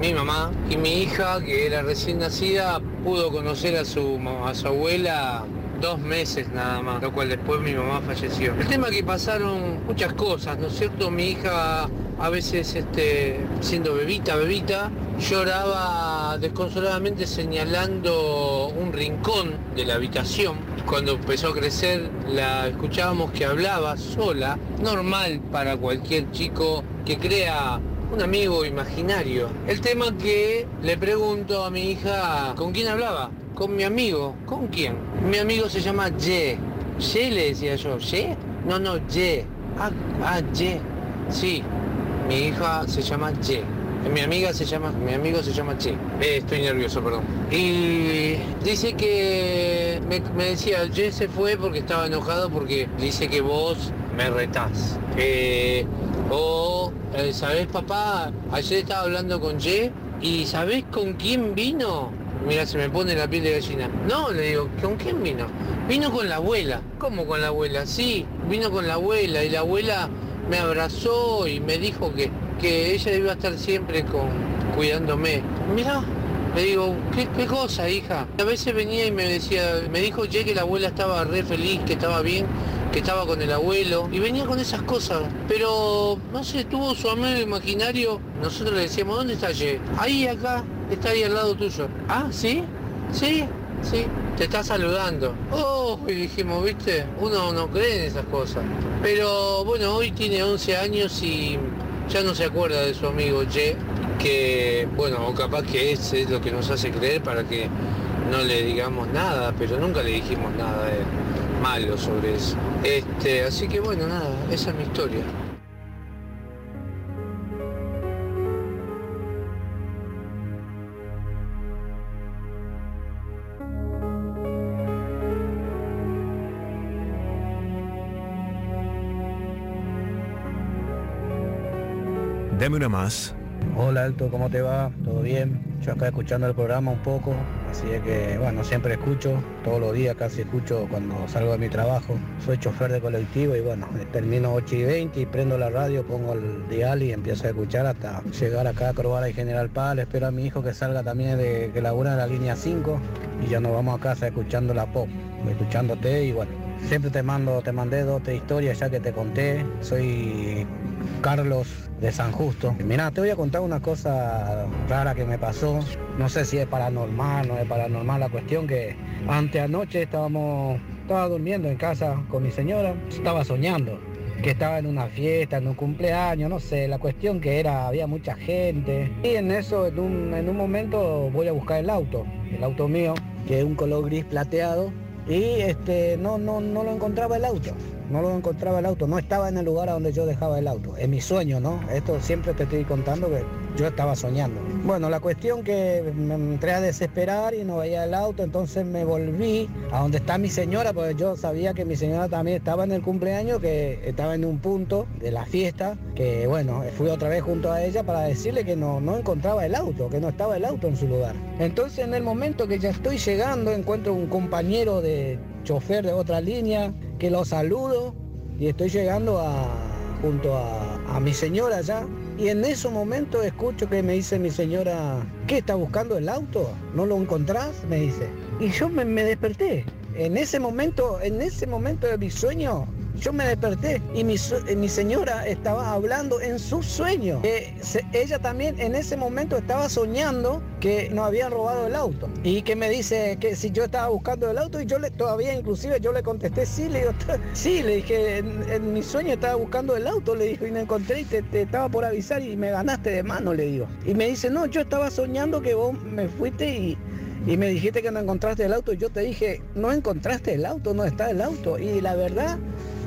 mi mamá. Y mi hija, que era recién nacida, pudo conocer a su, a su abuela dos meses nada más, lo cual después mi mamá falleció. El tema que pasaron muchas cosas, ¿no es cierto? Mi hija a veces, este, siendo bebita, bebita, lloraba desconsoladamente señalando un rincón de la habitación. Cuando empezó a crecer la escuchábamos que hablaba sola, normal para cualquier chico que crea un amigo imaginario. El tema que le pregunto a mi hija, ¿con quién hablaba? Con mi amigo. ¿Con quién? Mi amigo se llama Ye. Ye le decía yo. ¿Ye? No, no, Ye. Ah, ah, Ye. Sí. Mi hija se llama Ye. Mi amiga se llama, mi amigo se llama Che. Eh, estoy nervioso, perdón. Y dice que me, decía, Ye se fue porque estaba enojado porque dice que vos me retás. Eh, o, eh, ¿sabés papá? Ayer estaba hablando con Ye y ¿sabés con quién vino? Mira, se me pone la piel de gallina. No, le digo, ¿con quién vino? Vino con la abuela. ¿Cómo con la abuela? Sí, vino con la abuela y la abuela me abrazó y me dijo que, que ella iba a estar siempre con, cuidándome. Mira, le digo, ¿qué, cosa, hija? A veces venía y me decía, me dijo Che que la abuela estaba re feliz, que estaba bien, que estaba con el abuelo, y venía con esas cosas. Pero, no sé, tuvo su amigo imaginario, nosotros le decíamos, ¿dónde está Che? Ahí, acá, está ahí al lado tuyo. Ah, ¿sí? Sí, sí, te está saludando. Oh, y dijimos, viste, uno no cree en esas cosas. Pero bueno, hoy tiene 11 años y ya no se acuerda de su amigo Che, que bueno, o capaz que es lo que nos hace creer para que no le digamos nada, pero nunca le dijimos nada de malo sobre eso. Este, así que bueno, nada, esa es mi historia. Dame una más. Hola Alto, ¿cómo te va? ¿Todo bien? Yo acá escuchando el programa un poco, así es que bueno, siempre escucho, todos los días casi escucho cuando salgo de mi trabajo. Soy chofer de colectivo y bueno, termino 8 y 20 y prendo la radio, pongo el dial y empiezo a escuchar hasta llegar acá a Corvala y General Paz. Espero a mi hijo que salga también de que labura en la línea 5 y ya nos vamos a casa escuchando la pop, escuchándote y bueno. Siempre te mando, te mandé dos historias ya que te conté. Soy Carlos de San Justo. Mira, te voy a contar una cosa rara que me pasó. No sé si es paranormal, no es paranormal la cuestión que anteanoche estábamos, estaba durmiendo en casa con mi señora, estaba soñando que estaba en una fiesta, en un cumpleaños, no sé, la cuestión que era, había mucha gente. Y en eso, en un, en un momento voy a buscar el auto, el auto mío, que es un color gris plateado, y este no no no lo encontraba el auto no lo encontraba el auto no estaba en el lugar a donde yo dejaba el auto. En mi sueño no esto siempre te estoy contando que yo estaba soñando. Bueno, la cuestión que me entré a desesperar y no veía el auto, entonces me volví a donde está mi señora, porque yo sabía que mi señora también estaba en el cumpleaños, que estaba en un punto de la fiesta, que bueno, fui otra vez junto a ella para decirle que no, no encontraba el auto, que no estaba el auto en su lugar. Entonces en el momento que ya estoy llegando, encuentro un compañero de chofer de otra línea, que lo saludo y estoy llegando a, junto a, a mi señora ya. Y en ese momento escucho que me dice mi señora, ¿qué está buscando el auto? ¿No lo encontrás? Me dice. Y yo me, me desperté. En ese momento, en ese momento de mi sueño, yo me desperté y mi, eh, mi señora estaba hablando en su sueño. Eh, ella también en ese momento estaba soñando que nos habían robado el auto. Y que me dice que si yo estaba buscando el auto y yo le todavía inclusive yo le contesté sí, le digo, sí, le dije, en, mi sueño estaba buscando el auto, le dijo, y me encontré y te, te estaba por avisar y me ganaste de mano, le digo. Y me dice, no, yo estaba soñando que vos me fuiste y, y me dijiste que no encontraste el auto. Y yo te dije, no encontraste el auto, no está el auto. Y la verdad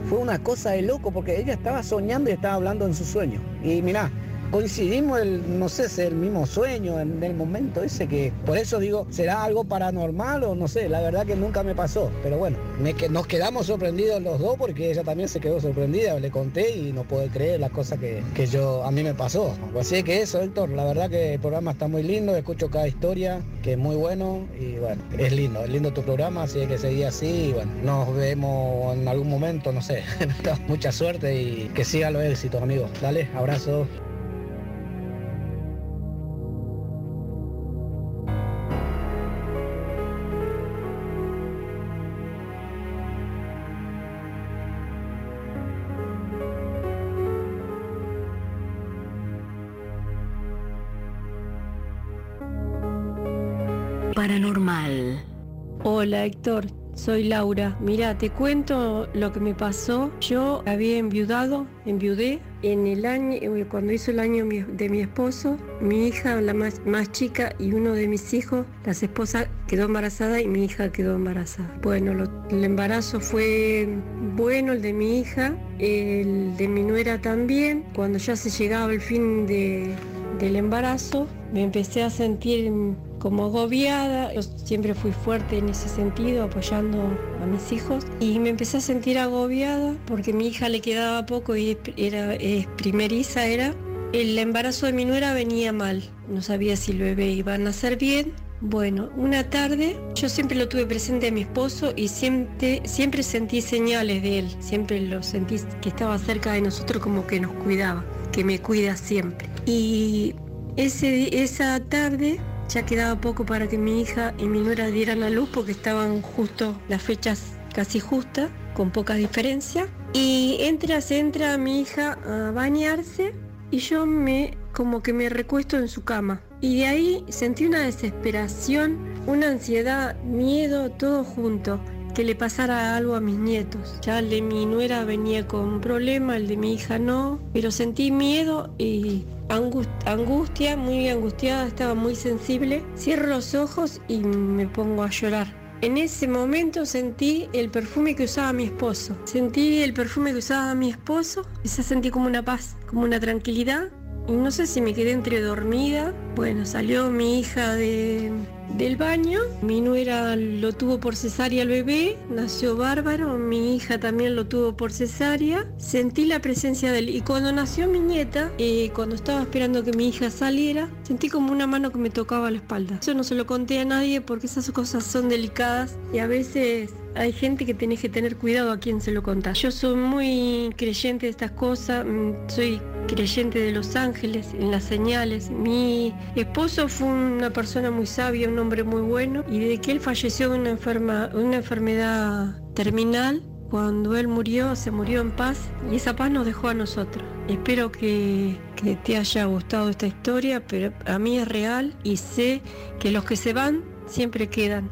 fue una cosa de loco porque ella estaba soñando y estaba hablando en su sueño. Y mirá, coincidimos, el, no sé es el mismo sueño en el momento ese que, por eso digo, ¿será algo paranormal o no sé? La verdad que nunca me pasó. Pero bueno, me que, nos quedamos sorprendidos los dos porque ella también se quedó sorprendida. Le conté y no puede creer las cosas que, que yo, a mí me pasó. Así que eso, Héctor, la verdad que el programa está muy lindo, escucho cada historia, que es muy bueno y bueno, es lindo, es lindo tu programa, así que seguí así bueno, nos vemos en algún momento, no sé. Mucha suerte y que sigan los éxitos, amigos. Dale, abrazo. Hola Héctor, soy Laura. Mira, te cuento lo que me pasó. Yo había enviudado, enviudé en el año, cuando hizo el año de mi esposo, mi hija, la más, más chica, y uno de mis hijos, las esposas quedó embarazada y mi hija quedó embarazada. Bueno, el embarazo fue bueno, el de mi hija, el de mi nuera también. Cuando ya se llegaba el fin de, del embarazo, me empecé a sentir como agobiada. Yo siempre fui fuerte en ese sentido, apoyando a mis hijos. Y me empecé a sentir agobiada porque mi hija le quedaba poco y era es primeriza era. El embarazo de mi nuera venía mal. No sabía si el bebé iba a nacer bien. Bueno, una tarde yo siempre lo tuve presente a mi esposo y siempre, siempre sentí señales de él. Siempre lo sentí que estaba cerca de nosotros como que nos cuidaba, que me cuida siempre. Y ese, esa tarde ya quedaba poco para que mi hija y mi nuera dieran la luz porque estaban justo las fechas casi justas, con poca diferencia. Y entra, se entra mi hija a bañarse y yo me como que me recuesto en su cama. Y de ahí sentí una desesperación, una ansiedad, miedo, todo junto que le pasara algo a mis nietos. Ya el de mi nuera venía con un problema, el de mi hija no, pero sentí miedo y angust- angustia, muy angustiada, estaba muy sensible. Cierro los ojos y me pongo a llorar. En ese momento sentí el perfume que usaba mi esposo. Sentí el perfume que usaba mi esposo y se sentí como una paz, como una tranquilidad. Y no sé si me quedé entre dormida. Bueno, salió mi hija de, del baño. Mi nuera lo tuvo por cesárea el bebé. Nació bárbaro. Mi hija también lo tuvo por cesárea. Sentí la presencia de él. Y cuando nació mi nieta, eh, cuando estaba esperando que mi hija saliera, sentí como una mano que me tocaba la espalda. Eso no se lo conté a nadie porque esas cosas son delicadas y a veces hay gente que tenés que tener cuidado a quien se lo contás. Yo soy muy creyente de estas cosas, mm, soy creyente de los ángeles, en las señales. Mi esposo fue una persona muy sabia, un hombre muy bueno, y desde que él falleció de una, enferma, una enfermedad terminal, cuando él murió, se murió en paz y esa paz nos dejó a nosotros. Espero que, que te haya gustado esta historia, pero a mí es real y sé que los que se van siempre quedan.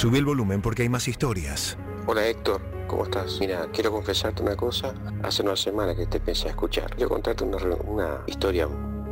Sube el volumen porque hay más historias. Hola Héctor, ¿cómo estás? Mira, quiero confesarte una cosa. Hace una semana que te pensé escuchar. Quiero contarte una historia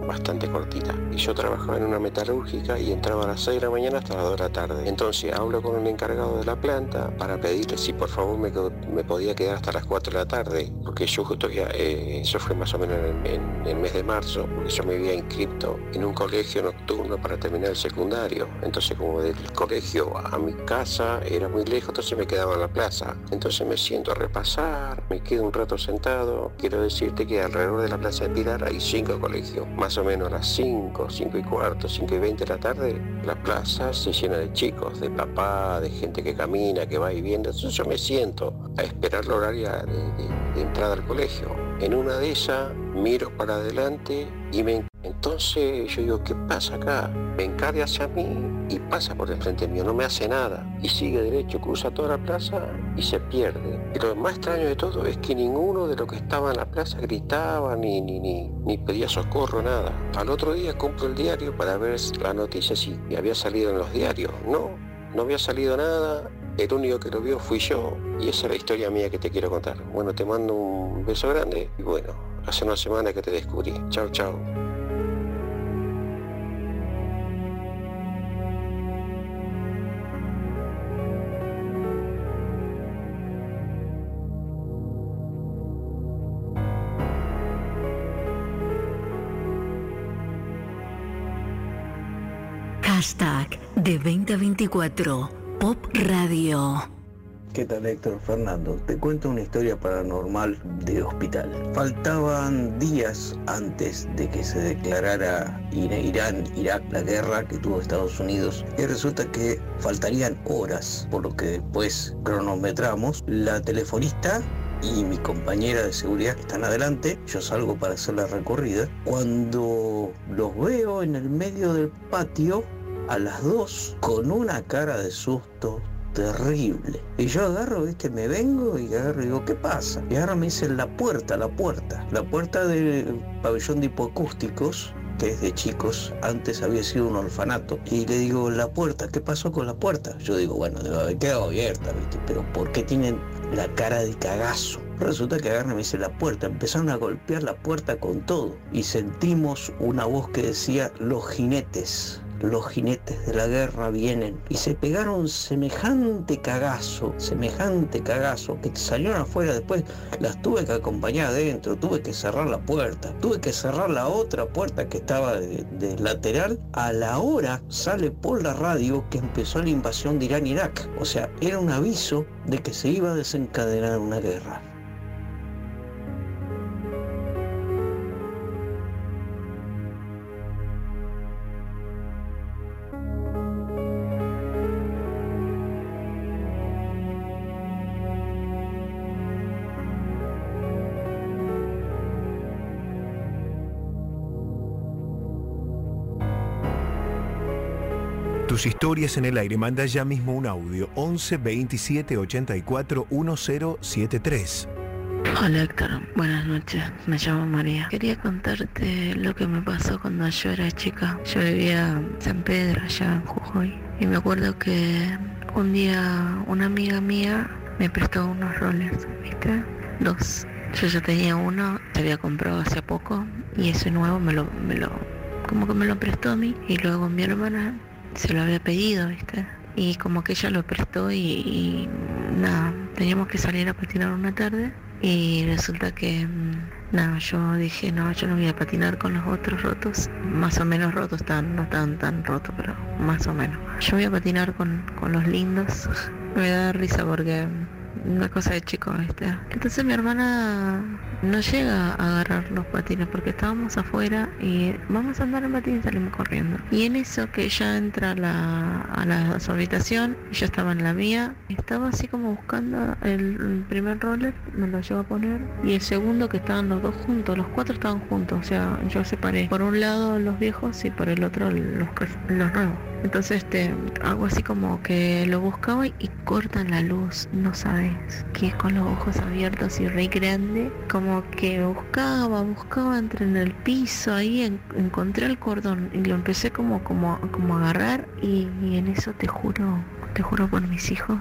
bastante cortita. Y yo trabajaba en una metalúrgica y entraba a las 6 de la mañana hasta las 2 de la tarde. Entonces hablo con el encargado de la planta para pedirle si por favor me, me podía quedar hasta las 4 de la tarde. Porque yo justo ya, eh, eso fue más o menos en, el mes de marzo, porque yo me había inscrito en un colegio nocturno para terminar el secundario. Entonces como del colegio a mi casa era muy lejos, entonces me quedaba en la plaza. Entonces me siento a repasar, me quedo un rato sentado. Quiero decirte que alrededor de la plaza de Pilar hay cinco colegios. Más o menos las 5, 5 y cuarto, 5 y 20 de la tarde, la plaza se llena de chicos, de papá, de gente que camina, que va y viene. Entonces yo me siento a esperar la horaria de, de- de entrada al colegio. En una de esas miro para adelante y me... Entonces yo digo, ¿qué pasa acá? Me encarga hacia mí y pasa por el frente mío, no me hace nada. Y sigue derecho, cruza toda la plaza y se pierde. Y lo más extraño de todo es que ninguno de los que estaba en la plaza gritaba ni, ni, ni, ni pedía socorro, nada. Al otro día compro el diario para ver la noticia si había salido en los diarios. No, no había salido nada. El único que lo vio fui yo y esa es la historia mía que te quiero contar. Bueno, te mando un beso grande y bueno, hace una semana que te descubrí. Chao, chao. Hashtag de 2024 Pop Radio. ¿Qué tal Héctor Fernando? Te cuento una historia paranormal de hospital. Faltaban días antes de que se declarara Irán, Irak, la guerra que tuvo Estados Unidos. Y resulta que faltarían horas, por lo que después cronometramos. La telefonista y mi compañera de seguridad que están adelante, yo salgo para hacer la recorrida. Cuando los veo en el medio del patio, a las dos, con una cara de susto terrible. Y yo agarro, viste, me vengo y agarro y digo, ¿qué pasa? Y ahora me dicen la puerta, la puerta. La puerta del pabellón de hipoacústicos que es de chicos, antes había sido un orfanato. Y le digo, la puerta, ¿qué pasó con la puerta? Yo digo, bueno, debe haber quedado abierta, ¿viste? Pero ¿por qué tienen la cara de cagazo? Resulta que agarran y me dice la puerta, empezaron a golpear la puerta con todo. Y sentimos una voz que decía, los jinetes. Los jinetes de la guerra vienen y se pegaron semejante cagazo, semejante cagazo, que salieron afuera después, las tuve que acompañar adentro, tuve que cerrar la puerta, tuve que cerrar la otra puerta que estaba de, de lateral. A la hora sale por la radio que empezó la invasión de Irán-Irak. O sea, era un aviso de que se iba a desencadenar una guerra. Tus historias en el aire. Manda ya mismo un audio. 11 27 84 1073. Hola Héctor, buenas noches, me llamo María. Quería contarte lo que me pasó cuando yo era chica. Yo vivía en San Pedro, allá en Jujuy, y me acuerdo que un día una amiga mía me prestó unos roles, ¿viste? Dos. Yo ya tenía uno, se había comprado hace poco, y ese nuevo me lo, me lo, como que me lo prestó a mí, y luego mi hermana se lo había pedido, ¿viste? Y como que ella lo prestó y, nada, teníamos que salir a patinar una tarde y resulta que mm, nada, yo dije, no, yo no voy a patinar con los otros rotos, más o menos rotos, tan, no tan tan rotos, pero más o menos. Yo voy a patinar con, con los lindos. Me da risa porque una cosa de chico, ¿viste? Entonces mi hermana no llega a agarrar los patines porque estábamos afuera y vamos a andar en patines y salimos corriendo. Y en eso que ella entra a la, a la su habitación, yo estaba en la mía, estaba así como buscando el, primer roller, me lo llevo a poner, y el segundo que estaban los dos juntos, los cuatro estaban juntos, o sea, yo separé por un lado los viejos y por el otro los, los nuevos. Entonces este hago así como que lo buscaba y cortan la luz, no sabes, que con los ojos abiertos y re grande, como que buscaba, buscaba entre en el piso, ahí en- encontré el cordón y lo empecé como como como a agarrar y en eso te juro, te juro por mis hijos,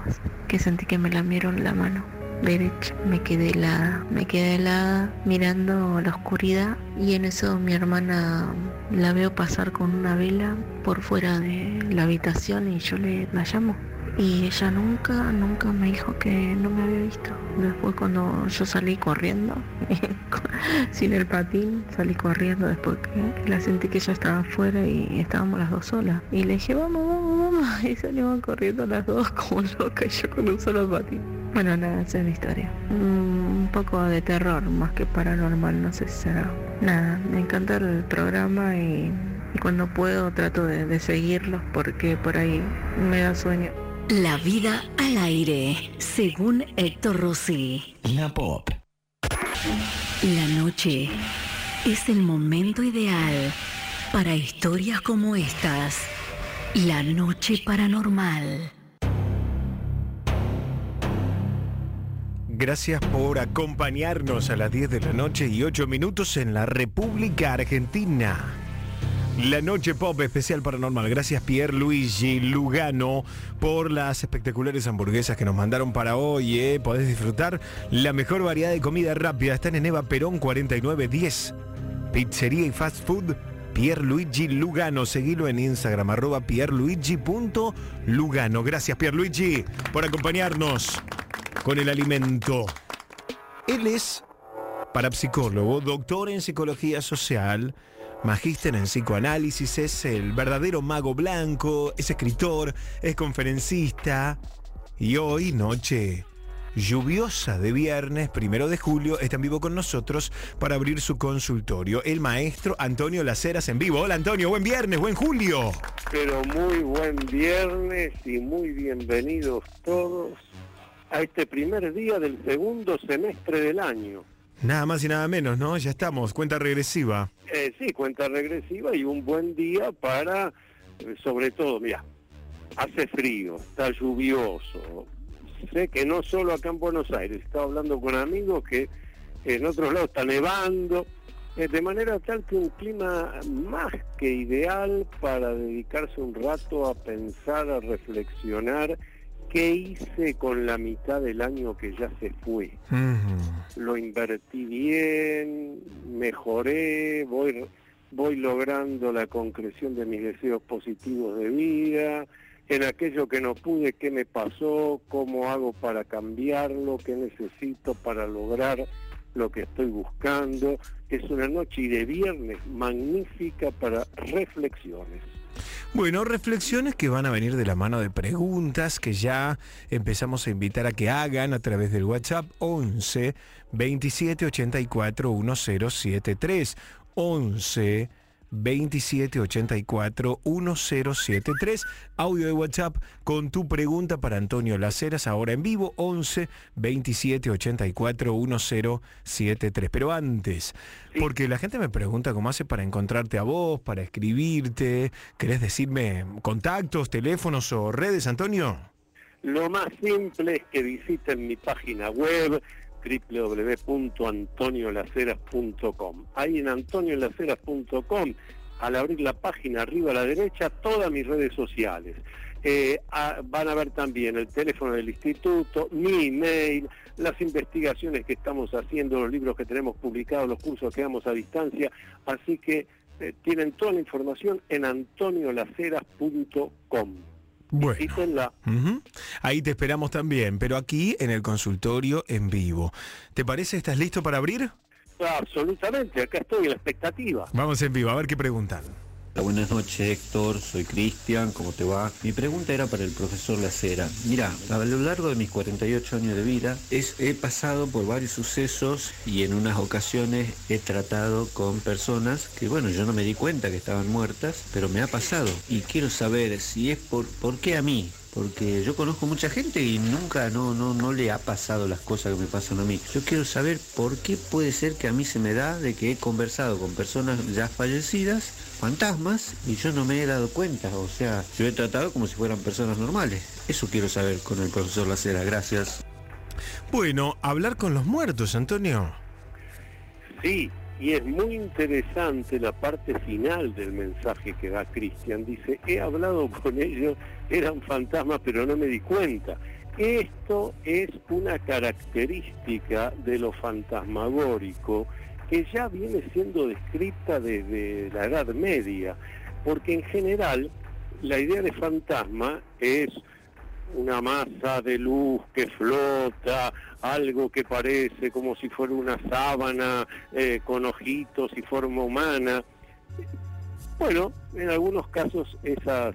que sentí que me lamieron la mano derecha. Me quedé helada, me quedé helada mirando la oscuridad y en eso mi hermana la veo pasar con una vela por fuera de la habitación y yo le la llamo. Y ella nunca, nunca me dijo que no me había visto. Después cuando yo salí corriendo, sin el patín, salí corriendo después que la sentí que ella estaba afuera y estábamos las dos solas. Y le dije, vamos, vamos, vamos. Y salimos corriendo las dos como locas y yo con un solo patín. Bueno, nada, esa es mi historia. Mm, Un poco de terror, más que paranormal, no sé si será. Nada, me encanta el programa y, cuando puedo trato de seguirlos porque por ahí me da sueño. La vida al aire, según Héctor Rossi. La Pop. La noche es el momento ideal para historias como estas. La noche paranormal. Gracias por acompañarnos a las 10 de la noche y 8 minutos en la República Argentina. La noche pop especial paranormal. Gracias Pierre Luigi Lugano por las espectaculares hamburguesas que nos mandaron para hoy. ¿eh? Podés disfrutar la mejor variedad de comida rápida. Están en Eva Perón 4910. Pizzería y fast food. Pierre Luigi Lugano. Seguilo en Instagram, arroba pierluigi.lugano. Gracias Pierluigi por acompañarnos con el alimento. Él es parapsicólogo, doctor en psicología social, magíster en psicoanálisis, es el verdadero mago blanco, es escritor, es conferencista y hoy, noche lluviosa de viernes, primero de julio, está en vivo con nosotros para abrir su consultorio. El maestro Antonio Laceras en vivo. Hola Antonio, buen viernes, buen julio. Pero muy buen viernes y muy bienvenidos todos a este primer día del segundo semestre del año. Nada más y nada menos, ¿no? Ya estamos, cuenta regresiva. Eh, sí, cuenta regresiva y un buen día para, eh, sobre todo, mira, hace frío, está lluvioso. Sé que no solo acá en Buenos Aires, estaba hablando con amigos que en otros lados está nevando, eh, de manera tal que un clima más que ideal para dedicarse un rato a pensar, a reflexionar qué hice con la mitad del año que ya se fue. Lo invertí bien, mejoré, voy, voy logrando la concreción de mis deseos positivos de vida, en aquello que no pude, qué me pasó, cómo hago para cambiarlo, qué necesito para lograr lo que estoy buscando. Es una noche y de viernes magnífica para reflexiones. Bueno, reflexiones que van a venir de la mano de preguntas que ya empezamos a invitar a que hagan a través del WhatsApp 11 27 84 1073. 11 2784 1073. Audio de WhatsApp con tu pregunta para Antonio Laceras, ahora en vivo, 11 2784 1073. Pero antes, porque la gente me pregunta cómo hace para encontrarte a vos, para escribirte. ¿Querés decirme contactos, teléfonos o redes, Antonio? Lo más simple es que visiten mi página web www.antoniolaceras.com. Ahí en antoniolaceras.com, al abrir la página arriba a la derecha, todas mis redes sociales. Eh, van a ver también el teléfono del instituto, mi email, las investigaciones que estamos haciendo, los libros que tenemos publicados, los cursos que damos a distancia. Así que eh, tienen toda la información en antoniolaceras.com. Bueno. Ahí te esperamos también, pero aquí en el consultorio en vivo. ¿Te parece? ¿Estás listo para abrir? Absolutamente, acá estoy en la expectativa. Vamos en vivo, a ver qué preguntan. Buenas noches Héctor, soy Cristian, ¿cómo te va? Mi pregunta era para el profesor Lacera. Mira, a lo largo de mis 48 años de vida es- he pasado por varios sucesos y en unas ocasiones he tratado con personas que bueno, yo no me di cuenta que estaban muertas, pero me ha pasado y quiero saber si es por, por qué a mí. Porque yo conozco mucha gente y nunca no, no, no le ha pasado las cosas que me pasan a mí. Yo quiero saber por qué puede ser que a mí se me da de que he conversado con personas ya fallecidas, fantasmas, y yo no me he dado cuenta. O sea, yo he tratado como si fueran personas normales. Eso quiero saber con el profesor Lacera. Gracias. Bueno, hablar con los muertos, Antonio. Sí, Y es muy interesante la parte final del mensaje que da Cristian. Dice, he hablado con ellos, eran fantasmas, pero no me di cuenta. Esto es una característica de lo fantasmagórico que ya viene siendo descrita desde la Edad Media, porque en general la idea de fantasma es una masa de luz que flota, algo que parece como si fuera una sábana eh, con ojitos y forma humana. Bueno, en algunos casos esas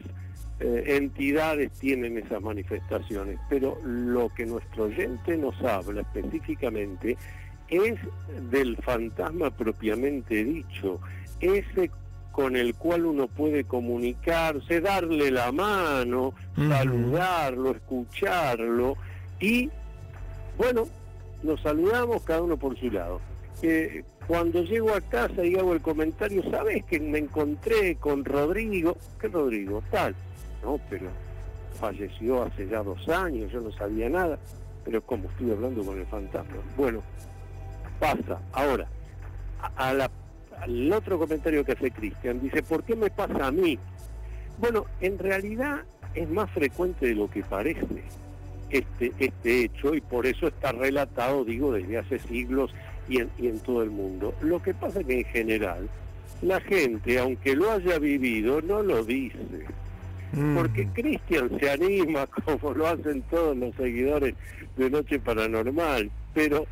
eh, entidades tienen esas manifestaciones, pero lo que nuestro oyente nos habla específicamente es del fantasma propiamente dicho, ese con el cual uno puede comunicarse, darle la mano, saludarlo, escucharlo y, bueno, nos saludamos cada uno por su lado. Eh, cuando llego a casa y hago el comentario, ¿sabes que me encontré con Rodrigo? ¿Qué Rodrigo? Tal. No, pero falleció hace ya dos años, yo no sabía nada, pero como estoy hablando con el fantasma. Bueno, pasa. Ahora, a la al otro comentario que hace Cristian, dice, ¿por qué me pasa a mí? Bueno, en realidad es más frecuente de lo que parece este, este hecho y por eso está relatado, digo, desde hace siglos y en, y en todo el mundo. Lo que pasa es que en general la gente, aunque lo haya vivido, no lo dice. Porque Cristian se anima como lo hacen todos los seguidores de Noche Paranormal, pero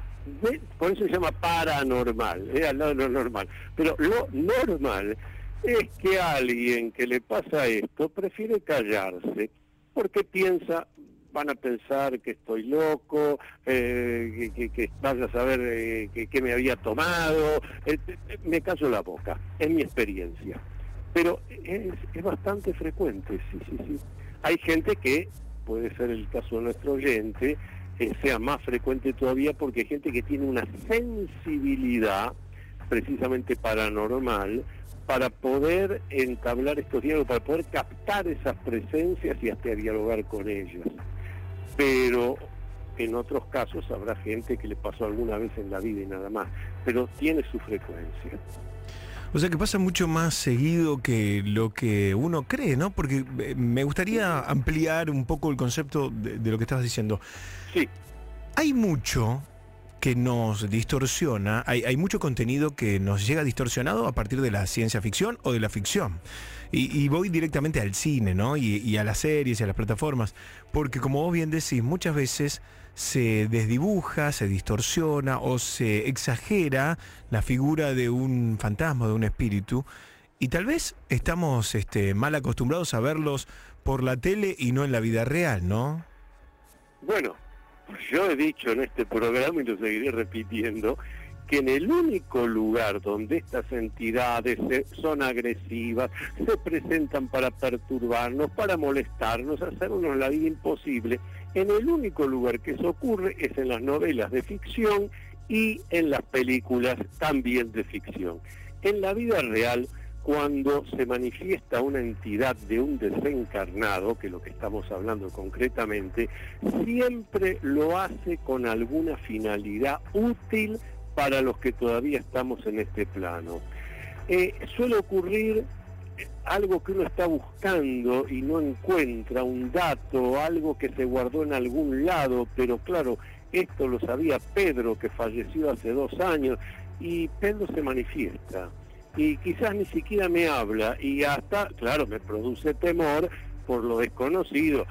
por eso se llama paranormal, es al lado de lo normal. Pero lo normal es que alguien que le pasa esto prefiere callarse porque piensa, van a pensar que estoy loco, eh, que, vaya a saber eh, que, me había tomado, eh, me callo la boca, es mi experiencia. Pero es bastante frecuente, sí, sí, sí. Hay gente que, puede ser el caso de nuestro oyente, sea más frecuente todavía porque hay gente que tiene una sensibilidad precisamente paranormal para poder entablar estos diálogos, para poder captar esas presencias y hasta dialogar con ellas. Pero en otros casos habrá gente que le pasó alguna vez en la vida y nada más, pero tiene su frecuencia. O sea que pasa mucho más seguido que lo que uno cree, ¿no? Porque eh, me gustaría ampliar un poco el concepto de, de lo que estabas diciendo. Sí. Hay mucho que nos distorsiona, hay, mucho contenido que nos llega distorsionado a partir de la ciencia ficción o de la ficción. Y, voy directamente al cine, ¿no? Y, a las series y a las plataformas, porque como vos bien decís, muchas veces se desdibuja, se distorsiona o se exagera la figura de un fantasma, de un espíritu, y tal vez estamos este, mal acostumbrados a verlos por la tele y no en la vida real, ¿no? Bueno, yo he dicho en este programa y lo seguiré repitiendo, que en el único lugar donde estas entidades son agresivas, se presentan para perturbarnos, para molestarnos, hacernos la vida imposible, en el único lugar que eso ocurre es en las novelas de ficción y en las películas también de ficción. En la vida real, cuando se manifiesta una entidad de un desencarnado, que es lo que estamos hablando concretamente, siempre lo hace con alguna finalidad útil para los que todavía estamos en este plano. Eh, suele ocurrir algo que uno está buscando y no encuentra, un dato, algo que se guardó en algún lado, pero claro, esto lo sabía Pedro, que falleció hace dos años, y Pedro se manifiesta y quizás ni siquiera me habla y hasta, claro, me produce temor por lo desconocido.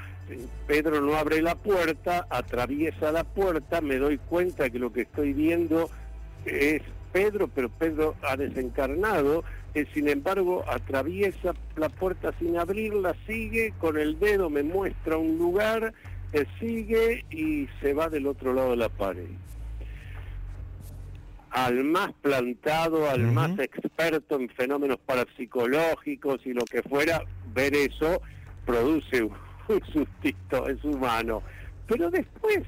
Pedro no abre la puerta, atraviesa la puerta, me doy cuenta que lo que estoy viendo es Pedro, pero Pedro ha desencarnado, eh, sin embargo atraviesa la puerta sin abrirla, sigue con el dedo, me muestra un lugar, eh, sigue y se va del otro lado de la pared al más plantado, al más experto en fenómenos parapsicológicos y lo que fuera, ver eso produce un, sustito, es humano. Pero después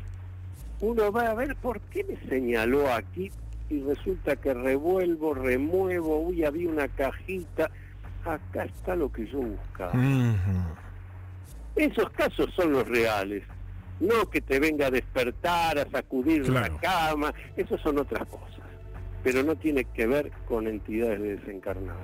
uno va a ver por qué me señaló aquí y resulta que revuelvo, remuevo, uy, había una cajita, acá está lo que yo buscaba. Esos casos son los reales, no que te venga a despertar, a sacudir la cama, esos son otras cosas. pero no tiene que ver con entidades desencarnadas.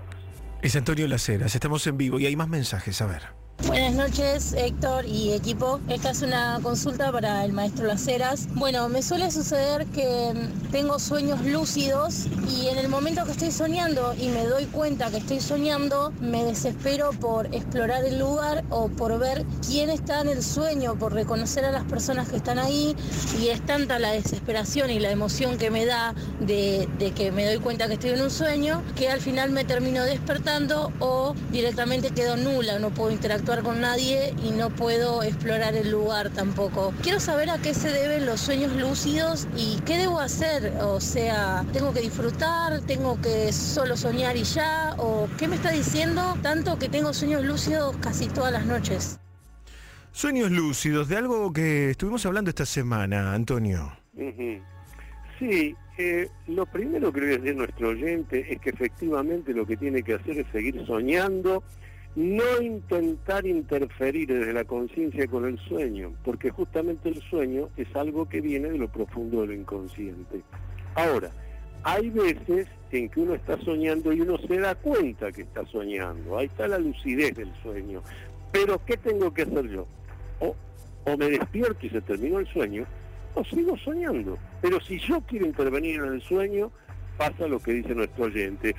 Es Antonio Laceras, estamos en vivo y hay más mensajes, a ver. Buenas noches, Héctor y equipo. Esta es una consulta para el maestro Laceras. Bueno, me suele suceder que mm, tengo sueños lúcidos y en el momento que estoy soñando y me doy cuenta que estoy soñando, me desespero por explorar el lugar o por ver quién está en el sueño, por reconocer a las personas que están ahí y es tanta la desesperación y la emoción que me da de que me doy cuenta que estoy en un sueño que al final me termino despertando o directamente quedo nula, no puedo interactuar con nadie y no puedo explorar el lugar tampoco. Quiero saber a qué se deben los sueños lúcidos y qué debo hacer. O sea, ¿tengo que disfrutar? ¿Tengo que solo soñar y ya? ¿O qué me está diciendo tanto que tengo sueños lúcidos casi todas las noches? Sueños lúcidos, de algo que estuvimos hablando esta semana, Antonio. Sí, eh, lo primero que debe decir nuestro oyente es que efectivamente lo que tiene que hacer es seguir soñando, no intentar interferir desde la conciencia con el sueño, porque justamente el sueño es algo que viene de lo profundo de lo inconsciente. Ahora, hay veces en que uno está soñando y uno se da cuenta que está soñando, ahí está la lucidez del sueño. Pero ¿qué tengo que hacer yo? O, o me despierto y se terminó el sueño, o sigo soñando. Pero si yo quiero intervenir en el sueño, pasa lo que dice nuestro oyente.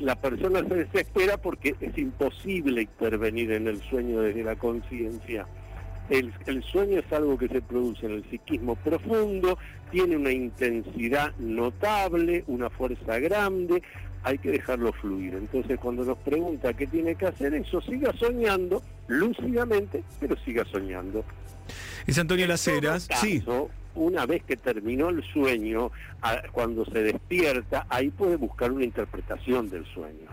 La persona se desespera porque es imposible intervenir en el sueño desde la conciencia. El, el sueño es algo que se produce en el psiquismo profundo, tiene una intensidad notable, una fuerza grande, hay que dejarlo fluir. Entonces cuando nos pregunta qué tiene que hacer, eso siga soñando, lúcidamente, pero siga soñando. Es Antonio Laceras, sí. Caso, Una vez que terminó el sueño, cuando se despierta, ahí puede buscar una interpretación del sueño,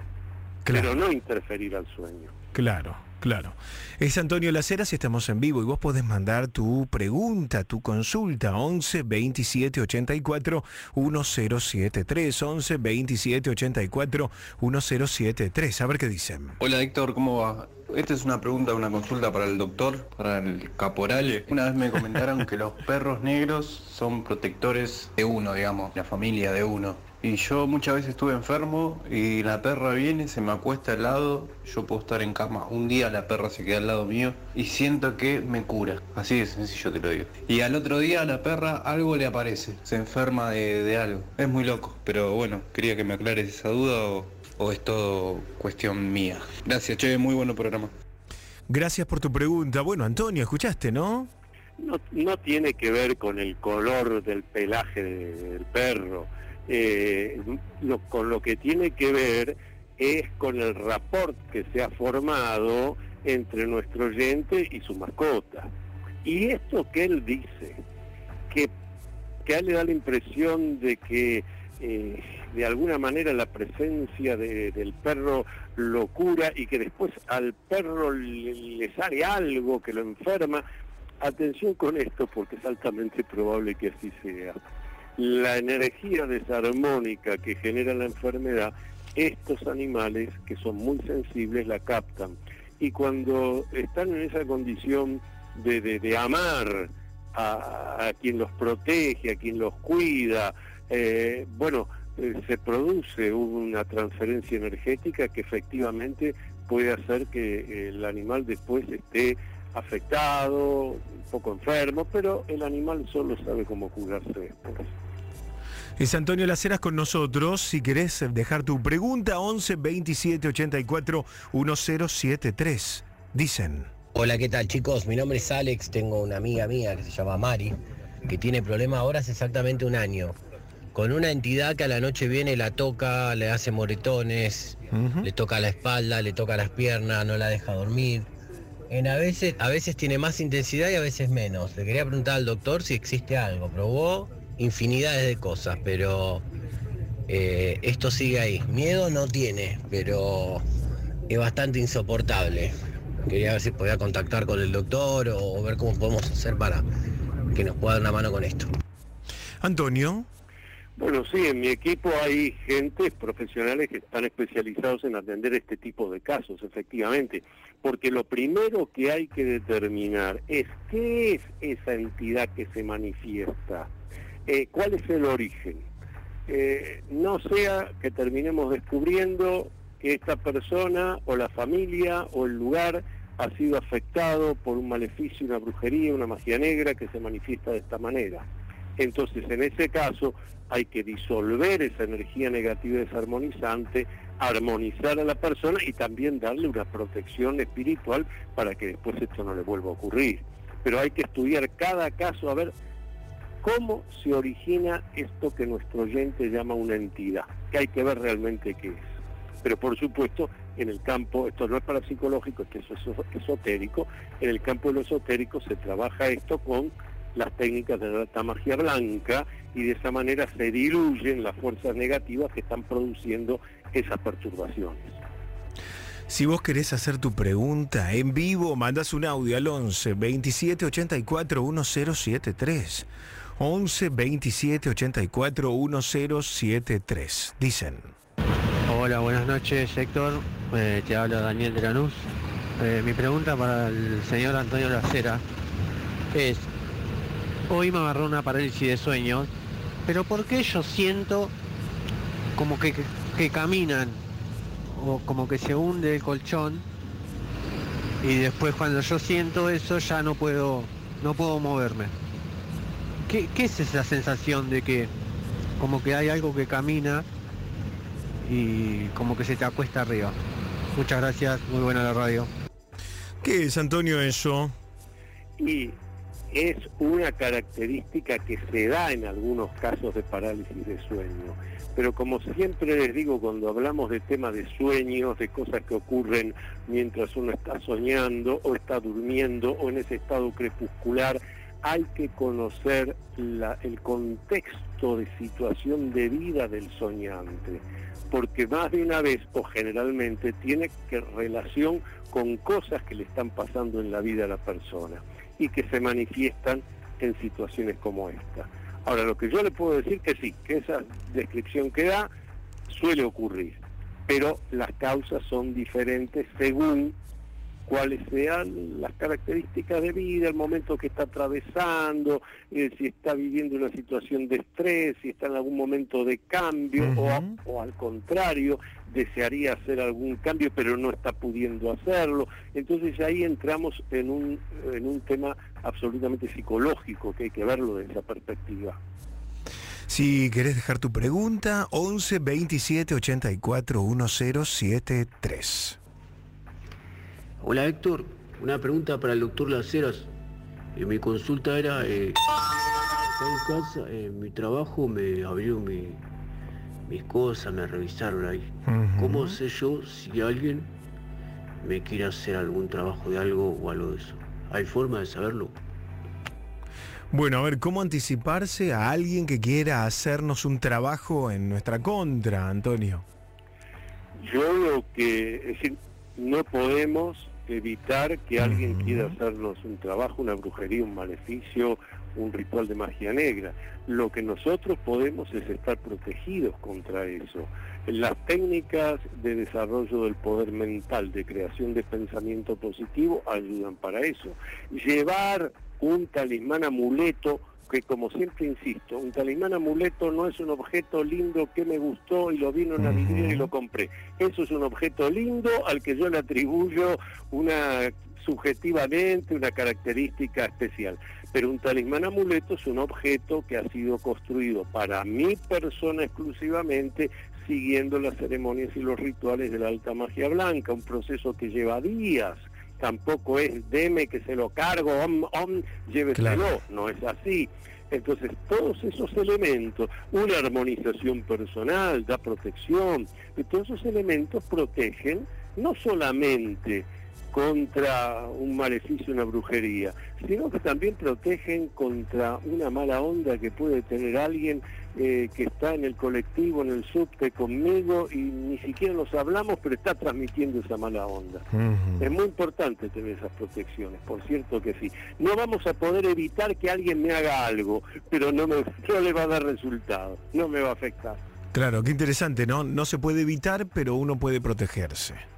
pero no interferir al sueño. Claro, claro. Es Antonio Laceras y estamos en vivo y vos podés mandar tu pregunta, tu consulta 11 27 84 1073 11 27 84 1073. A ver qué dicen. Hola Héctor, ¿cómo va? Esta es una pregunta, una consulta para el doctor, para el caporale. Una vez me comentaron que los perros negros son protectores de uno, digamos, la familia de uno. Y yo muchas veces estuve enfermo y la perra viene, se me acuesta al lado, yo puedo estar en cama. Un día la perra se queda al lado mío y siento que me cura. Así de sencillo te lo digo. Y al otro día a la perra algo le aparece, se enferma de, de algo. Es muy loco, pero bueno, quería que me aclares esa duda o, o es todo cuestión mía. Gracias, che, muy bueno programa. Gracias por tu pregunta. Bueno, Antonio, escuchaste, ¿no? no, no tiene que ver con el color del pelaje de- del perro, eh, con lo que tiene que ver es con el rapport que se ha formado entre nuestro oyente y su mascota. Y esto que él dice, que, que a él le da la impresión de que eh, de alguna manera la presencia de- del perro lo cura y que después al perro le sale algo que lo enferma, Atención con esto porque es altamente probable que así sea. La energía desarmónica que genera la enfermedad, estos animales que son muy sensibles la captan. Y cuando están en esa condición de, de- de amar a, a quien los protege, a quien los cuida, eh, bueno, eh, se produce una transferencia energética que efectivamente puede hacer que el animal después esté afectado, un poco enfermo, pero el animal solo sabe cómo curarse después. Es Antonio Laceras con nosotros. Si querés dejar tu pregunta, 11 27 84 1073. Dicen. Hola, ¿qué tal chicos? Mi nombre es Alex, tengo una amiga mía que se llama Mari, que tiene problemas ahora hace exactamente un año, con una entidad que a la noche viene, la toca, le hace moretones, le toca la espalda, le toca las piernas, no la deja dormir. En a veces, a veces tiene más intensidad y a veces menos. Le quería preguntar al doctor si existe algo. Probó infinidades de cosas, pero eh, esto sigue ahí. Miedo no tiene, pero es bastante insoportable. Quería ver si podía contactar con el doctor o, o ver cómo podemos hacer para que nos pueda dar una mano con esto. Antonio. Bueno, sí, en mi equipo hay gente, profesionales que están especializados en atender este tipo de casos, efectivamente, porque lo primero que hay que determinar es qué es esa entidad que se manifiesta, Eh, cuál es el origen. eh, no sea que terminemos descubriendo que esta persona o la familia o el lugar ha sido afectado por un maleficio, una brujería, una magia negra que se manifiesta de esta manera. Entonces, en ese caso, hay que disolver esa energía negativa desarmonizante, armonizar a la persona y también darle una protección espiritual para que después esto no le vuelva a ocurrir. Pero hay que estudiar cada caso a ver cómo se origina esto que nuestro oyente llama una entidad, que hay que ver realmente qué es. Pero por supuesto, en el campo, esto no es parapsicológico, esto es esotérico, en el campo de lo esotérico se trabaja esto con las técnicas de la magia blanca y de esa manera se diluyen las fuerzas negativas que están produciendo esas perturbaciones. Si vos querés hacer tu pregunta en vivo, mandas un audio al 11 27 84 1073. 11 27 84 1073. Dicen. Hola, buenas noches, Héctor. Eh, te habla Daniel de Lanús. Eh, mi pregunta para el señor Antonio Lacera es, hoy me agarró una parálisis de sueño, pero ¿por qué yo siento como que, que caminan o como que se hunde el colchón y después cuando yo siento eso ya no puedo no puedo moverme. ¿Qué, qué es esa sensación de que como que hay algo que camina y como que se te acuesta arriba? Muchas gracias, muy buena la radio. ¿Qué es, Antonio, eso? Y es una característica que se da en algunos casos de parálisis de sueño. Pero como siempre les digo cuando hablamos de temas de sueños, de cosas que ocurren mientras uno está soñando o está durmiendo o en ese estado crepuscular, hay que conocer el contexto de situación de vida del soñante, porque más de una vez o generalmente tiene que relación con cosas que le están pasando en la vida a la persona y que se manifiestan en situaciones como esta. Ahora, lo que yo le puedo decir que sí, que esa descripción que da suele ocurrir, pero las causas son diferentes según cuáles sean las características de vida, el momento que está atravesando, eh, si está viviendo una situación de estrés, si está en algún momento de cambio o, o, al contrario, desearía hacer algún cambio pero no está pudiendo hacerlo. Entonces ahí entramos en un, en un tema absolutamente psicológico que hay que verlo desde esa perspectiva. Si querés dejar tu pregunta, 11 27 84 1073. Hola Héctor, una pregunta para el doctor Laceras. Eh, mi consulta era, eh, en casa, en mi trabajo me abrió mi, mis cosas, me revisaron ahí. ¿Cómo sé yo si alguien me quiere hacer algún trabajo de algo o algo de eso? ¿Hay forma de saberlo? Bueno, a ver, ¿cómo anticiparse a alguien que quiera hacernos un trabajo en nuestra contra, Antonio? Yo lo que, es decir, no podemos evitar que alguien quiera hacernos un trabajo, una brujería, un maleficio, un ritual de magia negra. Lo que nosotros podemos es estar protegidos contra eso. Las técnicas de desarrollo del poder mental, de creación de pensamiento positivo, ayudan para eso. Llevar un talismán amuleto que como siempre insisto, un talismán amuleto no es un objeto lindo que me gustó y lo vino en una vidriera y lo compré. Eso es un objeto lindo al que yo le atribuyo una subjetivamente una característica especial. Pero un talismán amuleto es un objeto que ha sido construido para mi persona exclusivamente, siguiendo las ceremonias y los rituales de la alta magia blanca, un proceso que lleva días. Tampoco es deme que se lo cargo, om, om, lléveselo, no es así. Entonces, todos esos elementos, una armonización personal, da protección, y todos esos elementos protegen no solamente contra un maleficio, una brujería, sino que también protegen contra una mala onda que puede tener alguien eh, que está en el colectivo, en el subte conmigo y ni siquiera nos hablamos, pero está transmitiendo esa mala onda. Es muy importante tener esas protecciones, por cierto que sí. No vamos a poder evitar que alguien me haga algo, pero no, me, no le va a dar resultado, no me va a afectar. Claro, qué interesante, ¿no? No se puede evitar, pero uno puede protegerse.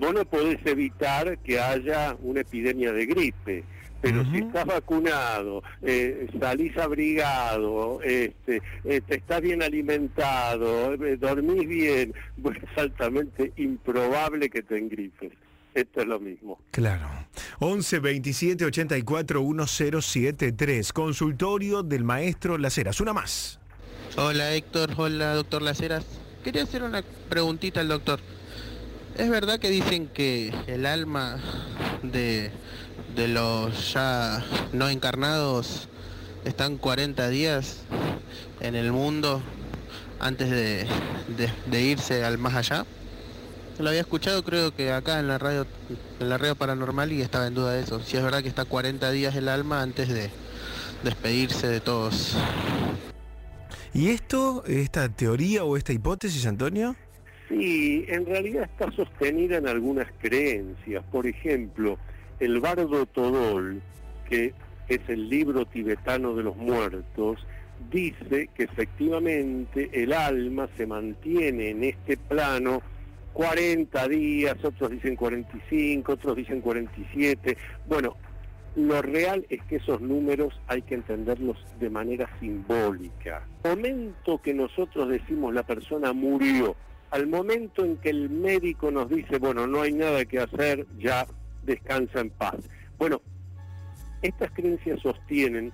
Vos no podés evitar que haya una epidemia de gripe. Pero si estás vacunado, eh, salís abrigado, este, eh, te estás bien alimentado, eh, dormís bien, pues es altamente improbable que te engripes. Esto es lo mismo. Claro. 11 27 84 1073. Consultorio del maestro Laceras. Una más. Hola Héctor, hola doctor Laceras. Quería hacer una preguntita al doctor. ¿Es verdad que dicen que el alma de, de los ya no encarnados están 40 días en el mundo antes de, de- irse al más allá? Lo había escuchado creo que acá en la radio en la radio paranormal y estaba en duda de eso. Si es verdad que está 40 días el alma antes de despedirse de todos. ¿Y esto, esta teoría o esta hipótesis, Antonio? Sí, en realidad está sostenida en algunas creencias. Por ejemplo, el Bardo Todol, que es el libro tibetano de los muertos, dice que efectivamente el alma se mantiene en este plano 40 días, otros dicen 45, otros dicen 47. Bueno, lo real es que esos números hay que entenderlos de manera simbólica. Momento que nosotros decimos la persona murió, al momento en que el médico nos dice, bueno, no hay nada que hacer, ya descansa en paz. Bueno, estas creencias sostienen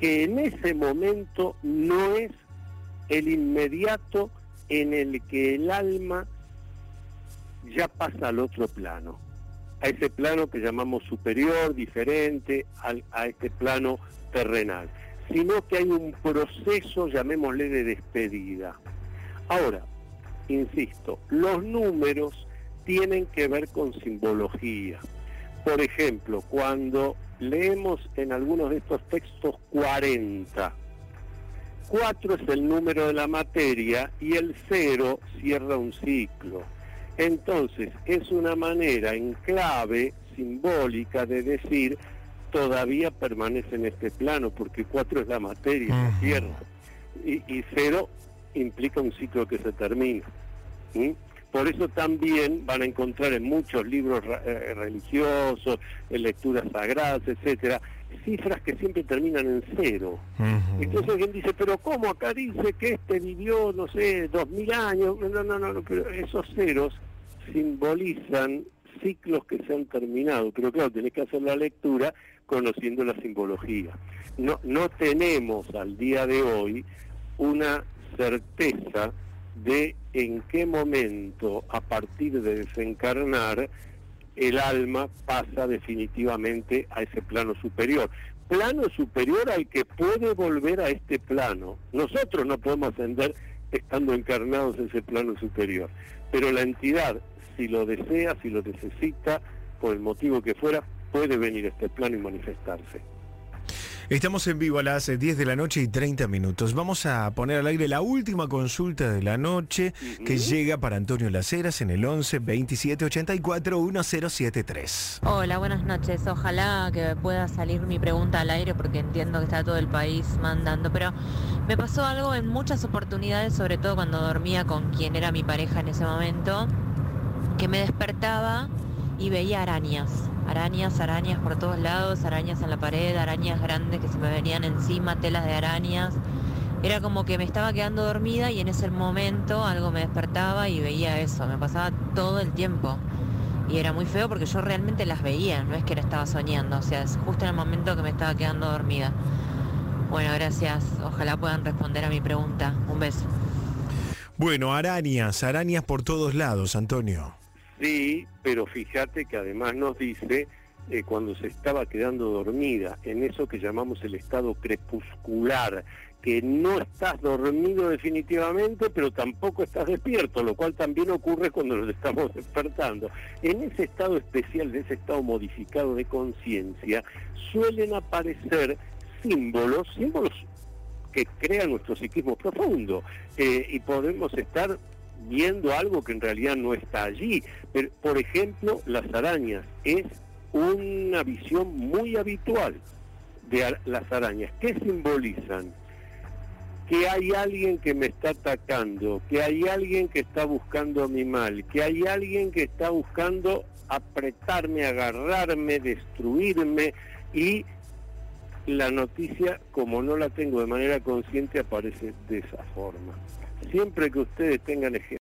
que en ese momento no es el inmediato en el que el alma ya pasa al otro plano, a ese plano que llamamos superior, diferente al- a este plano terrenal, sino que hay un proceso, llamémosle, de despedida. Ahora, insisto, los números tienen que ver con simbología. Por ejemplo, cuando leemos en algunos de estos textos 40, 4 es el número de la materia y el 0 cierra un ciclo. Entonces, es una manera en clave simbólica de decir todavía permanece en este plano, porque 4 es la materia, la tierra, y, y 0 implica un ciclo que se termina. ¿sí? Por eso también van a encontrar en muchos libros ra- eh, religiosos, en lecturas sagradas, etcétera, cifras que siempre terminan en cero. Entonces alguien dice, pero ¿cómo acá dice que este vivió, no sé, dos mil años? No, no, no, no, pero esos ceros simbolizan ciclos que se han terminado. Pero claro, tenés que hacer la lectura conociendo la simbología. No, no tenemos al día de hoy una certeza de en qué momento, a partir de desencarnar, el alma pasa definitivamente a ese plano superior. Plano superior al que puede volver a este plano. Nosotros no podemos ascender estando encarnados en ese plano superior, pero la entidad, si lo desea, si lo necesita, por el motivo que fuera, puede venir a este plano y manifestarse. Estamos en vivo a las eh, 10 de la noche y 30 minutos. Vamos a poner al aire la última consulta de la noche que llega para Antonio Laceras en el 11 27 84 1073. Hola, buenas noches. Ojalá que pueda salir mi pregunta al aire porque entiendo que está todo el país mandando, pero me pasó algo en muchas oportunidades, sobre todo cuando dormía con quien era mi pareja en ese momento, que me despertaba y veía arañas. Arañas, arañas por todos lados, arañas en la pared, arañas grandes que se me venían encima, telas de arañas. Era como que me estaba quedando dormida y en ese momento algo me despertaba y veía eso. Me pasaba todo el tiempo. Y era muy feo porque yo realmente las veía, no es que la estaba soñando, o sea, es justo en el momento que me estaba quedando dormida. Bueno, gracias. Ojalá puedan responder a mi pregunta. Un beso. Bueno, arañas, arañas por todos lados, Antonio. Sí, pero fíjate que además nos dice eh, cuando se estaba quedando dormida, en eso que llamamos el estado crepuscular, que no estás dormido definitivamente, pero tampoco estás despierto, lo cual también ocurre cuando nos estamos despertando. En ese estado especial, de ese estado modificado de conciencia, suelen aparecer símbolos, símbolos que crean nuestro psiquismo profundo, eh, y podemos estar viendo algo que en realidad no está allí. Por ejemplo, las arañas es una visión muy habitual de las arañas. ¿Qué simbolizan? que hay alguien que me está atacando, que hay alguien que está buscando mi mal, que hay alguien que está buscando apretarme, agarrarme, destruirme y la noticia, como no la tengo de manera consciente, aparece de esa forma. Siempre que ustedes tengan ejemplo.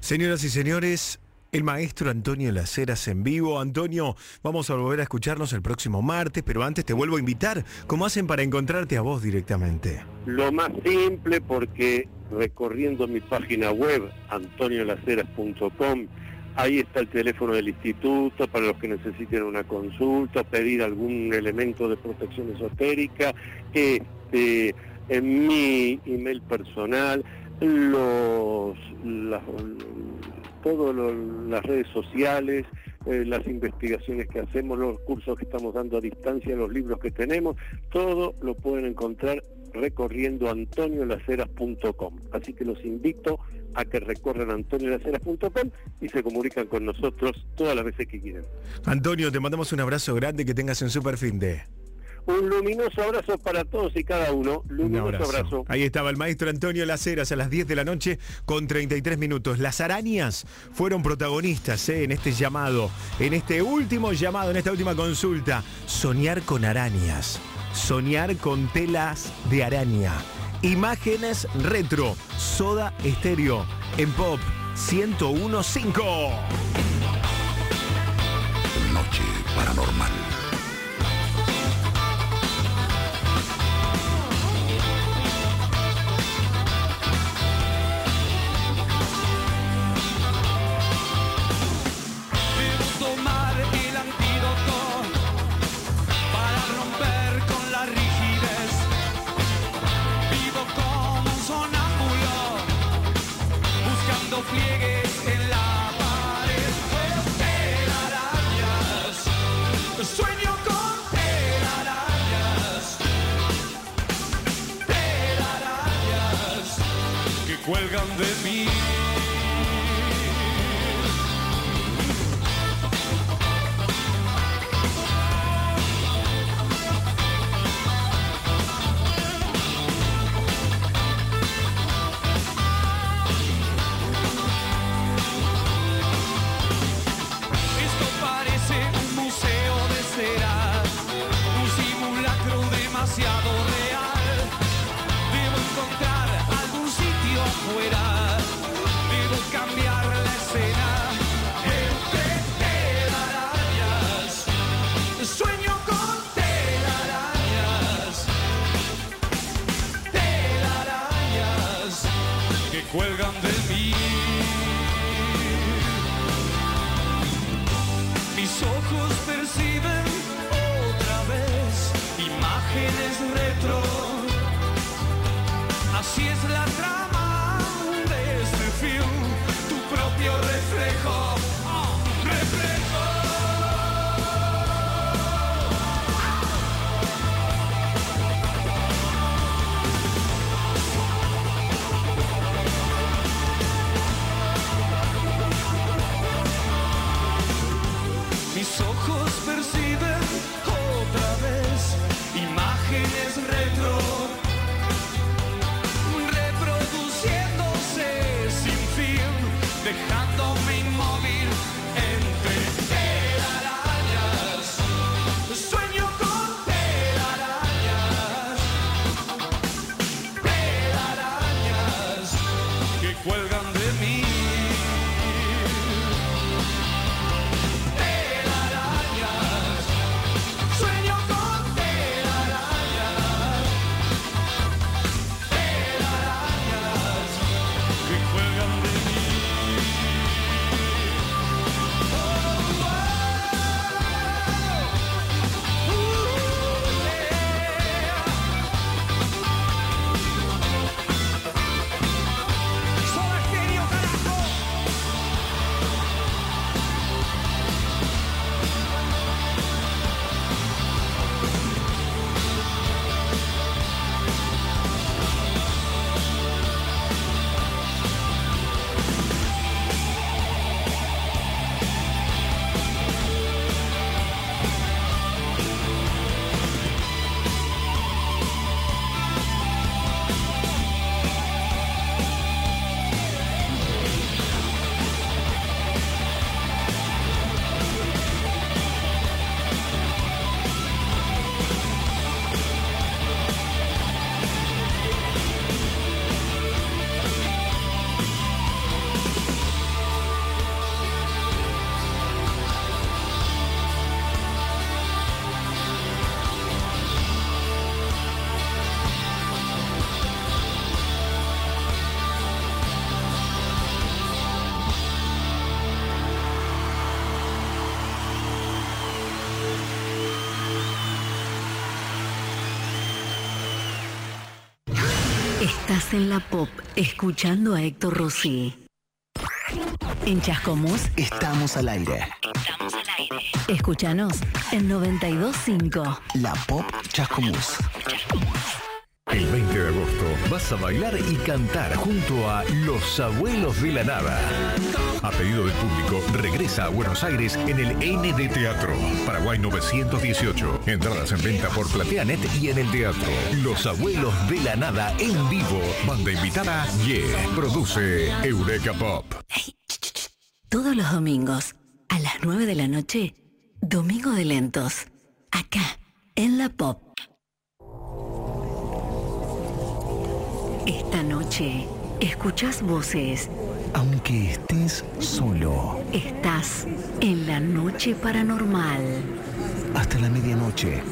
Señoras y señores, el maestro Antonio Laceras en vivo. Antonio, vamos a volver a escucharnos el próximo martes, pero antes te vuelvo a invitar. ¿Cómo hacen para encontrarte a vos directamente? Lo más simple porque recorriendo mi página web, antoniolaceras.com, ahí está el teléfono del instituto para los que necesiten una consulta, pedir algún elemento de protección esotérica, este, en mi email personal, los, todas las redes sociales, eh, las investigaciones que hacemos, los cursos que estamos dando a distancia, los libros que tenemos, todo lo pueden encontrar recorriendo antoniolaceras.com. Así que los invito a que recorran antoniolaceras.com y se comunican con nosotros todas las veces que quieran. Antonio, te mandamos un abrazo grande, que tengas un super fin de... Un luminoso abrazo para todos y cada uno. Luminoso abrazo. Ahí estaba el maestro Antonio Laceras a las 10 de la noche con 33 minutos. Las arañas fueron protagonistas eh, en este llamado, en este último llamado, en esta última consulta. Soñar con arañas. Soñar con telas de araña. Imágenes retro. Soda estéreo. En pop 1015. Noche paranormal. Cuelgan de mí. retro. Así es la Estás en la pop escuchando a Héctor Rossi. En Chascomús Estamos al aire. estamos al aire. Escúchanos en 925. La Pop Chascomús. Vas a bailar y cantar junto a Los Abuelos de la Nada. A pedido del público, regresa a Buenos Aires en el ND Teatro. Paraguay 918. Entradas en venta por Plateanet y en el teatro. Los Abuelos de la Nada en vivo. Banda invitada Ye. Produce Eureka Pop. Todos los domingos a las 9 de la noche, Domingo de Lentos. Acá, en la pop. Esta noche, escuchás voces. Aunque estés solo. Estás en la noche paranormal. Hasta la medianoche.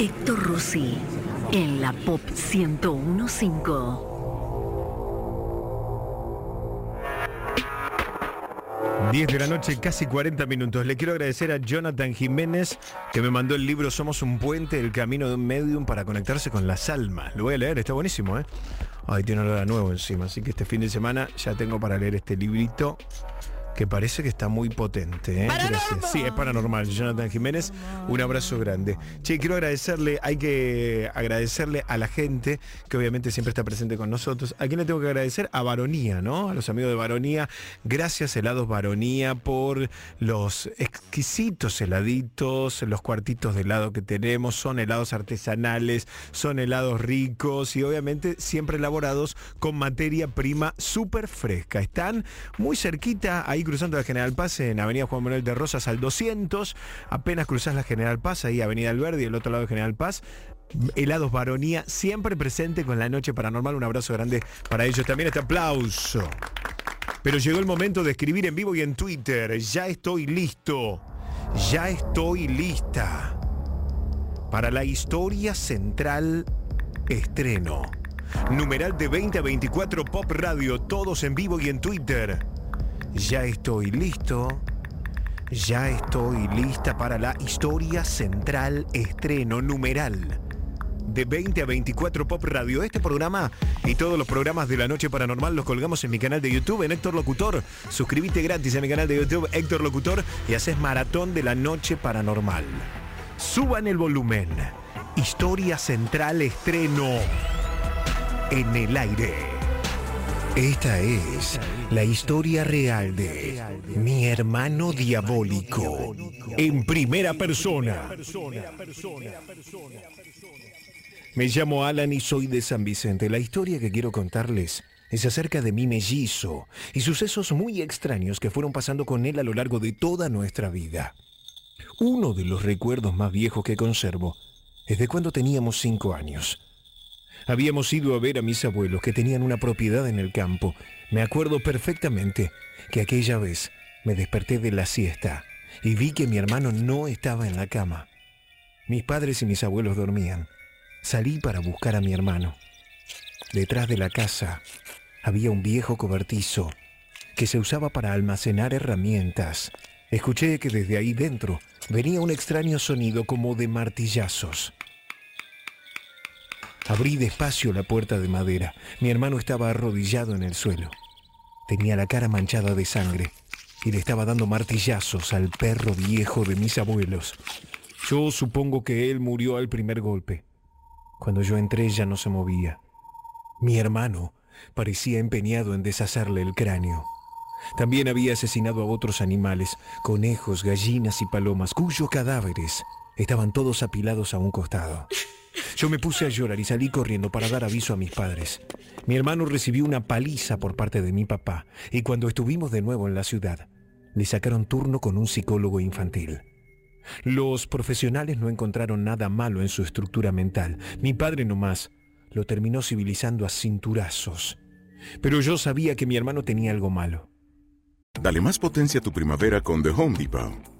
Héctor Rossi, en la pop 1015. 10 de la noche, casi 40 minutos. Le quiero agradecer a Jonathan Jiménez que me mandó el libro Somos un puente, el camino de un medium para conectarse con las almas. Lo voy a leer, está buenísimo, ¿eh? Ay, tiene olor a nuevo encima, así que este fin de semana ya tengo para leer este librito que parece que está muy potente. ¿eh? Gracias. Sí, es paranormal. Jonathan Jiménez, un abrazo grande. Che, quiero agradecerle, hay que agradecerle a la gente que obviamente siempre está presente con nosotros. ¿A quién le tengo que agradecer? A Baronía, ¿no? A los amigos de Baronía. Gracias, helados Baronía, por los exquisitos heladitos, los cuartitos de helado que tenemos. Son helados artesanales, son helados ricos y obviamente siempre elaborados con materia prima súper fresca. Están muy cerquita, ahí cruzando la General Paz, en Avenida Juan Manuel de Rosas al 200. Apenas cruzás la General Paz, ahí Avenida Alberdi, el otro lado de General Paz. Helados Baronía, siempre presente con la noche paranormal. Un abrazo grande para ellos. También este aplauso. Pero llegó el momento de escribir en vivo y en Twitter. Ya estoy listo. Ya estoy lista. Para la historia central estreno. Numeral de 20 a 24 Pop Radio, todos en vivo y en Twitter. Ya estoy listo. Ya estoy lista para la historia central estreno numeral. De 20 a 24 Pop Radio. Este programa y todos los programas de la noche paranormal los colgamos en mi canal de YouTube, en Héctor Locutor. Suscríbete gratis a mi canal de YouTube, Héctor Locutor, y haces maratón de la noche paranormal. Suban el volumen. Historia central estreno. En el aire. Esta es la historia real de mi hermano diabólico en primera persona. Me llamo Alan y soy de San Vicente. La historia que quiero contarles es acerca de mi mellizo y sucesos muy extraños que fueron pasando con él a lo largo de toda nuestra vida. Uno de los recuerdos más viejos que conservo es de cuando teníamos cinco años. Habíamos ido a ver a mis abuelos que tenían una propiedad en el campo. Me acuerdo perfectamente que aquella vez me desperté de la siesta y vi que mi hermano no estaba en la cama. Mis padres y mis abuelos dormían. Salí para buscar a mi hermano. Detrás de la casa había un viejo cobertizo que se usaba para almacenar herramientas. Escuché que desde ahí dentro venía un extraño sonido como de martillazos. Abrí despacio la puerta de madera. Mi hermano estaba arrodillado en el suelo. Tenía la cara manchada de sangre y le estaba dando martillazos al perro viejo de mis abuelos. Yo supongo que él murió al primer golpe. Cuando yo entré ya no se movía. Mi hermano parecía empeñado en deshacerle el cráneo. También había asesinado a otros animales, conejos, gallinas y palomas, cuyos cadáveres estaban todos apilados a un costado. Yo me puse a llorar y salí corriendo para dar aviso a mis padres. Mi hermano recibió una paliza por parte de mi papá y cuando estuvimos de nuevo en la ciudad, le sacaron turno con un psicólogo infantil. Los profesionales no encontraron nada malo en su estructura mental. Mi padre nomás lo terminó civilizando a cinturazos. Pero yo sabía que mi hermano tenía algo malo. Dale más potencia a tu primavera con The Home Depot.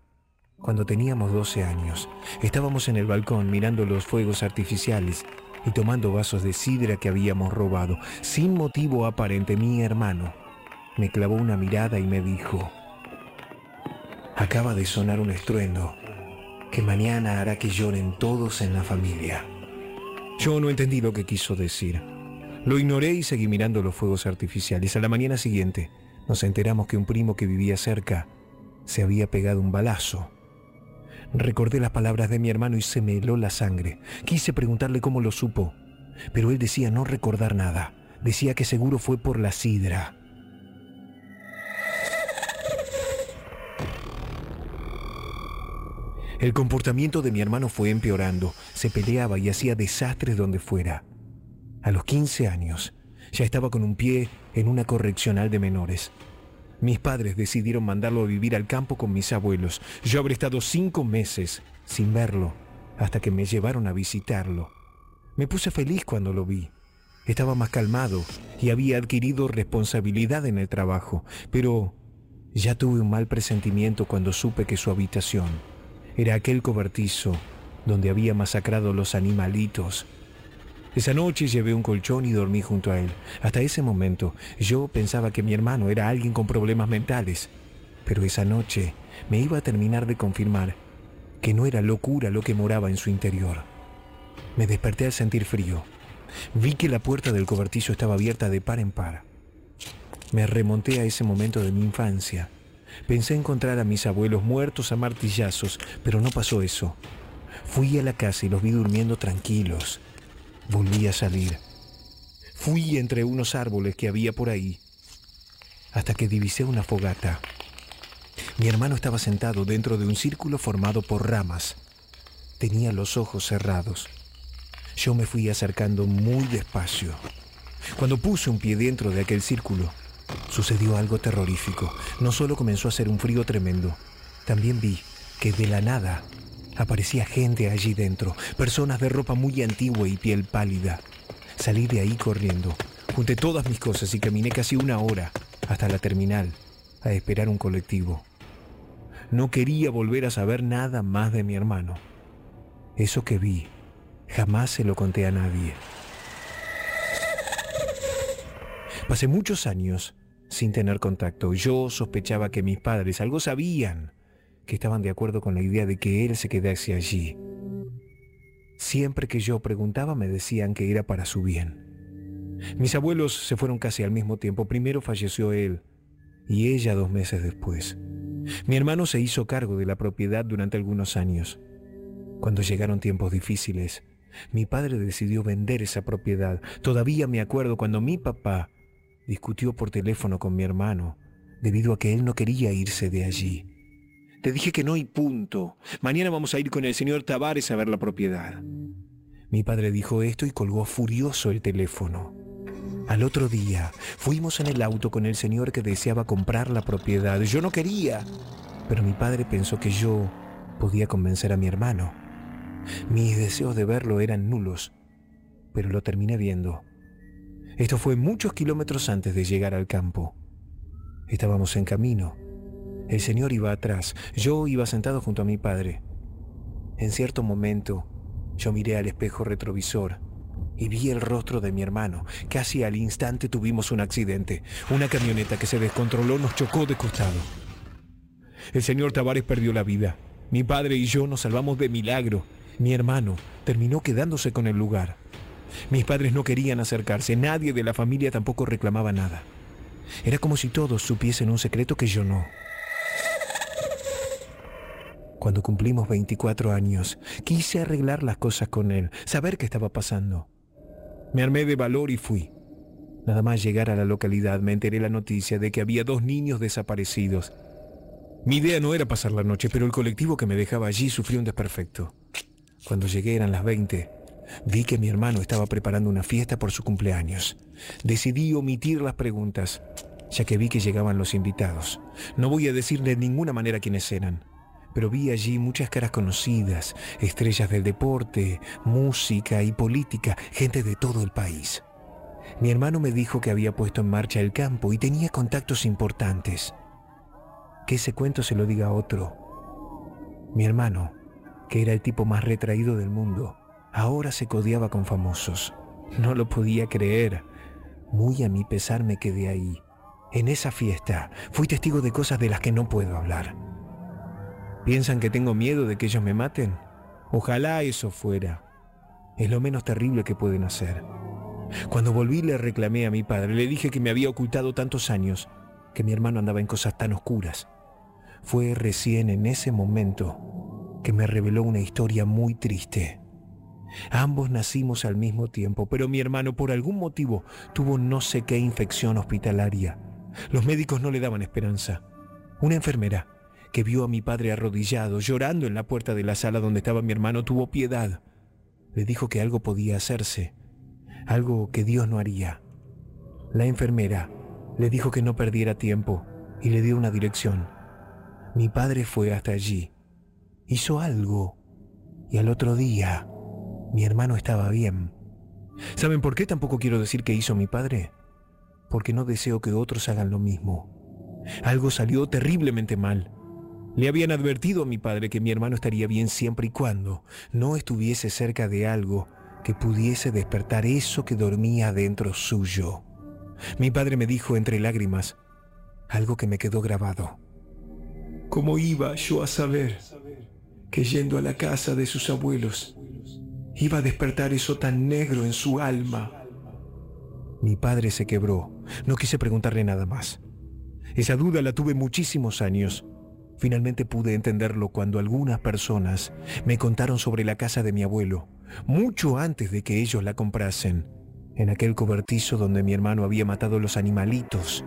cuando teníamos 12 años, estábamos en el balcón mirando los fuegos artificiales y tomando vasos de sidra que habíamos robado. Sin motivo aparente, mi hermano me clavó una mirada y me dijo, acaba de sonar un estruendo que mañana hará que lloren todos en la familia. Yo no entendí lo que quiso decir. Lo ignoré y seguí mirando los fuegos artificiales. A la mañana siguiente nos enteramos que un primo que vivía cerca se había pegado un balazo. Recordé las palabras de mi hermano y se me heló la sangre. Quise preguntarle cómo lo supo, pero él decía no recordar nada. Decía que seguro fue por la sidra. El comportamiento de mi hermano fue empeorando. Se peleaba y hacía desastres donde fuera. A los 15 años, ya estaba con un pie en una correccional de menores. Mis padres decidieron mandarlo a vivir al campo con mis abuelos. Yo habré estado cinco meses sin verlo hasta que me llevaron a visitarlo. Me puse feliz cuando lo vi. Estaba más calmado y había adquirido responsabilidad en el trabajo, pero ya tuve un mal presentimiento cuando supe que su habitación era aquel cobertizo donde había masacrado los animalitos. Esa noche llevé un colchón y dormí junto a él. Hasta ese momento yo pensaba que mi hermano era alguien con problemas mentales, pero esa noche me iba a terminar de confirmar que no era locura lo que moraba en su interior. Me desperté al sentir frío. Vi que la puerta del cobertizo estaba abierta de par en par. Me remonté a ese momento de mi infancia. Pensé encontrar a mis abuelos muertos a martillazos, pero no pasó eso. Fui a la casa y los vi durmiendo tranquilos. Volví a salir. Fui entre unos árboles que había por ahí, hasta que divisé una fogata. Mi hermano estaba sentado dentro de un círculo formado por ramas. Tenía los ojos cerrados. Yo me fui acercando muy despacio. Cuando puse un pie dentro de aquel círculo, sucedió algo terrorífico. No solo comenzó a hacer un frío tremendo, también vi que de la nada aparecía gente allí dentro, personas de ropa muy antigua y piel pálida. Salí de ahí corriendo, junté todas mis cosas y caminé casi una hora hasta la terminal a esperar un colectivo. No quería volver a saber nada más de mi hermano. Eso que vi, jamás se lo conté a nadie. Pasé muchos años sin tener contacto. Yo sospechaba que mis padres algo sabían, que estaban de acuerdo con la idea de que él se quedase allí. Siempre que yo preguntaba me decían que era para su bien. Mis abuelos se fueron casi al mismo tiempo. Primero falleció él y ella dos meses después. Mi hermano se hizo cargo de la propiedad durante algunos años. Cuando llegaron tiempos difíciles, mi padre decidió vender esa propiedad. Todavía me acuerdo cuando mi papá discutió por teléfono con mi hermano debido a que él no quería irse de allí. Te dije que no y punto. Mañana vamos a ir con el señor Tavares a ver la propiedad. Mi padre dijo esto y colgó furioso el teléfono. Al otro día fuimos en el auto con el señor que deseaba comprar la propiedad. Yo no quería, pero mi padre pensó que yo podía convencer a mi hermano. Mis deseos de verlo eran nulos, pero lo terminé viendo. Esto fue muchos kilómetros antes de llegar al campo. Estábamos en camino. El señor iba atrás, yo iba sentado junto a mi padre. En cierto momento, yo miré al espejo retrovisor y vi el rostro de mi hermano. Casi al instante tuvimos un accidente. Una camioneta que se descontroló nos chocó de costado. El señor Tavares perdió la vida. Mi padre y yo nos salvamos de milagro. Mi hermano terminó quedándose con el lugar. Mis padres no querían acercarse, nadie de la familia tampoco reclamaba nada. Era como si todos supiesen un secreto que yo no. Cuando cumplimos 24 años, quise arreglar las cosas con él, saber qué estaba pasando. Me armé de valor y fui. Nada más llegar a la localidad me enteré la noticia de que había dos niños desaparecidos. Mi idea no era pasar la noche, pero el colectivo que me dejaba allí sufrió un desperfecto. Cuando llegué eran las 20. Vi que mi hermano estaba preparando una fiesta por su cumpleaños. Decidí omitir las preguntas, ya que vi que llegaban los invitados. No voy a decir de ninguna manera quiénes eran. Pero vi allí muchas caras conocidas, estrellas del deporte, música y política, gente de todo el país. Mi hermano me dijo que había puesto en marcha el campo y tenía contactos importantes. Que ese cuento se lo diga a otro. Mi hermano, que era el tipo más retraído del mundo, ahora se codeaba con famosos. No lo podía creer. Muy a mi pesar me quedé ahí. En esa fiesta fui testigo de cosas de las que no puedo hablar. ¿Piensan que tengo miedo de que ellos me maten? Ojalá eso fuera. Es lo menos terrible que pueden hacer. Cuando volví le reclamé a mi padre, le dije que me había ocultado tantos años, que mi hermano andaba en cosas tan oscuras. Fue recién en ese momento que me reveló una historia muy triste. Ambos nacimos al mismo tiempo, pero mi hermano por algún motivo tuvo no sé qué infección hospitalaria. Los médicos no le daban esperanza. Una enfermera que vio a mi padre arrodillado, llorando en la puerta de la sala donde estaba mi hermano, tuvo piedad. Le dijo que algo podía hacerse, algo que Dios no haría. La enfermera le dijo que no perdiera tiempo y le dio una dirección. Mi padre fue hasta allí, hizo algo y al otro día mi hermano estaba bien. ¿Saben por qué tampoco quiero decir que hizo mi padre? Porque no deseo que otros hagan lo mismo. Algo salió terriblemente mal. Le habían advertido a mi padre que mi hermano estaría bien siempre y cuando no estuviese cerca de algo que pudiese despertar eso que dormía dentro suyo. Mi padre me dijo entre lágrimas algo que me quedó grabado. ¿Cómo iba yo a saber que yendo a la casa de sus abuelos iba a despertar eso tan negro en su alma? Mi padre se quebró. No quise preguntarle nada más. Esa duda la tuve muchísimos años. Finalmente pude entenderlo cuando algunas personas me contaron sobre la casa de mi abuelo, mucho antes de que ellos la comprasen. En aquel cobertizo donde mi hermano había matado los animalitos,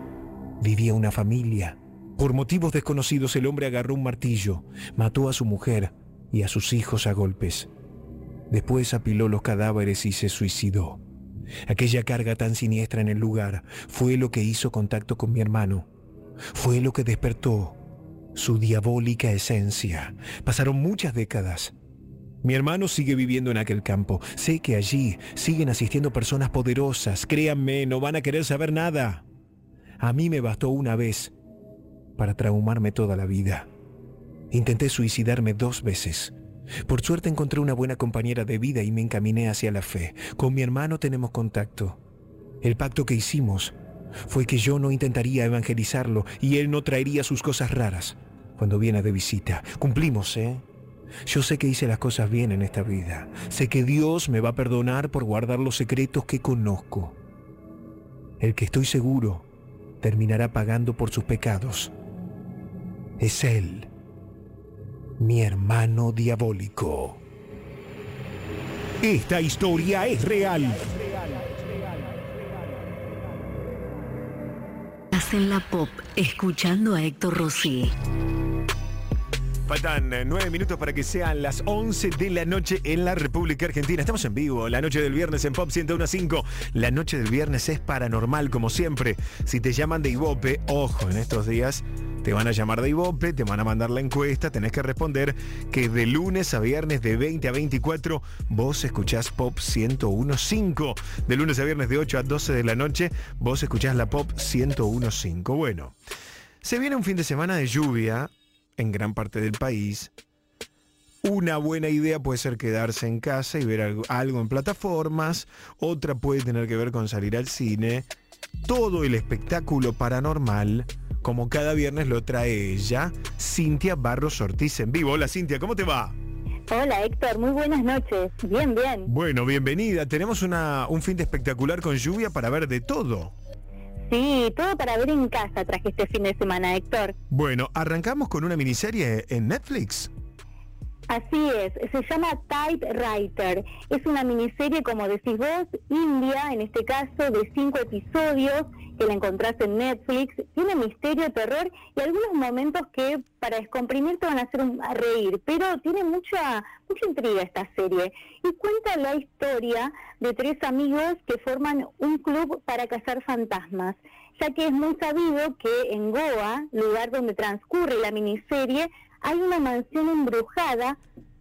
vivía una familia. Por motivos desconocidos el hombre agarró un martillo, mató a su mujer y a sus hijos a golpes. Después apiló los cadáveres y se suicidó. Aquella carga tan siniestra en el lugar fue lo que hizo contacto con mi hermano. Fue lo que despertó su diabólica esencia. Pasaron muchas décadas. Mi hermano sigue viviendo en aquel campo. Sé que allí siguen asistiendo personas poderosas. Créanme, no van a querer saber nada. A mí me bastó una vez para traumarme toda la vida. Intenté suicidarme dos veces. Por suerte encontré una buena compañera de vida y me encaminé hacia la fe. Con mi hermano tenemos contacto. El pacto que hicimos fue que yo no intentaría evangelizarlo y él no traería sus cosas raras cuando viene de visita. Cumplimos, ¿eh? Yo sé que hice las cosas bien en esta vida. Sé que Dios me va a perdonar por guardar los secretos que conozco. El que estoy seguro terminará pagando por sus pecados. Es Él, mi hermano diabólico. Esta historia es real. En la pop, escuchando a Héctor Rossi. Faltan eh, nueve minutos para que sean las 11 de la noche en la República Argentina. Estamos en vivo, la noche del viernes en Pop 101.5. La noche del viernes es paranormal, como siempre. Si te llaman de Ibope, ojo, en estos días te van a llamar de Ibope, te van a mandar la encuesta, tenés que responder que de lunes a viernes de 20 a 24 vos escuchás Pop 101.5. De lunes a viernes de 8 a 12 de la noche vos escuchás la Pop 101.5. Bueno, se viene un fin de semana de lluvia en gran parte del país. Una buena idea puede ser quedarse en casa y ver algo, algo, en plataformas, otra puede tener que ver con salir al cine. Todo el espectáculo paranormal, como cada viernes lo trae ella, Cintia Barros Ortiz en vivo. Hola Cintia, ¿cómo te va? Hola Héctor, muy buenas noches. Bien, bien. Bueno, bienvenida. Tenemos una, un fin de espectacular con lluvia para ver de todo. Sí, todo para ver en casa traje este fin de semana, Héctor. Bueno, arrancamos con una miniserie en Netflix. Así es, se llama Typewriter. Es una miniserie, como decís vos, india, en este caso, de cinco episodios que la encontrás en Netflix. Tiene misterio, terror y algunos momentos que para descomprimir te van a hacer a reír, pero tiene mucha, mucha intriga esta serie. Y cuenta la historia de tres amigos que forman un club para cazar fantasmas, ya que es muy sabido que en Goa, lugar donde transcurre la miniserie, hay una mansión embrujada,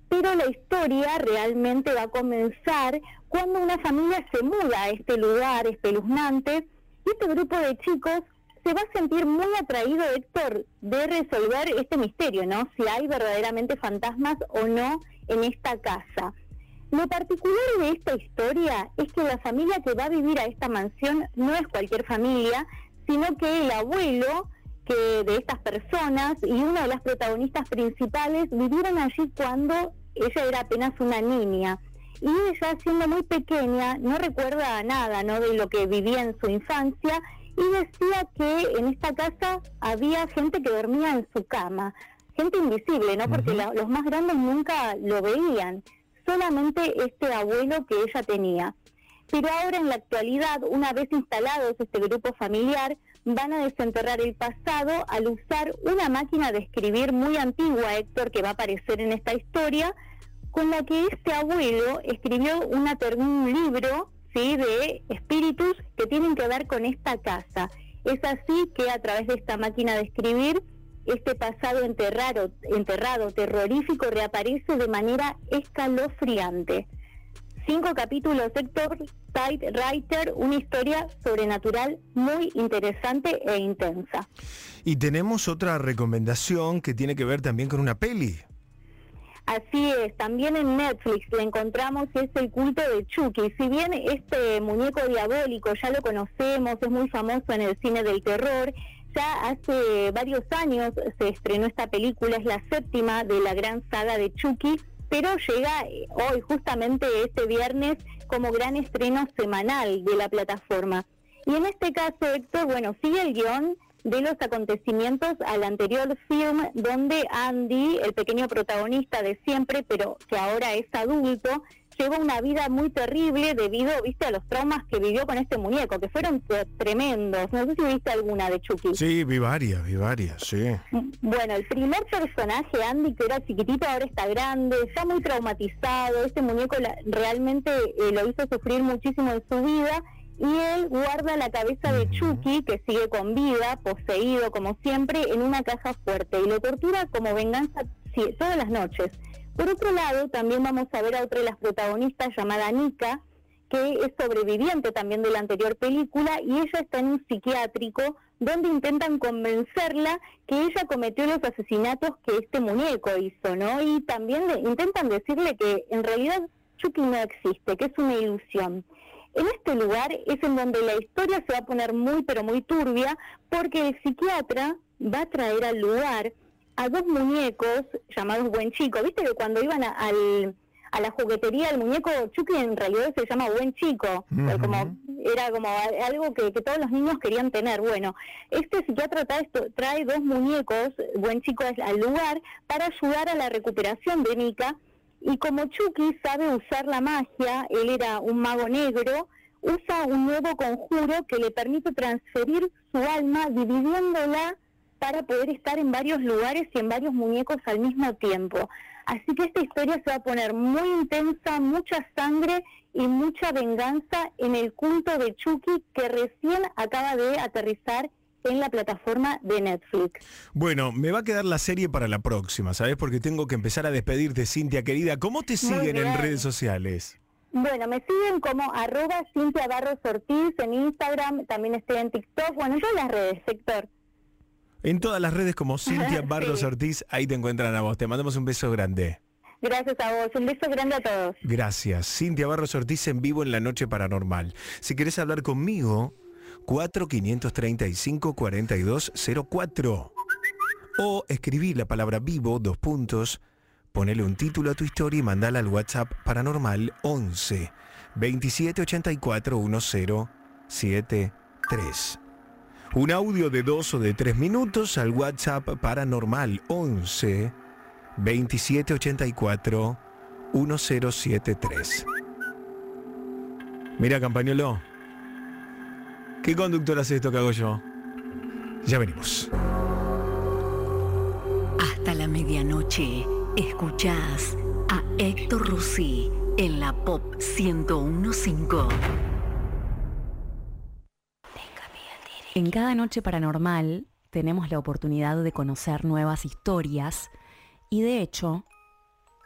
pero la historia realmente va a comenzar cuando una familia se muda a este lugar espeluznante y este grupo de chicos se va a sentir muy atraído, Héctor, de resolver este misterio, ¿no? Si hay verdaderamente fantasmas o no en esta casa. Lo particular de esta historia es que la familia que va a vivir a esta mansión no es cualquier familia, sino que el abuelo que de estas personas y una de las protagonistas principales vivieron allí cuando ella era apenas una niña. Y ella, siendo muy pequeña, no recuerda nada ¿no? de lo que vivía en su infancia y decía que en esta casa había gente que dormía en su cama, gente invisible, ¿no? Porque la- los más grandes nunca lo veían, solamente este abuelo que ella tenía. Pero ahora en la actualidad, una vez instalados este grupo familiar, van a desenterrar el pasado al usar una máquina de escribir muy antigua, Héctor, que va a aparecer en esta historia, con la que este abuelo escribió una un libro ¿sí? de espíritus que tienen que ver con esta casa. Es así que a través de esta máquina de escribir, este pasado enterrado, enterrado terrorífico reaparece de manera escalofriante. Cinco capítulos, Héctor Typewriter, una historia sobrenatural muy interesante e intensa. Y tenemos otra recomendación que tiene que ver también con una peli. Así es, también en Netflix le encontramos es el culto de Chucky. Si bien este muñeco diabólico ya lo conocemos, es muy famoso en el cine del terror, ya hace varios años se estrenó esta película, es la séptima de la gran saga de Chucky, pero llega eh, hoy, justamente este viernes, como gran estreno semanal de la plataforma. Y en este caso, Héctor, bueno, sigue el guion de los acontecimientos al anterior film donde Andy, el pequeño protagonista de siempre, pero que ahora es adulto, lleva una vida muy terrible debido, viste, a los traumas que vivió con este muñeco, que fueron tre- tremendos. No sé si viste alguna de Chucky. Sí, vi varias, vi varias, sí. Bueno, el primer personaje, Andy, que era chiquitito, ahora está grande, está muy traumatizado. Este muñeco la- realmente eh, lo hizo sufrir muchísimo en su vida. Y él guarda la cabeza de Chucky, que sigue con vida, poseído como siempre, en una caja fuerte. Y lo tortura como venganza sí, todas las noches. Por otro lado, también vamos a ver a otra de las protagonistas llamada Nika, que es sobreviviente también de la anterior película y ella está en un psiquiátrico donde intentan convencerla que ella cometió los asesinatos que este muñeco hizo, ¿no? Y también le- intentan decirle que en realidad Chucky no existe, que es una ilusión. En este lugar es en donde la historia se va a poner muy pero muy turbia porque el psiquiatra va a traer al lugar a dos muñecos llamados Buen Chico. Viste que cuando iban a, al- a la juguetería el muñeco Chucky en realidad se llama Buen Chico, como era como algo que, que todos los niños querían tener. Bueno, este psiquiatra trae, esto- trae dos muñecos Buen Chico al- al lugar para ayudar a la recuperación de Nika y como Chucky sabe usar la magia, él era un mago negro, usa un nuevo conjuro que le permite transferir su alma dividiéndola para poder estar en varios lugares y en varios muñecos al mismo tiempo. Así que esta historia se va a poner muy intensa, mucha sangre y mucha venganza en el culto de Chucky que recién acaba de aterrizar en la plataforma de Netflix. Bueno, me va a quedar la serie para la próxima, ¿sabes? Porque tengo que empezar a despedirte, Cintia querida. ¿Cómo te siguen en redes sociales? Bueno, me siguen como arroba Cintia Barros Ortiz en Instagram, también estoy en TikTok, bueno, en todas las redes, sector. En todas las redes como Cintia Sí. Barros Ortiz, ahí te encuentran a vos. Te mandamos un beso grande. Gracias a vos, un beso grande a todos. Gracias. Cintia Barros Ortiz en vivo en la noche paranormal. Si querés hablar conmigo, 4535 4204. O escribí la palabra vivo, dos puntos, ponele un título a tu historia y mandala al WhatsApp paranormal 11 2784 1073. Un audio de dos o de tres minutos al WhatsApp paranormal 11 2784 1073. Mira, Campañolo. ¿Qué conductor hace esto que hago yo? Ya venimos. Hasta la medianoche, escuchás a Héctor Rossi en la Pop 1015. En cada noche paranormal tenemos la oportunidad de conocer nuevas historias Y de hecho,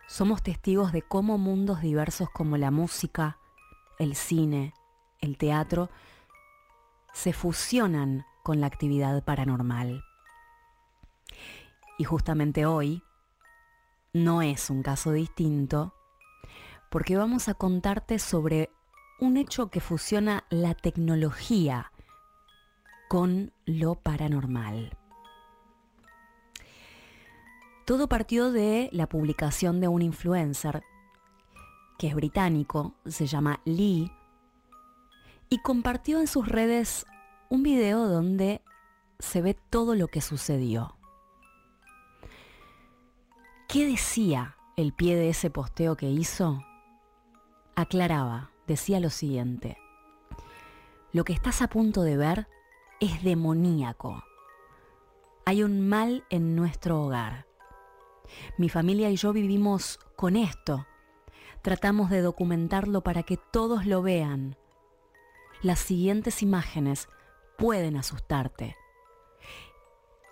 somos testigos de cómo mundos diversos como la música, el cine, el teatro, se fusionan con la actividad paranormal. Y justamente hoy no es un caso distinto, porque vamos a contarte sobre un hecho que fusiona la tecnología con lo paranormal. Todo partió de la publicación de un influencer que es británico, se llama Lee, y compartió en sus redes un video donde se ve todo lo que sucedió. ¿Qué decía el pie de ese posteo que hizo? Aclaraba, decía lo siguiente. Lo que estás a punto de ver es demoníaco. Hay un mal en nuestro hogar. Mi familia y yo vivimos con esto. Tratamos de documentarlo para que todos lo vean. Las siguientes imágenes pueden asustarte.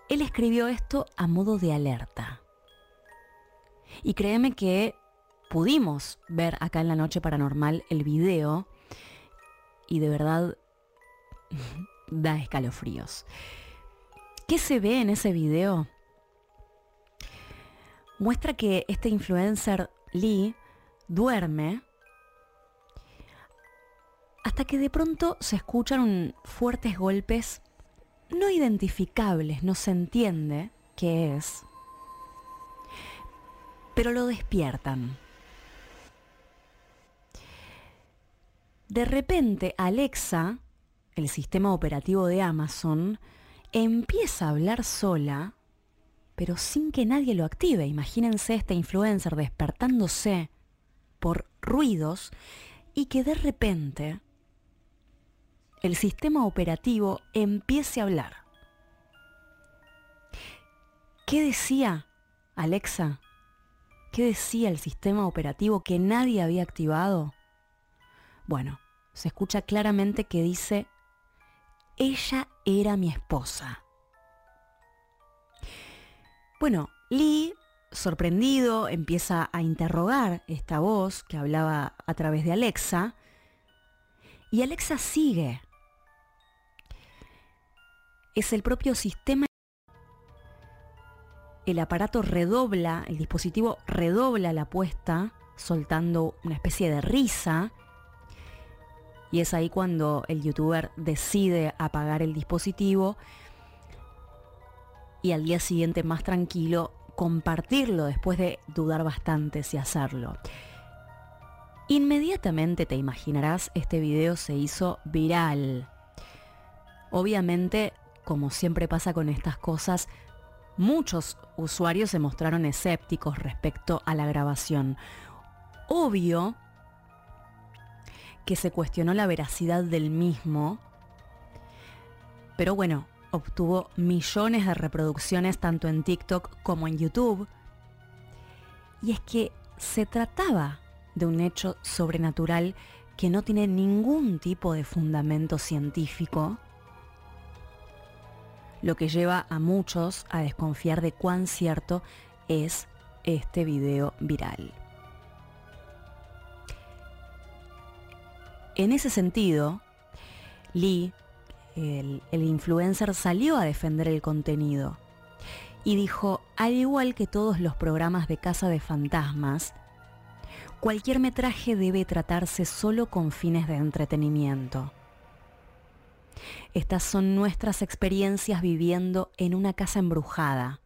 Él escribió esto a modo de alerta. Y créeme que pudimos ver acá en la noche paranormal el video y de verdad da escalofríos. ¿Qué se ve en ese video? Muestra que este influencer Lee duerme hasta que de pronto se escuchan fuertes golpes no identificables, no se entiende qué es, pero lo despiertan. De repente Alexa, el sistema operativo de Amazon, empieza a hablar sola, pero sin que nadie lo active. Imagínense este influencer despertándose por ruidos y que de repente el sistema operativo empiece a hablar. ¿Qué decía Alexa? ¿Qué decía el sistema operativo que nadie había activado? Bueno, se escucha claramente que dice, ella era mi esposa. Bueno, Lee, sorprendido, empieza a interrogar esta voz que hablaba a través de Alexa, y Alexa sigue. Es el propio sistema. El aparato redobla, el dispositivo redobla la apuesta, soltando una especie de risa y es ahí cuando el youtuber decide apagar el dispositivo y al día siguiente más tranquilo compartirlo después de dudar bastante si hacerlo. Inmediatamente te imaginarás, este video se hizo viral. Obviamente, como siempre pasa con estas cosas, muchos usuarios se mostraron escépticos respecto a la grabación. Obvio que se cuestionó la veracidad del mismo, pero bueno, obtuvo millones de reproducciones tanto en TikTok como en YouTube. Y es que se trataba de un hecho sobrenatural que no tiene ningún tipo de fundamento científico, lo que lleva a muchos a desconfiar de cuán cierto es este video viral. En ese sentido, Lee, el, influencer, salió a defender el contenido y dijo, al igual que todos los programas de Casa de Fantasmas, cualquier metraje debe tratarse solo con fines de entretenimiento. Estas son nuestras experiencias viviendo en una casa embrujada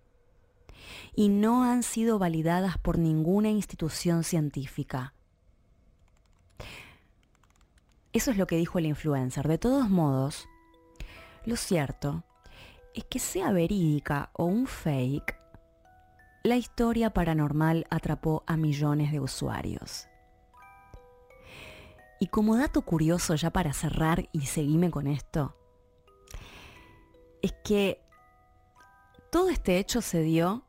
y no han sido validadas por ninguna institución científica. Eso es lo que dijo el influencer. De todos modos, lo cierto es que sea verídica o un fake, la historia paranormal atrapó a millones de usuarios. Y como dato curioso ya para cerrar y seguirme con esto, es que todo este hecho se dio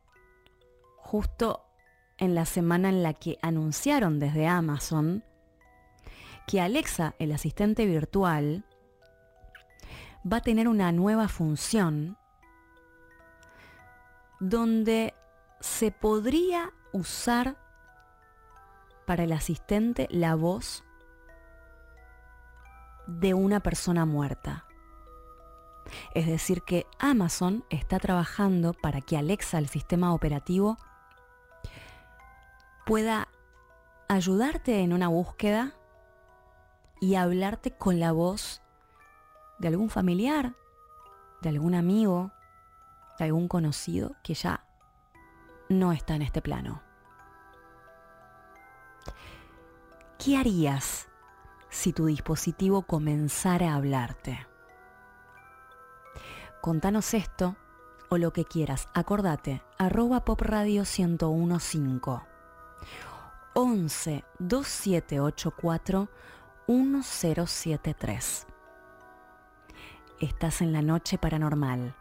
justo en la semana en la que anunciaron desde Amazon que Alexa, el asistente virtual, va a tener una nueva función donde se podría usar para el asistente la voz de una persona muerta. Es decir, que Amazon está trabajando para que Alexa, el sistema operativo, pueda ayudarte en una búsqueda y hablarte con la voz de algún familiar, de algún amigo, de algún conocido que ya no está en este plano. ¿Qué harías si tu dispositivo comenzara a hablarte? Contanos esto o lo que quieras. Acordate, arroba popradio 1015 11 2784 1073. Estás en la noche paranormal.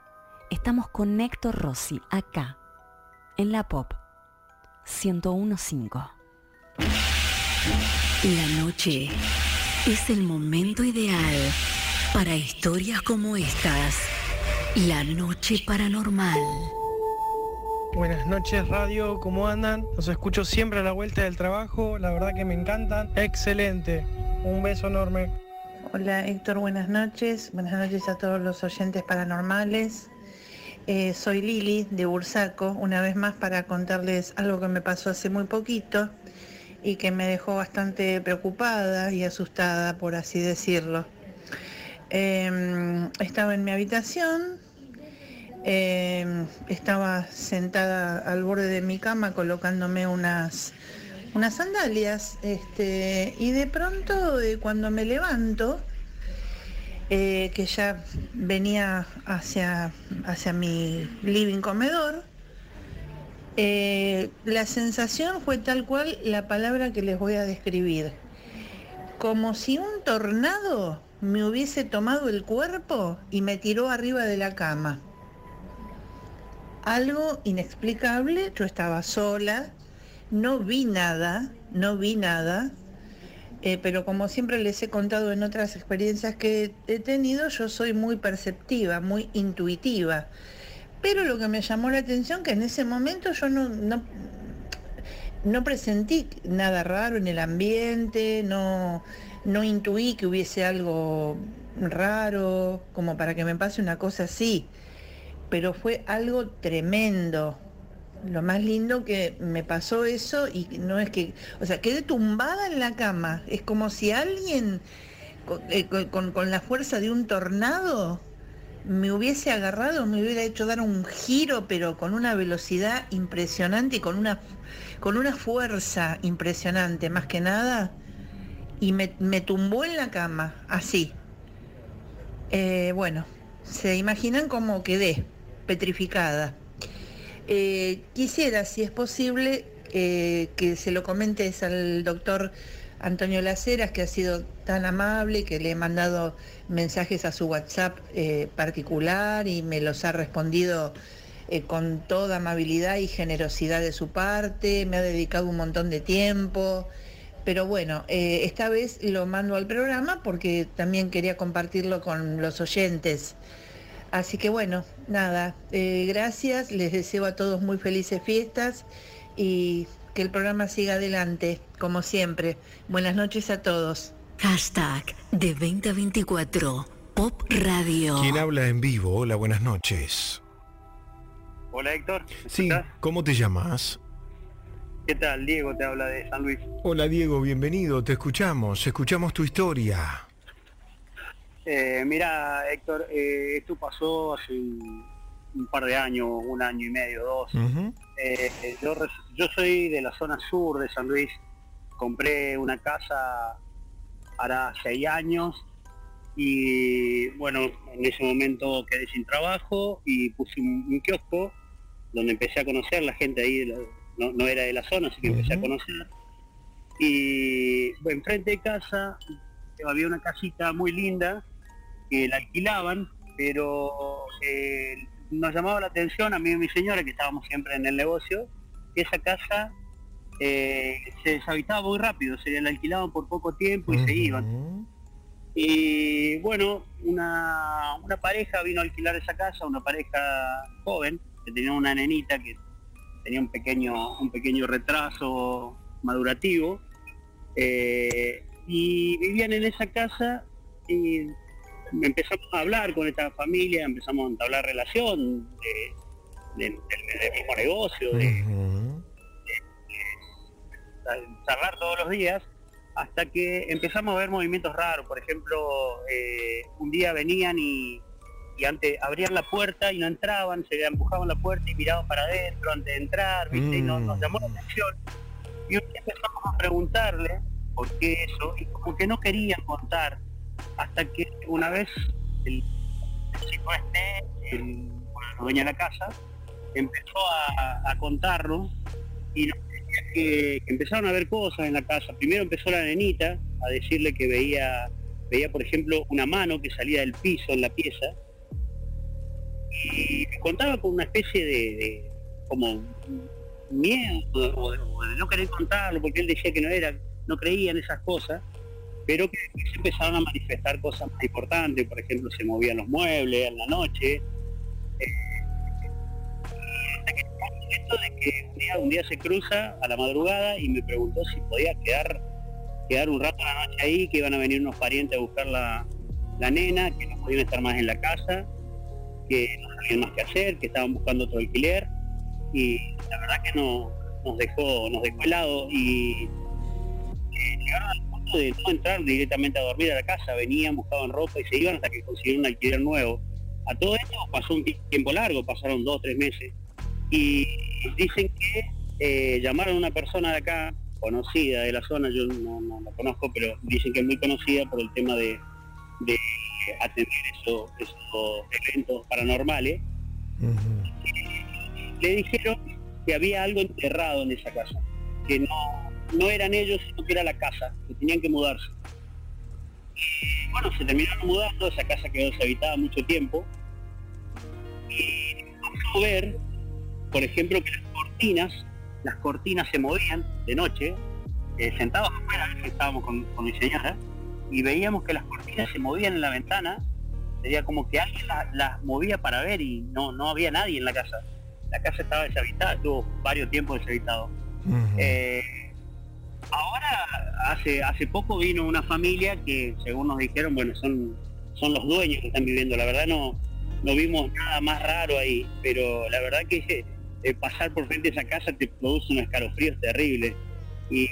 Estamos con Héctor Rossi acá, en la Pop 1015. La noche es el momento ideal para historias como estas. La noche paranormal. Buenas noches radio, ¿cómo andan? Los escucho siempre a la vuelta del trabajo, la verdad que me encantan. Excelente, un beso enorme. Hola Héctor, buenas noches. Buenas noches a todos los oyentes paranormales. Eh, soy Lili de Bursaco, una vez más para contarles algo que me pasó hace muy poquito y que me dejó bastante preocupada y asustada, por así decirlo. Em, estaba en mi habitación, em, estaba sentada al borde de mi cama colocándome unas, unas sandalias este, y de pronto cuando me levanto, eh, que ya venía hacia, hacia mi living comedor, eh, la sensación fue tal cual la palabra que les voy a describir. Como si un tornado me hubiese tomado el cuerpo y me tiró arriba de la cama. Algo inexplicable, yo estaba sola, no vi nada, no vi nada, eh, pero como siempre les he contado en otras experiencias que he tenido, yo soy muy perceptiva, muy intuitiva. Pero lo que me llamó la atención que en ese momento yo no, no, no presentí nada raro en el ambiente, no, no intuí que hubiese algo raro, como para que me pase una cosa así. Pero fue algo tremendo. Lo más lindo que me pasó eso y no es que, o sea, quedé tumbada en la cama. Es como si alguien con, eh, con- con la fuerza de un tornado me hubiese agarrado, me hubiera hecho dar un giro, pero con una velocidad impresionante y con una, con una fuerza impresionante, más que nada, y me, me tumbó en la cama, así. Eh, bueno, se imaginan cómo quedé, petrificada. Eh, quisiera, si es posible, eh, que se lo comentes al doctor Antonio Laceras, que ha sido tan amable, que le he mandado mensajes a su WhatsApp eh, particular y me los ha respondido con toda amabilidad y generosidad de su parte, me ha dedicado un montón de tiempo. Pero bueno, esta vez lo mando al programa porque también quería compartirlo con los oyentes. Así que bueno, nada, eh, gracias, les deseo a todos muy felices fiestas y que el programa siga adelante, como siempre. Buenas noches a todos. Hashtag de 2024 Pop Radio. ¿Quién habla en vivo? Hola, buenas noches. Hola Héctor, Sí, ¿cómo te llamas? ¿qué tal? Diego te habla de San Luis. Hola Diego, bienvenido, te escuchamos, escuchamos tu historia. Eh, mira Héctor, eh, esto pasó hace un, un par de años, un año y medio, dos. Eh, yo, soy de la zona sur de San Luis, compré una casa hará seis años y bueno, en ese momento quedé sin trabajo y puse un, un kiosco donde empecé a conocer la gente ahí, de la- no, no era de la zona, así que empecé a conocer. Y bueno, enfrente de casa había una casita muy linda que la alquilaban, pero eh, nos llamaba la atención a mí y a mi señora, que estábamos siempre en el negocio, que esa casa eh, se deshabitaba muy rápido, se la alquilaban por poco tiempo y se iban. Y bueno, una, una pareja vino a alquilar esa casa, una pareja joven, que tenía una nenita que tenía un pequeño, un pequeño retraso madurativo. eh, y vivían en esa casa y empezamos a hablar con esta familia, empezamos a entablar relación de- de- del, del mismo negocio, de, a charlar todos los días hasta que empezamos a ver movimientos raros. Por ejemplo, eh, un día venían y, y antes abrían la puerta y no entraban, se empujaban la puerta y miraban para adentro antes de entrar, ¿viste? Y nos, nos llamó la atención. Y un día empezamos a preguntarle por qué eso, y como que no querían contar, hasta que una vez el, este, el, dueño de la casa, empezó a, a contarlo y nos decía que, empezaron a ver cosas en la casa. Primero empezó la nenita a decirle que veía, veía por ejemplo una mano que salía del piso en la pieza y contaba con una especie de, como miedo o de no querer contarlo porque él decía que no era, no creía en esas cosas, pero que se empezaron a manifestar cosas más importantes, por ejemplo se movían los muebles en la noche, esto de que un día, se cruza a la madrugada y me preguntó si podía quedar quedar un rato a la noche ahí, que iban a venir unos parientes a buscar la, la nena, que no podían estar más en la casa, que no sabían más qué hacer, que estaban buscando otro alquiler. Y la verdad que no nos dejó nos dejó helado. Y eh, llegaron de no entrar directamente a dormir a la casa, venían, buscaban ropa y se iban hasta que consiguieron un alquiler nuevo. A todo esto pasó un tiempo largo, pasaron dos o tres meses y dicen que eh, llamaron a una persona de acá, conocida de la zona, yo no, no la conozco, pero dicen que es muy conocida por el tema de, de atender esos, esos eventos paranormales. Le dijeron que había algo enterrado en esa casa, que no, no eran ellos, sino que era la casa, que tenían que mudarse. Y bueno, se terminaron mudando, esa casa quedó deshabitada mucho tiempo. Y a ver por ejemplo, que las cortinas, las cortinas se movían de noche, eh, sentados afuera, estábamos con, con mi señora, y veíamos que las cortinas se movían en la ventana, sería como que alguien la- las movía para ver y no, no había nadie en la casa. La casa estaba deshabitada, estuvo varios tiempos deshabitado. Eh, hace, hace poco vino una familia que, según nos dijeron, bueno, son, son los dueños que están viviendo. La verdad no, no vimos nada más raro ahí, pero la verdad que eh, pasar por frente a esa casa te produce unos escalofríos terribles. Y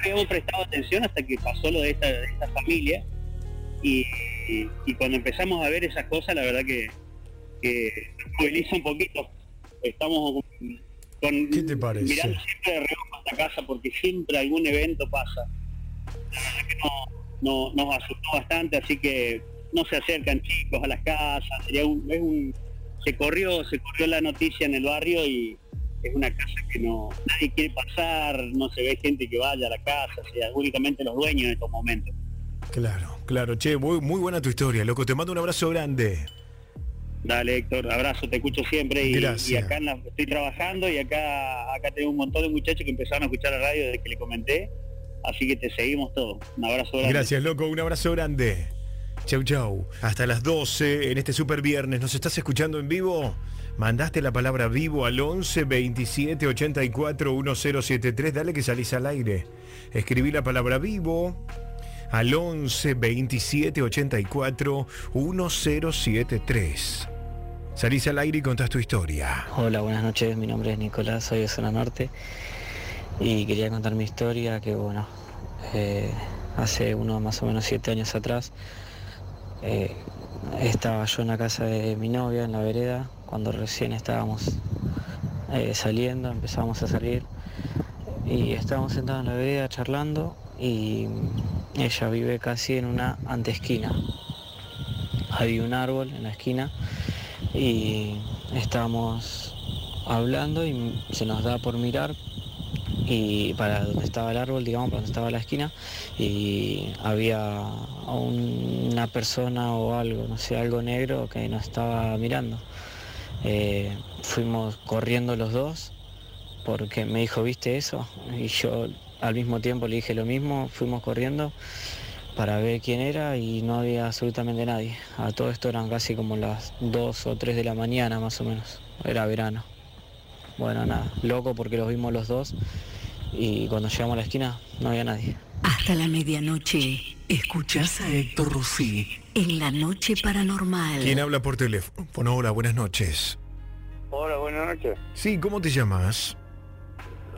habíamos prestado atención hasta que pasó lo de esta, de esta familia. Y, y- y cuando empezamos a ver esas cosas, la verdad que, que moviliza un poquito. Estamos con, ¿Qué te parece? mirando siempre de reojo a esta casa porque siempre algún evento pasa. No, no- nos asustó bastante, así que no se acercan chicos a las casas. Sería un, es un- se corrió, se corrió la noticia en el barrio y es una casa que no nadie quiere pasar, no se ve gente que vaya a la casa, o sea, únicamente los dueños en estos momentos. Claro, claro, che, muy, muy buena tu historia, loco. Te mando un abrazo grande. Dale Héctor, abrazo, te escucho siempre y, y acá en la- estoy trabajando y acá acá tengo un montón de muchachos que empezaron a escuchar la radio desde que le comenté, así que te seguimos todos. Un abrazo grande. Gracias, loco. Un abrazo grande. Chau, chau. Hasta las 12 en este super viernes. ¿Nos estás escuchando en vivo? Mandaste la palabra vivo al 11 27 84 1073. Dale que salís al aire. Escribí la palabra vivo al 11 27 84 1073. Salís al aire y contás tu historia. Hola, buenas noches. Mi nombre es Nicolás, soy de Zona Norte y quería contar mi historia que, bueno, eh, hace unos más o menos siete años atrás eh, estaba yo en la casa de mi novia, en la vereda, cuando recién estábamos eh, saliendo, empezamos a salir y estábamos sentados en la vereda charlando y ella vive casi en una antesquina. Había un árbol en la esquina y estábamos hablando y se nos da por mirar y para donde estaba el árbol, digamos, para donde estaba la esquina, y había un- una persona o algo, no sé, algo negro que nos estaba mirando. Eh, fuimos corriendo los dos porque me dijo, ¿viste eso? Y yo al mismo tiempo le dije lo mismo, fuimos corriendo para ver quién era y no había absolutamente nadie. A todo esto eran casi como las 2 o 3 de la mañana más o menos, era verano. Bueno, nada, loco porque los vimos los dos y cuando llegamos a la esquina no había nadie. Hasta la medianoche, escuchás a Héctor Rossi en la noche paranormal. ¿Quién habla por teléfono? Hola, buenas noches. Hola, buenas noches. Sí, ¿cómo te llamas?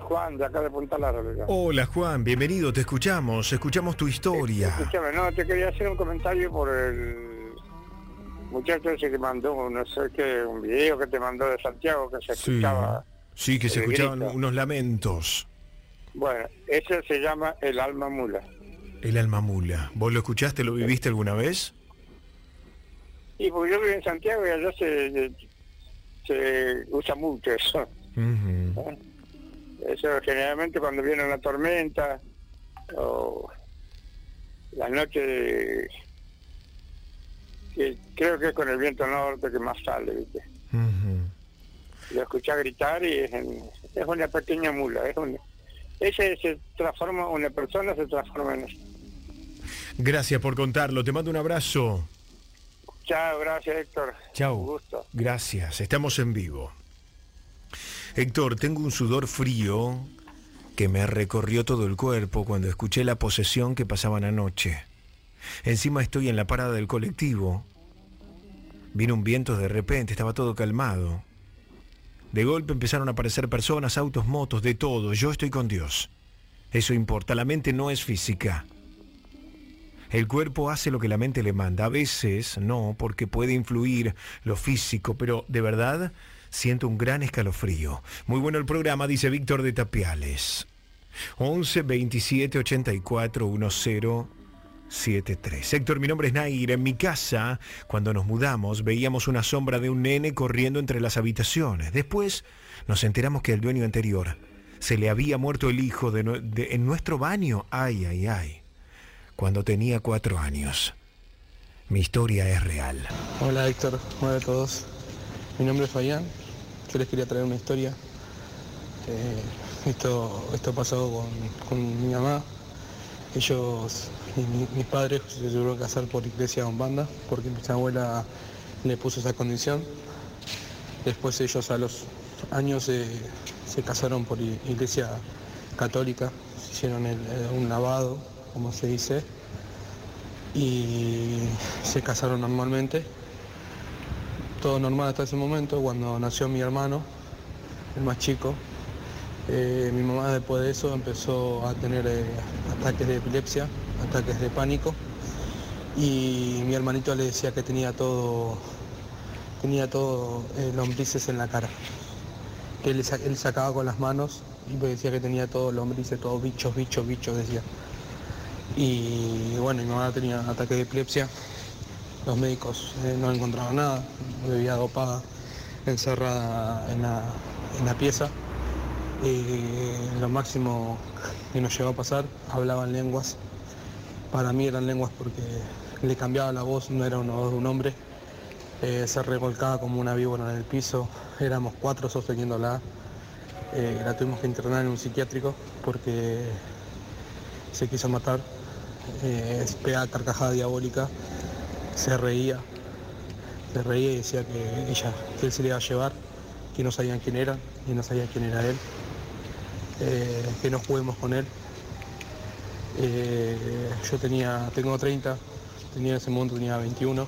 Juan, de acá de Punta Larga. Hola Juan, bienvenido, te escuchamos, escuchamos tu historia. Escúchame, no, te quería hacer un comentario por el muchacho ese que mandó, no sé qué, un video que te mandó de Santiago que se escuchaba. sí, que se escuchaban grito. unos lamentos. Bueno, ese se llama el alma mula. El alma mula. ¿Vos lo escuchaste, lo viviste alguna vez? Y porque yo vivo en Santiago y allá se, se usa mucho eso. ¿eh? Eso generalmente cuando viene una tormenta o la noche de- que creo que es con el viento norte que más sale, ¿viste? Lo escuché gritar y es, en- es una pequeña mula, es ese se transforma, una persona se transforma en eso. Gracias por contarlo, te mando un abrazo. Chao, gracias Héctor. Chao. Un gusto. Gracias, estamos en vivo. Héctor, tengo un sudor frío que me recorrió todo el cuerpo cuando escuché la posesión que pasaban anoche. Encima estoy en la parada del colectivo. Vino un viento de repente, estaba todo calmado. De golpe empezaron a aparecer personas, autos, motos, de todo. Yo estoy con Dios. Eso importa, la mente no es física. El cuerpo hace lo que la mente le manda. A veces no, porque puede influir lo físico, pero de verdad siento un gran escalofrío. Muy bueno el programa, dice Víctor de Tapiales. 11 27 84 10 73. Héctor, mi nombre es Nair. En mi casa, cuando nos mudamos, veíamos una sombra de un nene corriendo entre las habitaciones. Después nos enteramos que el dueño anterior se le había muerto el hijo de en nuestro baño. Ay, ay, ay. Cuando tenía cuatro años. Mi historia es real. Hola Héctor, hola a todos. Mi nombre es Fabián. Yo les quería traer una historia. Eh, esto, esto pasó con, con mi mamá. Ellos, mi- mi- mis padres se tuvieron que casar por iglesia banda porque mi abuela le puso esa condición. Después ellos a los años eh, se casaron por iglesia católica, se hicieron eh, un lavado, como se dice, y se casaron normalmente. Todo normal hasta ese momento, cuando nació mi hermano, el más chico. eh, mi mamá después de eso empezó a tener eh, ataques de epilepsia, ataques de pánico. Y mi hermanito le decía que tenía todo, tenía todo eh, lombrices en la cara. Que él, sa- él sacaba con las manos y me decía que tenía todo lombrices, todo bichos, bichos, bichos, decía. Y bueno, mi mamá tenía ataque de epilepsia. Los médicos eh, no encontraban nada, bebía dopada, encerrada en la, en la pieza. Y lo máximo que nos llegó a pasar, hablaba en lenguas. Para mí eran lenguas porque le cambiaba la voz, no era una voz de un hombre. Eh, se revolcaba como una víbora en el piso, éramos cuatro sosteniéndola. Eh, la tuvimos que internar en un psiquiátrico porque se quiso matar, eh, pegaba carcajada diabólica, se reía, se reía y decía que ella, que él se le iba a llevar, que no sabían quién era y no sabían quién era él, eh, que no juguemos con él. Eh, yo tenía, tengo 30, tenía en ese momento tenía 21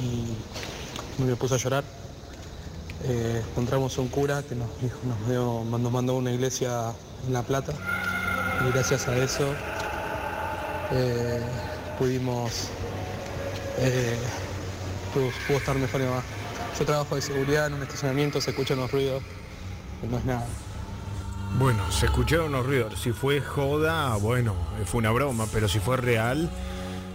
y me puse a llorar. Eh, encontramos un cura que nos, dijo- mandó a una iglesia en La Plata y gracias a eso eh, pudimos pudo, pudo estar mejor mi mamá. Yo trabajo de seguridad en un estacionamiento, se escuchan los ruidos, no es nada. Bueno, se escucharon los ruidos. Si fue joda, bueno, fue una broma, pero si fue real,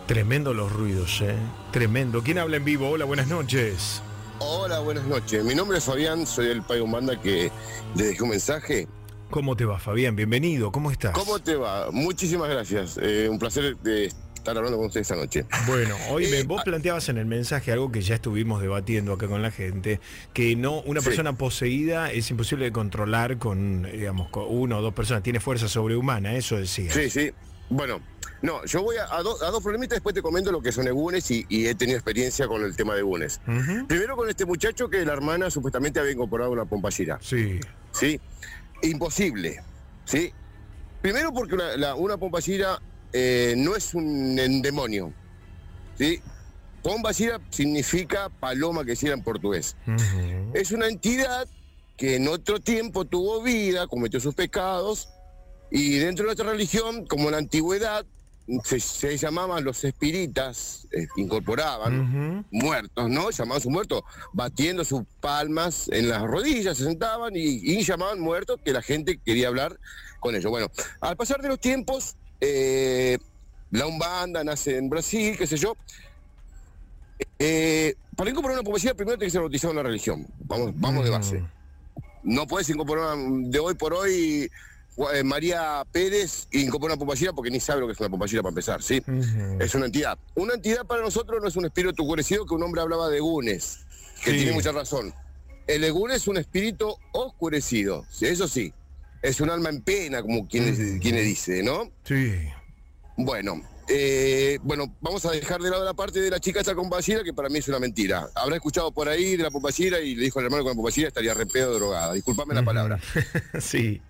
tremendo los ruidos, ¿eh? Tremendo. ¿Quién habla en vivo? Hola, buenas noches. Hola, buenas noches. Mi nombre es Fabián, soy el Payo Banda que le dejé un mensaje. ¿Cómo te va, Fabián? Bienvenido, ¿cómo estás? ¿Cómo te va? Muchísimas gracias. Eh, un placer de estar hablando con usted esta noche. Bueno, hoy Eh, vos planteabas en el mensaje algo que ya estuvimos debatiendo acá con la gente, que no una Sí. persona poseída es imposible de controlar con, digamos, con una o dos personas, tiene fuerza sobrehumana, eso decía. Sí, sí. Bueno, No, yo voy a, a, do- a dos problemitas, después te comento lo que son egunes y, y he tenido experiencia con el tema de egunes. Primero con este muchacho que la hermana supuestamente había incorporado una pompallera. Sí. Sí. Imposible. ¿Sí? Primero porque una, la- una pompallera eh, no es un endemonio. ¿Sí? Pomballera significa paloma que decía en portugués. Es una entidad que en otro tiempo tuvo vida, cometió sus pecados, y dentro de nuestra religión, como en la antigüedad, se, se llamaban los espíritas, eh, incorporaban muertos, ¿no? Llamaban sus muertos, batiendo sus palmas en las rodillas, se sentaban y, y llamaban muertos que la gente quería hablar con ellos. Bueno, al pasar de los tiempos, eh, la Umbanda nace en Brasil, qué sé yo. Eh, para incorporar una poesía primero tiene que ser bautizado en la religión. Vamos, vamos de base. No puedes incorporar de hoy por hoy eh, María Pérez e incorporar una pompallera porque ni sabe lo que es una pompallera para empezar, ¿sí? Es una entidad. Una entidad para nosotros no es un espíritu oscurecido que un hombre hablaba de gunes, que Sí. tiene mucha razón. El egún es un espíritu oscurecido, eso sí. Es un alma en pena, como quien, quien le dice, ¿no? Sí. Bueno, eh, bueno, vamos a dejar de lado la parte de la chica esa compañera, que para mí es una mentira. Habrá escuchado por ahí de la pompallera y le dijo al hermano que la pompallera estaría re pedo drogada. Disculpame la palabra. sí.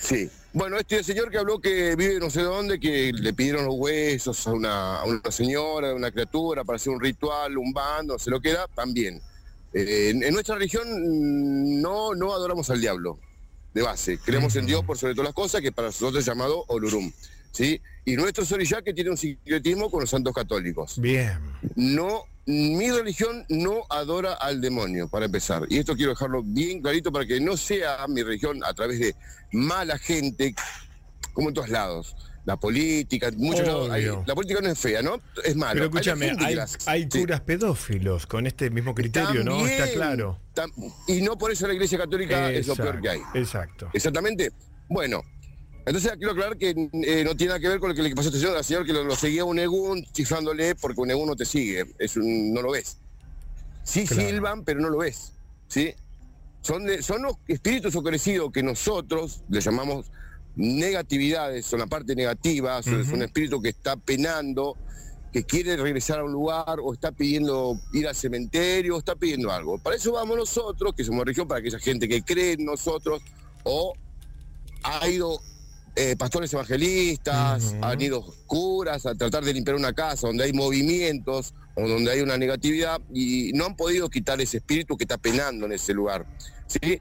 Sí. Bueno, este señor que habló que vive no sé dónde, que le pidieron los huesos a una, a una señora, a una criatura, para hacer un ritual, un bando, no sé lo que era, también. Eh, en, en nuestra religión mm, no, no adoramos al diablo, de base. Creemos en Dios por sobre todas las cosas, que para nosotros es llamado Olurum. ¿sí? Y nuestro Sorillá que tiene un sincretismo con los santos católicos. Bien. No, mi religión no adora al demonio, para empezar. Y esto quiero dejarlo bien clarito para que no sea mi religión a través de mala gente, como en todos lados. La política, muchos lados, hay- Obvio. la política no es fea, ¿no? Es mala. Pero escúchame, hay, las- hay sí. curas pedófilos con este mismo criterio, ¿no? Está claro. tam- y no por eso la iglesia católica es lo peor que hay. Exacto. Exactamente. Bueno, entonces quiero aclarar que eh, no tiene nada que ver con lo que le pasó a este señor, al señor que lo, lo seguía un egún chiflándole porque un egún no te sigue, es un- no lo ves. Sí silban, pero no lo ves. ¿sí? Son, de- son los espíritus ocurrecidos que nosotros le llamamos negatividades, son la parte negativa, es un espíritu que está penando, que quiere regresar a un lugar o está pidiendo ir al cementerio o está pidiendo algo. Para eso vamos nosotros, que somos región, para aquella gente que cree en nosotros o ha ido eh, pastores evangelistas, han ido curas a tratar de limpiar una casa donde hay movimientos o donde hay una negatividad y no han podido quitar ese espíritu que está penando en ese lugar. ¿sí?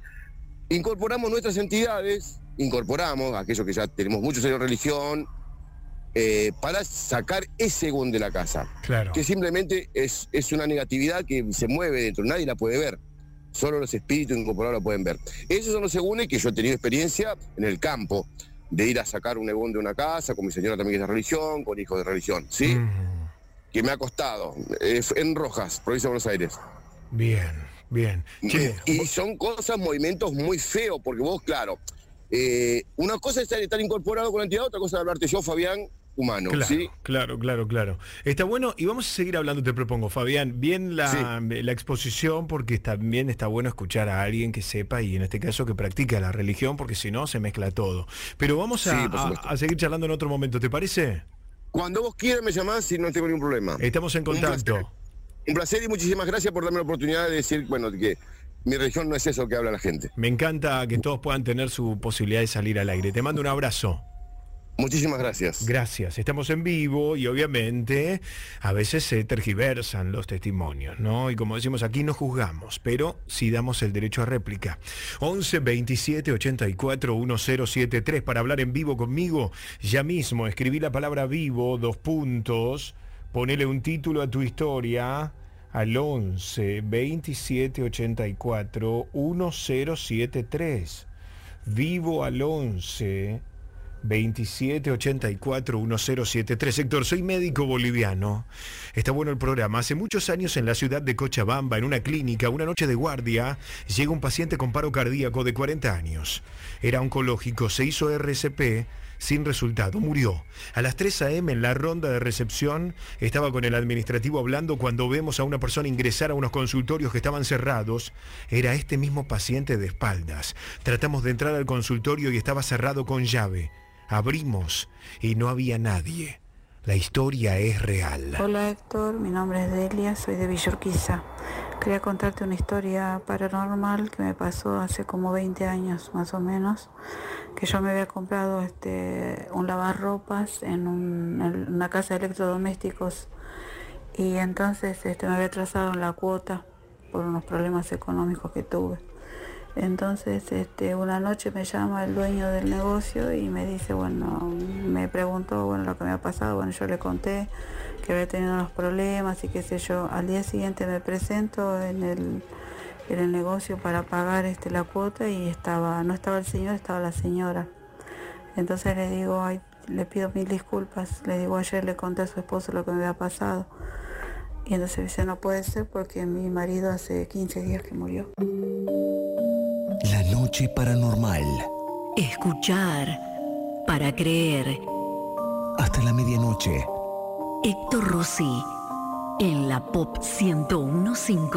Incorporamos nuestras entidades, incorporamos aquellos que ya tenemos muchos años de religión, eh, para sacar ese egón de la casa. Claro. Que simplemente es, es una negatividad que se mueve dentro, nadie la puede ver. Solo los espíritus incorporados la pueden ver. Esos son los egunes que yo he tenido experiencia en el campo, de ir a sacar un egón de una casa, con mi señora también que es de religión, con hijos de religión, ¿sí? Que me ha costado. eh, en Rojas, provincia de Buenos Aires. Bien, bien. Y son cosas, movimientos muy feos, porque vos, claro, eh, una cosa es estar, incorporado con la entidad, otra cosa es hablarte yo, Fabián, humano, Claro, ¿sí? claro, claro, claro. Está bueno y vamos a seguir hablando, te propongo, Fabián, bien la, la exposición porque también está bueno escuchar a alguien que sepa y en este caso que practica la religión porque si no se mezcla todo. Pero vamos a, Sí, a- seguir charlando en otro momento, ¿te parece? Cuando vos quieras me llamás y no tengo ningún problema. Estamos en Un contacto. placer. Un placer y muchísimas gracias por darme la oportunidad de decir, bueno, que mi religión no es eso que habla la gente. Me encanta que todos puedan tener su posibilidad de salir al aire. Te mando un abrazo. Muchísimas gracias. Gracias. Estamos en vivo y obviamente a veces se tergiversan los testimonios, ¿no? Y como decimos aquí no juzgamos, pero sí damos el derecho a réplica. 11 27 84 1073 para hablar en vivo conmigo. Ya mismo escribí la palabra vivo, dos puntos, ponele un título a tu historia al 11 27 84 1073. Vivo al 11 2784-1073. Héctor, soy médico boliviano. Está bueno el programa. Hace muchos años en la ciudad de Cochabamba, en una clínica, una noche de guardia, llega un paciente con paro cardíaco de 40 años. Era oncológico, se hizo RCP sin resultado, murió. A las 3 a.m. en la ronda de recepción estaba con el administrativo hablando cuando vemos a una persona ingresar a unos consultorios que estaban cerrados. Era este mismo paciente de espaldas. Tratamos de entrar al consultorio y estaba cerrado con llave. Abrimos y no había nadie. La historia es real. Hola Héctor, mi nombre es Delia, soy de Villurquiza. Quería contarte una historia paranormal que me pasó hace como 20 años más o menos, que yo me había comprado este, un lavarropas en, un- en una casa de electrodomésticos y entonces este, me había atrasado en la cuota por unos problemas económicos que tuve. Entonces, este, una noche me llama el dueño del negocio y me dice, bueno, me preguntó, bueno, lo que me ha pasado, bueno, yo le conté que había tenido unos problemas y qué sé yo. Al día siguiente me presento en el, negocio para pagar este, la cuota y estaba, no estaba el señor, estaba la señora. Entonces le digo, le pido mil disculpas, le digo, ayer le conté a su esposo lo que me había pasado. Y entonces dice, no puede ser porque mi marido hace 15 días que murió. La noche paranormal. Escuchar para creer. Hasta la medianoche. Héctor Rossi en la Pop 1015.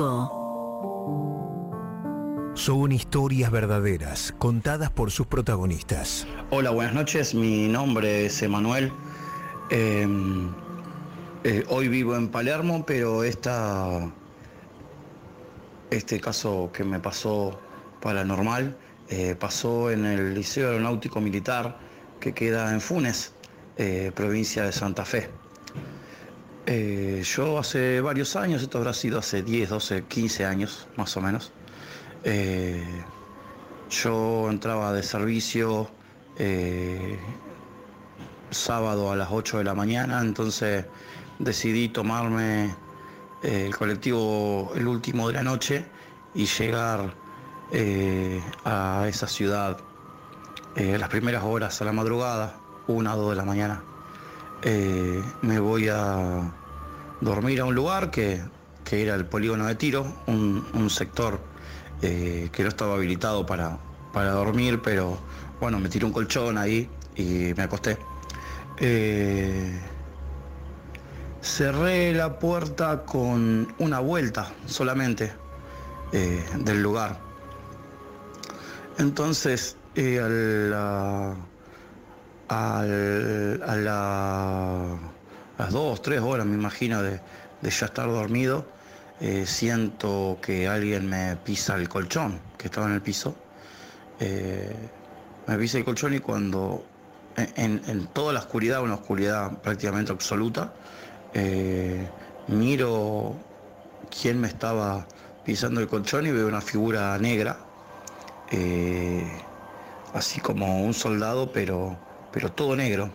Son historias verdaderas, contadas por sus protagonistas. Hola, buenas noches. Mi nombre es Emanuel. Eh, eh, hoy vivo en Palermo, pero esta, este caso que me pasó paranormal eh, pasó en el Liceo Aeronáutico Militar que queda en Funes, eh, provincia de Santa Fe. Eh, yo hace varios años, esto habrá sido hace 10, 12, 15 años más o menos, yo entraba de servicio sábado a las 8 de la mañana, entonces decidí tomarme el colectivo el último de la noche y llegar eh, a esa ciudad eh, las primeras horas a la madrugada, una o dos de la mañana. Eh, me voy a dormir a un lugar que, que era el polígono de tiro, un, un sector que no estaba habilitado para, para dormir, pero bueno, me tiré un colchón ahí y me acosté. Cerré la puerta con una vuelta solamente del lugar. Entonces, eh, a la- al- a la- a las dos, tres horas, me imagino, de, ya estar dormido, eh, siento que alguien me pisa el colchón que estaba en el piso. Eh, me pisa el colchón y cuando en, toda la oscuridad, una oscuridad prácticamente absoluta, miro quién me estaba pisando el colchón y veo una figura negra, eh, así como un soldado, pero, pero todo negro.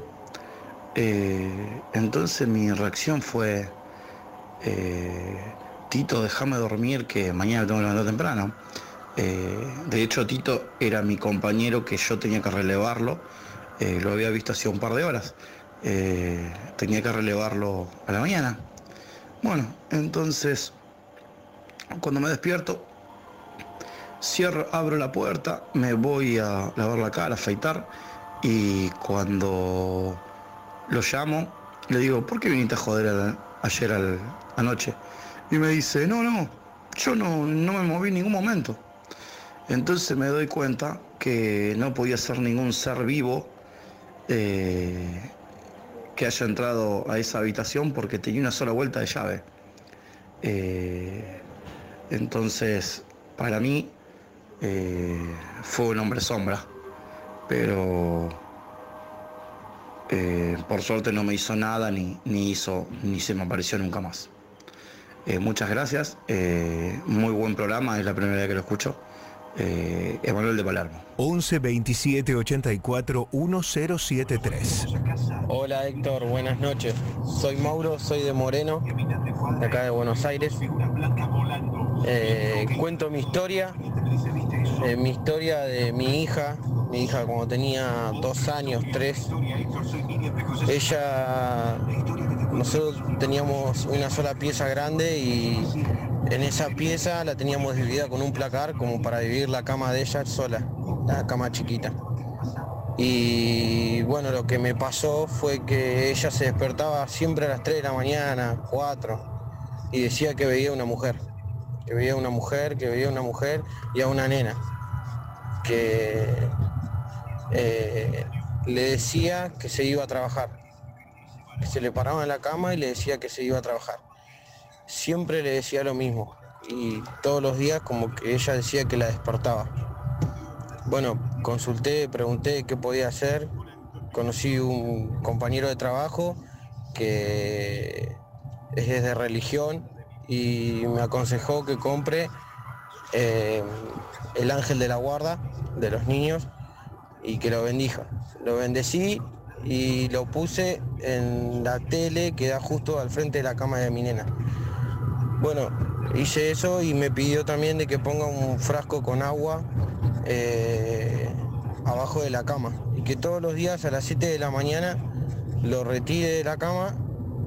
Eh, entonces mi reacción fue, eh, Tito, déjame dormir que mañana tengo que levantar temprano. De hecho, Tito era mi compañero que yo tenía que relevarlo. Lo había visto hacía un par de horas. Tenía que relevarlo a la mañana. Bueno, entonces, cuando me despierto, cierro, abro la puerta, me voy a lavar la cara, afeitar y cuando lo llamo, le digo, ¿por qué viniste a joder a- ayer anoche? Y me dice, no, no, yo no, no me moví en ningún momento. Entonces me doy cuenta que no podía ser ningún ser vivo eh, que haya entrado a esa habitación porque tenía una sola vuelta de llave. Eh, entonces, para mí, eh, fue un hombre sombra, pero eh, por suerte no me hizo nada ni, ni hizo ni se me apareció nunca más. Eh, muchas gracias, muy buen programa, es la primera vez que lo escucho. Eh, Emanuel de Palermo. 11 27 84 1073. Hola Héctor, buenas noches. Soy Mauro, soy de Moreno, de acá de Buenos Aires. Eh, cuento mi historia, eh, mi historia de mi hija, mi hija cuando tenía dos años, tres. Ella, nosotros teníamos una sola pieza grande y en esa pieza la teníamos dividida con un placar como para dividir la cama de ella sola, la cama chiquita. Y bueno, lo que me pasó fue que ella se despertaba siempre a las 3 de la mañana, 4, y decía que veía una mujer, que veía una mujer, que veía una mujer y a una nena, que eh, le decía que se iba a trabajar. Se le paraba en la cama y le decía que se iba a trabajar. Siempre le decía lo mismo y todos los días como que ella decía que la despertaba. Bueno, consulté, pregunté qué podía hacer, conocí un compañero de trabajo que es de religión y me aconsejó que compre eh, el ángel de la guarda de los niños y que lo bendiga. Lo bendecí y lo puse en la tele que da justo al frente de la cama de mi nena. Bueno, hice eso y me pidió también de que ponga un frasco con agua eh, abajo de la cama y que todos los días a las 7 de la mañana lo retire de la cama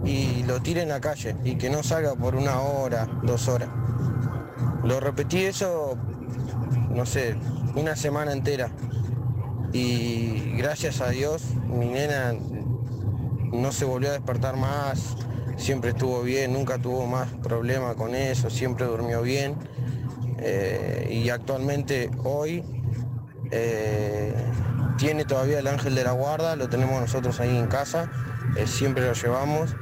y lo tire en la calle y que no salga por una hora, dos horas. Lo repetí eso, no sé, una semana entera. Y gracias a Dios mi nena no se volvió a despertar más, siempre estuvo bien, nunca tuvo más problema con eso, siempre durmió bien. Eh, y actualmente hoy eh, tiene todavía el ángel de la guarda, lo tenemos nosotros ahí en casa, eh, siempre lo llevamos.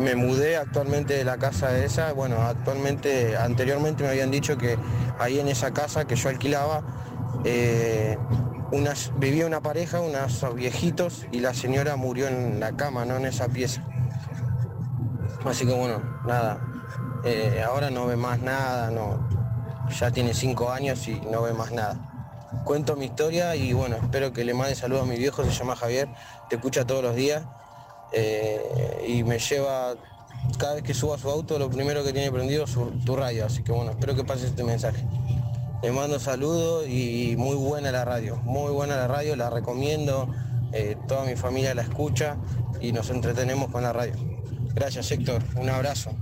me mudé actualmente de la casa esa, bueno, actualmente, anteriormente me habían dicho que ahí en esa casa que yo alquilaba, unas, vivía una pareja, unos viejitos, y la señora murió en la cama, no en esa pieza. Así que bueno, nada, eh, ahora no ve más nada, no, ya tiene cinco años y no ve más nada. Cuento mi historia y bueno, espero que le mande saludos a mi viejo, se llama Javier, te escucha todos los días eh, y me lleva, cada vez que subo a su auto, lo primero que tiene prendido es tu radio, así que bueno, espero que pases este mensaje. Le mando saludos y muy buena la radio, muy buena la radio, la recomiendo, eh, toda mi familia la escucha y nos entretenemos con la radio. Gracias Héctor, un abrazo.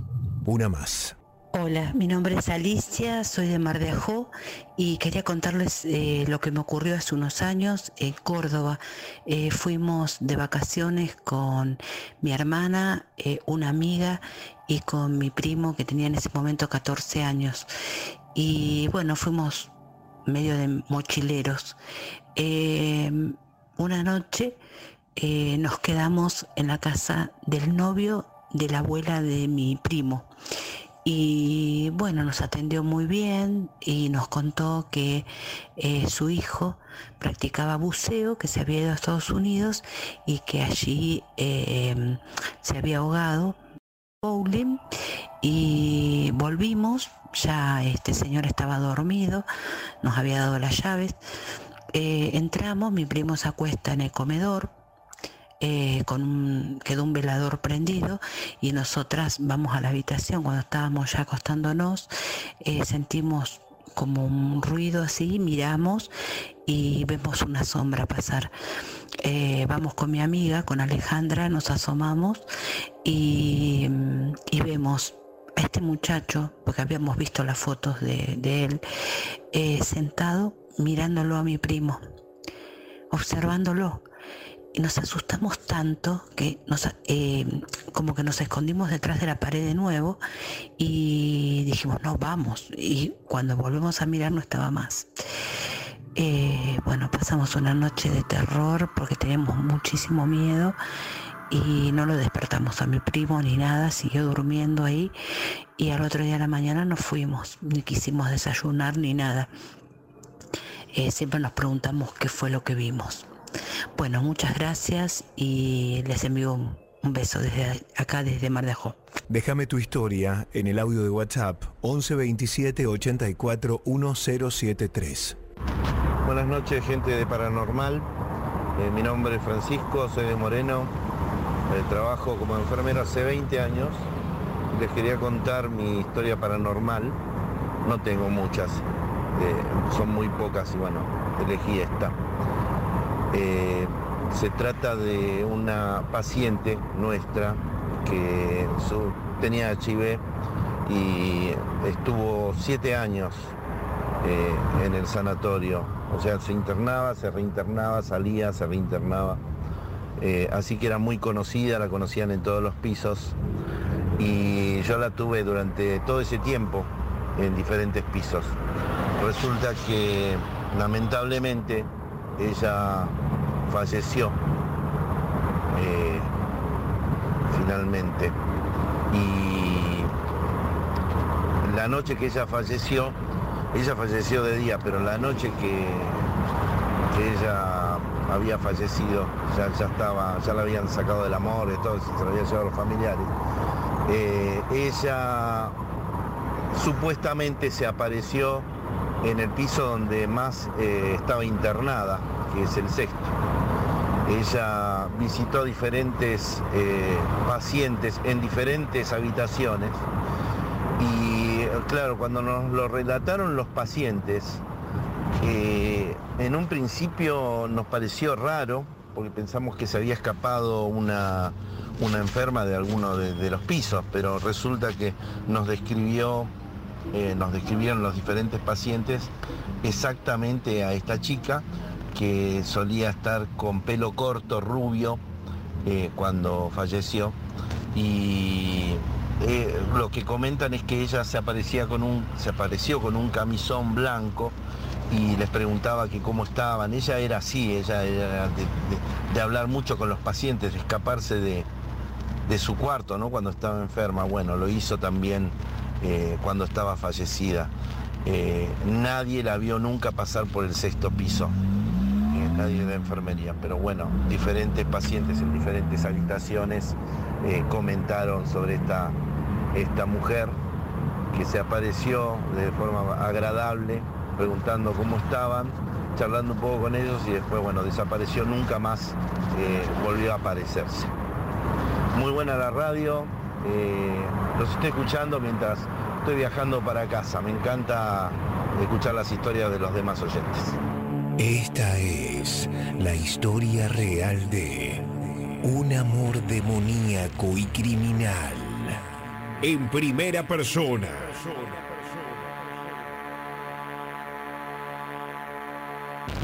Una más. Hola, mi nombre es Alicia, soy de Mar de Ajó y quería contarles eh, lo que me ocurrió hace unos años en Córdoba. Eh, fuimos de vacaciones con mi hermana, eh, una amiga y con mi primo que tenía en ese momento 14 años. Y bueno, fuimos medio de mochileros. una noche nos quedamos en la casa del novio de la abuela de mi primo. Y bueno, nos atendió muy bien y nos contó que eh, su hijo practicaba buceo, que se había ido a Estados Unidos y que allí em, se había ahogado bowling y volvimos, ya este señor estaba dormido, nos había dado las llaves, eh, entramos, mi primo se acuesta en el comedor, eh, con quedó un velador prendido y nosotras vamos a la habitación. Cuando estábamos ya acostándonos eh, sentimos como un ruido así miramos y vemos una sombra pasar. Vamos con mi amiga con Alejandra nos asomamos y, vemos a este muchacho porque habíamos visto las fotos de, él sentado mirándolo a mi primo observándolo y nos asustamos tanto que nos, eh, como que nos escondimos detrás de la pared de nuevo y dijimos, no, vamos. Y cuando volvemos a mirar no estaba más. Eh, bueno, pasamos una noche de terror porque teníamos muchísimo miedo y no lo despertamos a mi primo ni nada, siguió durmiendo ahí y al otro día de la mañana nos fuimos, ni quisimos desayunar ni nada. Eh, siempre nos preguntamos qué fue lo que vimos. Bueno, muchas gracias y les envío un, beso desde acá, desde Mar de Ajó. Déjame tu historia en el audio de WhatsApp 11 27 84 1073. Buenas noches, gente de Paranormal. Eh, mi nombre es Francisco, soy de Moreno. Eh, trabajo como enfermero hace 20 años. Les quería contar mi historia paranormal. No tengo muchas, eh, son muy pocas y bueno, elegí esta. Eh, se trata de una paciente nuestra que tenía HIV y estuvo siete años eh, en el sanatorio. O sea, se internaba, se reinternaba, salía, se reinternaba. Eh, así que era muy conocida, la conocían en todos los pisos. Y yo la tuve durante todo ese tiempo en diferentes pisos. Resulta que lamentablemente ella falleció eh, finalmente. Y la noche que ella falleció, ella falleció de día, pero la noche que, que ella había fallecido, ya, ya estaba, ya la habían sacado del amor y todo, se la había llevado a los familiares. eh, ella supuestamente se apareció en el piso donde más eh, estaba internada, que es el sexto. Ella visitó diferentes eh, pacientes en diferentes habitaciones y claro, cuando nos lo relataron los pacientes, en un principio nos pareció raro, porque pensamos que se había escapado una, una enferma de alguno de, los pisos, pero resulta que nos describió, eh, nos describieron los diferentes pacientes exactamente a esta chica que solía estar con pelo corto, rubio, eh, cuando falleció. Y eh, lo que comentan es que ella se aparecía con un, se apareció con un camisón blanco y les preguntaba que cómo estaban. Ella era así, ella era de, hablar mucho con los pacientes, de escaparse de, de su cuarto, ¿no? Cuando estaba enferma. Bueno, lo hizo también eh, cuando estaba fallecida. Eh, nadie la vio nunca pasar por el sexto piso, eh, nadie de enfermería, pero bueno, diferentes pacientes en diferentes habitaciones comentaron sobre esta, esta mujer que se apareció de forma agradable, preguntando cómo estaban, charlando un poco con ellos y después, bueno, desapareció, nunca más eh, volvió a aparecerse. Muy buena la radio, eh, los estoy escuchando mientras estoy viajando para casa, me encanta escuchar las historias de los demás oyentes. Esta es la historia real de un amor demoníaco y criminal. En primera persona.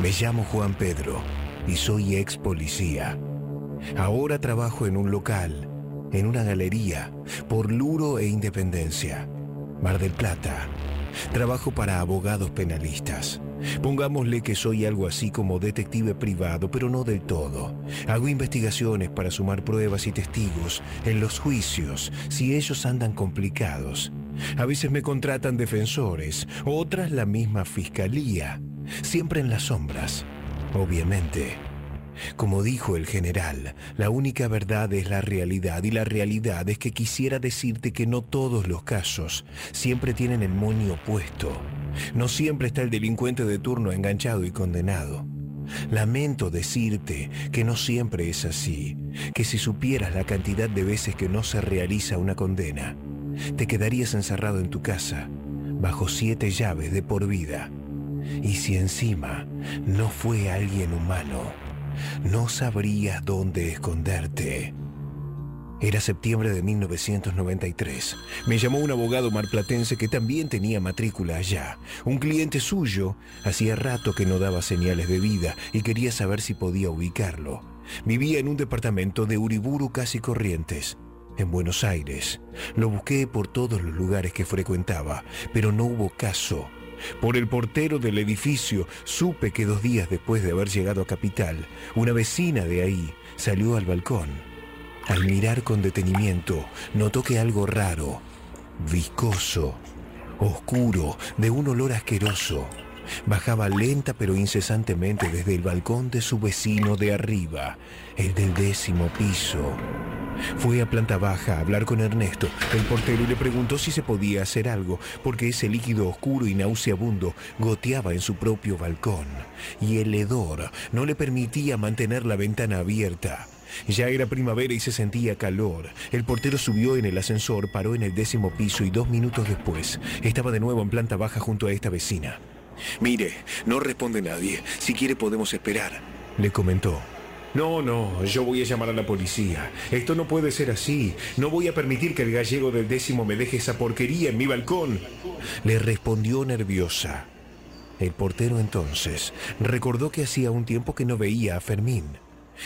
Me llamo Juan Pedro y soy ex policía. Ahora trabajo en un local, en una galería, por Luro e Independencia, Mar del Plata. Trabajo para abogados penalistas. Pongámosle que soy algo así como detective privado, pero no del todo. Hago investigaciones para sumar pruebas y testigos en los juicios, si ellos andan complicados. A veces me contratan defensores, otras la misma fiscalía, siempre en las sombras, obviamente. Como dijo el general, la única verdad es la realidad y la realidad es que quisiera decirte que no todos los casos siempre tienen el moño puesto. No siempre está el delincuente de turno enganchado y condenado. Lamento decirte que no siempre es así, que si supieras la cantidad de veces que no se realiza una condena, te quedarías encerrado en tu casa, bajo siete llaves de por vida. Y si encima no fue alguien humano, no sabrías dónde esconderte. Era septiembre de 1993. Me llamó un abogado marplatense que también tenía matrícula allá. Un cliente suyo hacía rato que no daba señales de vida y quería saber si podía ubicarlo. Vivía en un departamento de Uriburu casi Corrientes, en Buenos Aires. Lo busqué por todos los lugares que frecuentaba, pero no hubo caso. Por el portero del edificio supe que dos días después de haber llegado a Capital, una vecina de ahí salió al balcón. Al mirar con detenimiento, notó que algo raro, viscoso, oscuro, de un olor asqueroso, bajaba lenta pero incesantemente desde el balcón de su vecino de arriba, el del décimo piso. Fue a planta baja a hablar con Ernesto, el portero, y le preguntó si se podía hacer algo, porque ese líquido oscuro y nauseabundo goteaba en su propio balcón, y el hedor no le permitía mantener la ventana abierta. Ya era primavera y se sentía calor. El portero subió en el ascensor, paró en el décimo piso y dos minutos después estaba de nuevo en planta baja junto a esta vecina. Mire, no responde nadie. Si quiere podemos esperar, le comentó. No, no, yo voy a llamar a la policía. Esto no puede ser así. No voy a permitir que el gallego del décimo me deje esa porquería en mi balcón. Le respondió nerviosa. El portero entonces recordó que hacía un tiempo que no veía a Fermín.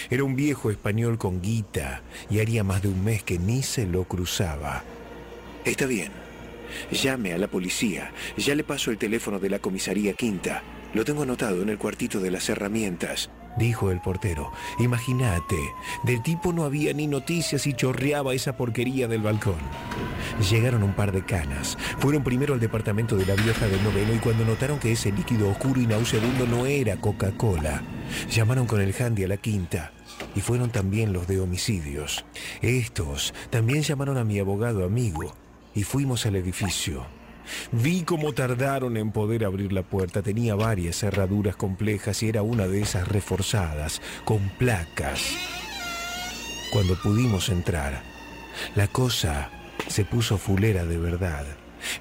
Era un viejo español con guita y haría más de un mes que ni se lo cruzaba. Está bien. Llame a la policía. Ya le paso el teléfono de la comisaría quinta. Lo tengo anotado en el cuartito de las herramientas. Dijo el portero. Imagínate, del tipo no había ni noticias y chorreaba esa porquería del balcón. Llegaron un par de canas. Fueron primero al departamento de la vieja del noveno y cuando notaron que ese líquido oscuro y nauseabundo no era Coca-Cola, llamaron con el handy a la quinta. Y fueron también los de homicidios. Estos también llamaron a mi abogado amigo y fuimos al edificio. Vi cómo tardaron en poder abrir la puerta. Tenía varias cerraduras complejas y era una de esas reforzadas, con placas. Cuando pudimos entrar, la cosa se puso fulera de verdad.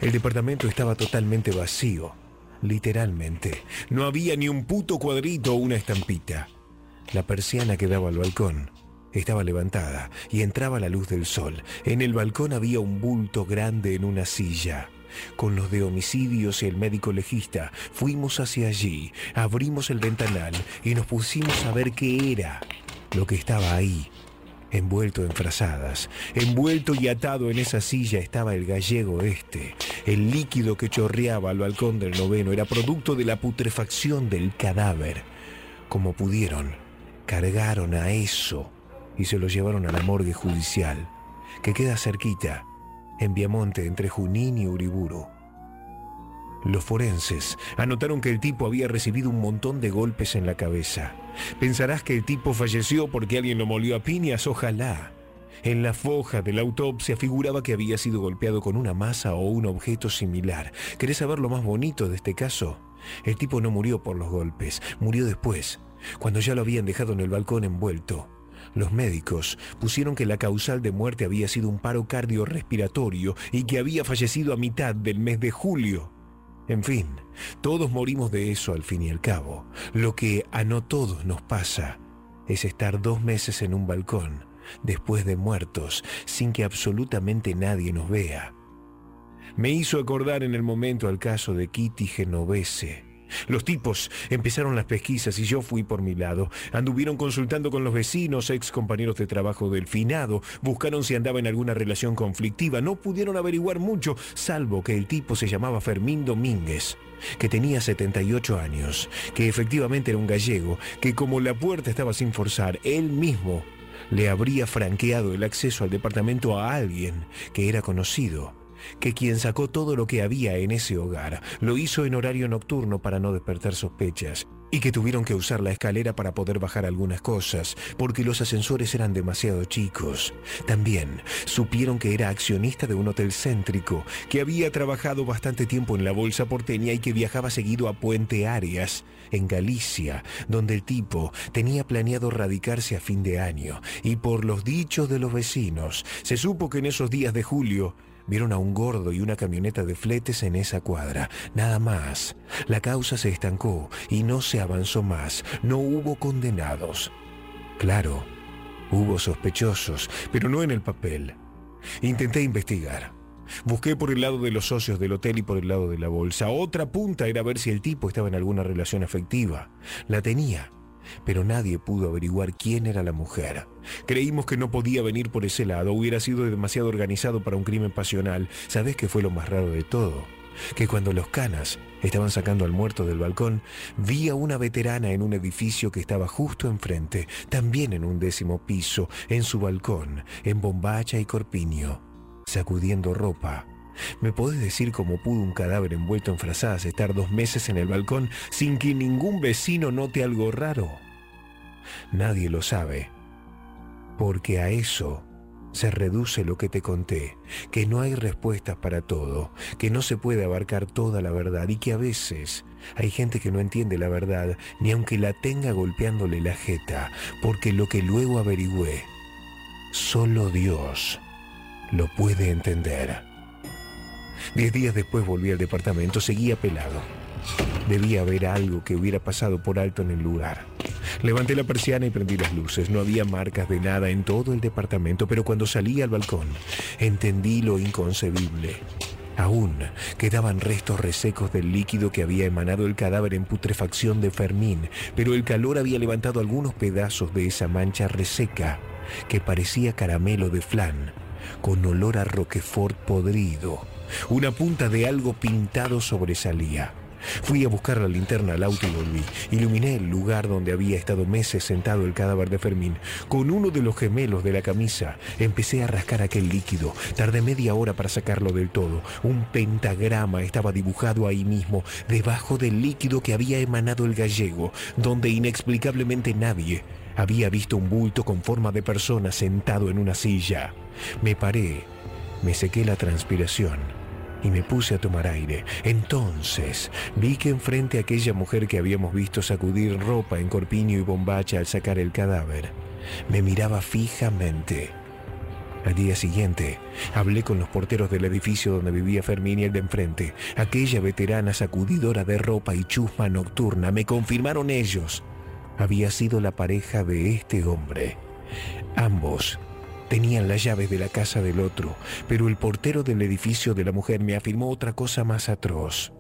El departamento estaba totalmente vacío, literalmente. No había ni un puto cuadrito o una estampita. La persiana que daba al balcón estaba levantada y entraba la luz del sol. En el balcón había un bulto grande en una silla. Con los de homicidios y el médico legista fuimos hacia allí, abrimos el ventanal y nos pusimos a ver qué era lo que estaba ahí. Envuelto en frazadas, envuelto y atado en esa silla estaba el gallego este. El líquido que chorreaba al balcón del noveno era producto de la putrefacción del cadáver. Como pudieron, cargaron a eso y se lo llevaron a la morgue judicial, que queda cerquita, en Viamonte, entre Junín y Uriburu. Los forenses anotaron que el tipo había recibido un montón de golpes en la cabeza. Pensarás que el tipo falleció porque alguien lo molió a piñas, ojalá. En la foja de la autopsia figuraba que había sido golpeado con una masa o un objeto similar. ¿Querés saber lo más bonito de este caso? El tipo no murió por los golpes, murió después, cuando ya lo habían dejado en el balcón envuelto. Los médicos pusieron que la causal de muerte había sido un paro cardiorrespiratorio y que había fallecido a mitad del mes de julio. En fin, todos morimos de eso al fin y al cabo. Lo que a no todos nos pasa es estar dos meses en un balcón, después de muertos, sin que absolutamente nadie nos vea. Me hizo acordar en el momento al caso de Kitty Genovese los tipos empezaron las pesquisas y yo fui por mi lado. Anduvieron consultando con los vecinos, ex compañeros de trabajo del finado, buscaron si andaba en alguna relación conflictiva. No pudieron averiguar mucho, salvo que el tipo se llamaba Fermín Domínguez que tenía 78 años, que efectivamente era un gallego, que como la puerta estaba sin forzar, él mismo le habría franqueado el acceso al departamento a alguien que era conocido que quien sacó todo lo que había en ese hogar lo hizo en horario nocturno para no despertar sospechas y que tuvieron que usar la escalera para poder bajar algunas cosas, porque los ascensores eran demasiado chicos. También supieron que era accionista de un hotel céntrico, que había trabajado bastante tiempo en la bolsa porteña y que viajaba seguido a Puente Arias, en Galicia, donde el tipo tenía planeado radicarse a fin de año, y por los dichos de los vecinos, se supo que en esos días de julio Vieron a un gordo y una camioneta de fletes en esa cuadra. Nada más. La causa se estancó y no se avanzó más. No hubo condenados. Claro, hubo sospechosos, pero no en el papel. Intenté investigar. Busqué por el lado de los socios del hotel y por el lado de la bolsa. Otra punta era ver si el tipo estaba en alguna relación afectiva. La tenía pero nadie pudo averiguar quién era la mujer. Creímos que no podía venir por ese lado, hubiera sido demasiado organizado para un crimen pasional. ¿Sabes qué fue lo más raro de todo? Que cuando los canas estaban sacando al muerto del balcón, vi a una veterana en un edificio que estaba justo enfrente, también en un décimo piso, en su balcón, en bombacha y corpiño, sacudiendo ropa. ¿Me podés decir cómo pudo un cadáver envuelto en frazadas estar dos meses en el balcón sin que ningún vecino note algo raro? Nadie lo sabe, porque a eso se reduce lo que te conté, que no hay respuestas para todo, que no se puede abarcar toda la verdad y que a veces hay gente que no entiende la verdad ni aunque la tenga golpeándole la jeta, porque lo que luego averigüé, solo Dios lo puede entender. Diez días después volví al departamento, seguía pelado. Debía haber algo que hubiera pasado por alto en el lugar. Levanté la persiana y prendí las luces. No había marcas de nada en todo el departamento, pero cuando salí al balcón entendí lo inconcebible. Aún quedaban restos resecos del líquido que había emanado el cadáver en putrefacción de Fermín, pero el calor había levantado algunos pedazos de esa mancha reseca que parecía caramelo de flan, con olor a roquefort podrido. Una punta de algo pintado sobresalía. Fui a buscar la linterna al auto y volví. Iluminé el lugar donde había estado meses sentado el cadáver de Fermín. Con uno de los gemelos de la camisa empecé a rascar aquel líquido. Tardé media hora para sacarlo del todo. Un pentagrama estaba dibujado ahí mismo, debajo del líquido que había emanado el gallego, donde inexplicablemente nadie había visto un bulto con forma de persona sentado en una silla. Me paré, me sequé la transpiración y me puse a tomar aire. Entonces vi que enfrente a aquella mujer que habíamos visto sacudir ropa en corpiño y bombacha al sacar el cadáver, me miraba fijamente. Al día siguiente, hablé con los porteros del edificio donde vivía Fermín y el de enfrente. Aquella veterana sacudidora de ropa y chusma nocturna, me confirmaron ellos. Había sido la pareja de este hombre. Ambos Tenían las llaves de la casa del otro, pero el portero del edificio de la mujer me afirmó otra cosa más atroz.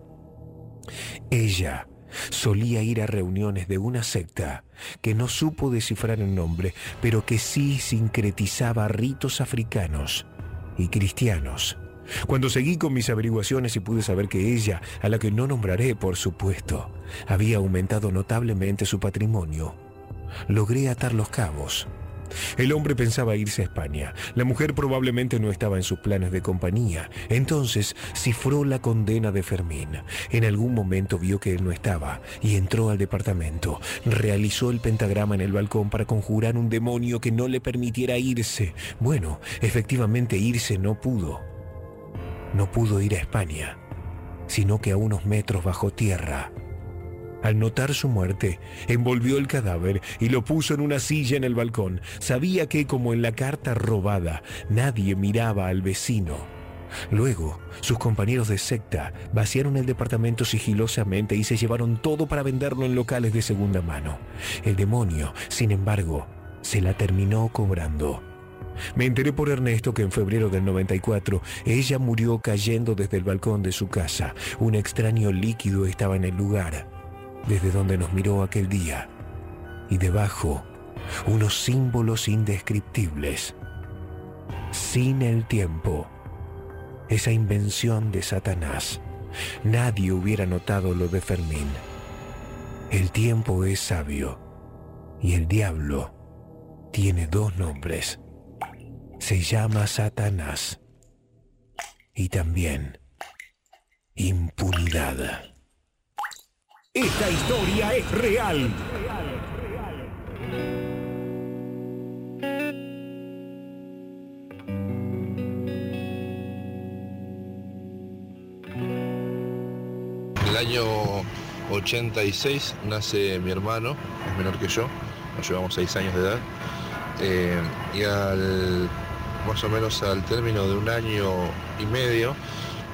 Ella solía ir a reuniones de una secta que no supo descifrar el nombre, pero que sí sincretizaba ritos africanos y cristianos. Cuando seguí con mis averiguaciones y pude saber que ella, a la que no nombraré por supuesto, había aumentado notablemente su patrimonio, logré atar los cabos. El hombre pensaba irse a España. La mujer probablemente no estaba en sus planes de compañía. Entonces cifró la condena de Fermín. En algún momento vio que él no estaba y entró al departamento. Realizó el pentagrama en el balcón para conjurar un demonio que no le permitiera irse. Bueno, efectivamente irse no pudo. No pudo ir a España, sino que a unos metros bajo tierra al notar su muerte, envolvió el cadáver y lo puso en una silla en el balcón. Sabía que, como en la carta robada, nadie miraba al vecino. Luego, sus compañeros de secta vaciaron el departamento sigilosamente y se llevaron todo para venderlo en locales de segunda mano. El demonio, sin embargo, se la terminó cobrando. Me enteré por Ernesto que en febrero del 94 ella murió cayendo desde el balcón de su casa. Un extraño líquido estaba en el lugar desde donde nos miró aquel día, y debajo unos símbolos indescriptibles. Sin el tiempo, esa invención de Satanás, nadie hubiera notado lo de Fermín. El tiempo es sabio y el diablo tiene dos nombres. Se llama Satanás y también impunidad. Esta historia es real. El año 86 nace mi hermano, es menor que yo, nos llevamos seis años de edad, eh, y al más o menos al término de un año y medio,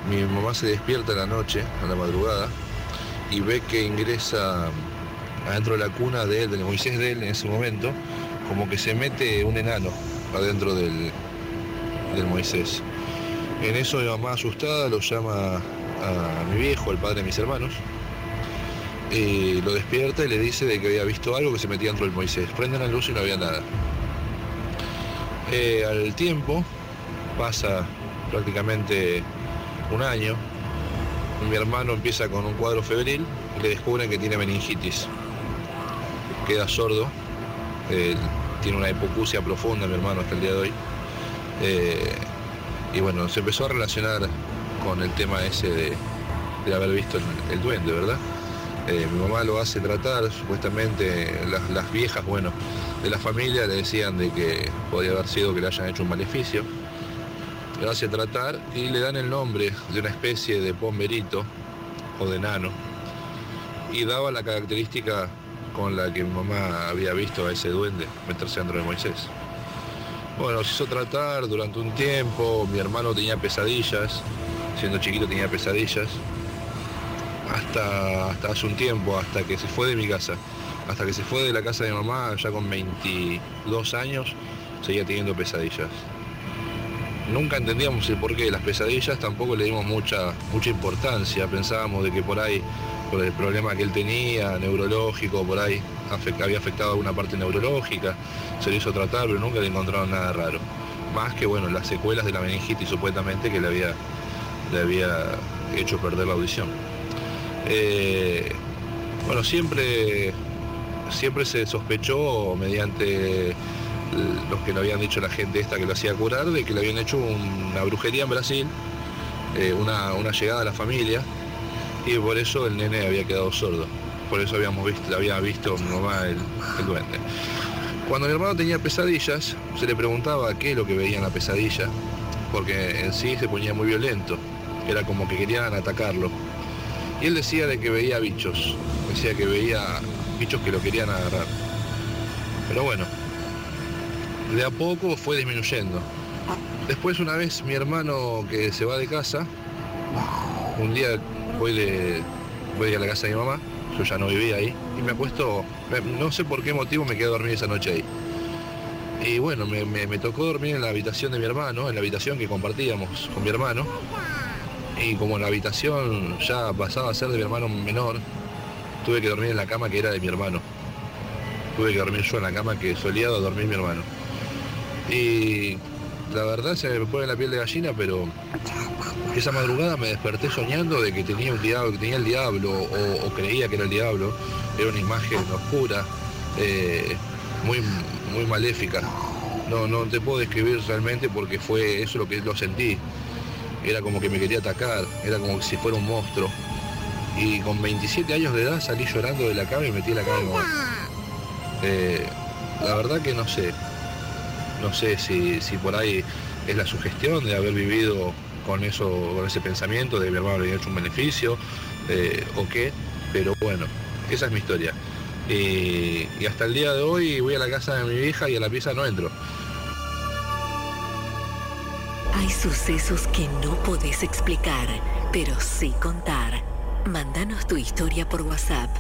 mi mamá se despierta en la noche, a la madrugada, y ve que ingresa adentro de la cuna de él, del Moisés de él en ese momento, como que se mete un enano adentro del, del Moisés. En eso mi mamá asustada lo llama a mi viejo, el padre de mis hermanos, y lo despierta y le dice de que había visto algo que se metía dentro del Moisés. Prenden la luz y no había nada. Eh, al tiempo, pasa prácticamente un año, mi hermano empieza con un cuadro febril le descubren que tiene meningitis. Queda sordo, tiene una hipocusia profunda mi hermano hasta el día de hoy. Eh, y bueno, se empezó a relacionar con el tema ese de, haber visto el, duende, ¿verdad? Eh, mi mamá lo hace tratar, supuestamente las, las, viejas, bueno, de la familia le decían de que podía haber sido que le hayan hecho un maleficio lo hace tratar y le dan el nombre de una especie de pomberito o de nano y daba la característica con la que mi mamá había visto a ese duende meterse dentro de Moisés. Bueno, se hizo tratar durante un tiempo, mi hermano tenía pesadillas, siendo chiquito tenía pesadillas, hasta, hasta hace un tiempo, hasta que se fue de mi casa, hasta que se fue de la casa de mi mamá, ya con 22 años, seguía teniendo pesadillas nunca entendíamos el porqué de las pesadillas, tampoco le dimos mucha, mucha importancia, pensábamos de que por ahí, por el problema que él tenía, neurológico, por ahí había afectado alguna parte neurológica, se le hizo tratar, pero nunca le encontraron nada raro. Más que bueno, las secuelas de la meningitis supuestamente que le había, le había hecho perder la audición. Eh, bueno, siempre, siempre se sospechó mediante los que le habían dicho la gente esta que lo hacía curar, de que le habían hecho una brujería en Brasil, eh, una, una llegada a la familia, y por eso el nene había quedado sordo. Por eso habíamos visto, había visto mi mamá el, el duende. Cuando mi hermano tenía pesadillas, se le preguntaba qué es lo que veía en la pesadilla, porque en sí se ponía muy violento, era como que querían atacarlo. Y él decía de que veía bichos, decía que veía bichos que lo querían agarrar. Pero bueno, de a poco fue disminuyendo. Después una vez mi hermano que se va de casa, un día voy, de, voy a la casa de mi mamá, yo ya no vivía ahí, y me acuesto, no sé por qué motivo me quedé a dormir esa noche ahí. Y bueno, me, me- me tocó dormir en la habitación de mi hermano, en la habitación que compartíamos con mi hermano. Y como la habitación ya pasaba a ser de mi hermano menor, tuve que dormir en la cama que era de mi hermano. Tuve que dormir yo en la cama que solía dormir mi hermano. Y la verdad se me pone la piel de gallina, pero esa madrugada me desperté soñando de que tenía un diablo, que tenía el diablo, o, creía que era el diablo. Era una imagen oscura, eh, muy, muy maléfica. No, no te puedo describir realmente porque fue eso lo que lo sentí. Era como que me quería atacar, era como si fuera un monstruo. Y con 27 años de edad salí llorando de la cama y metí la cama en. Eh, la verdad que no sé. No sé si, si por ahí es la sugestión de haber vivido con eso, con ese pensamiento de mi hermano hecho un beneficio eh, o qué, pero bueno, esa es mi historia. Y, y hasta el día de hoy voy a la casa de mi hija y a la pieza no entro. Hay sucesos que no podés explicar, pero sí contar. Mándanos tu historia por WhatsApp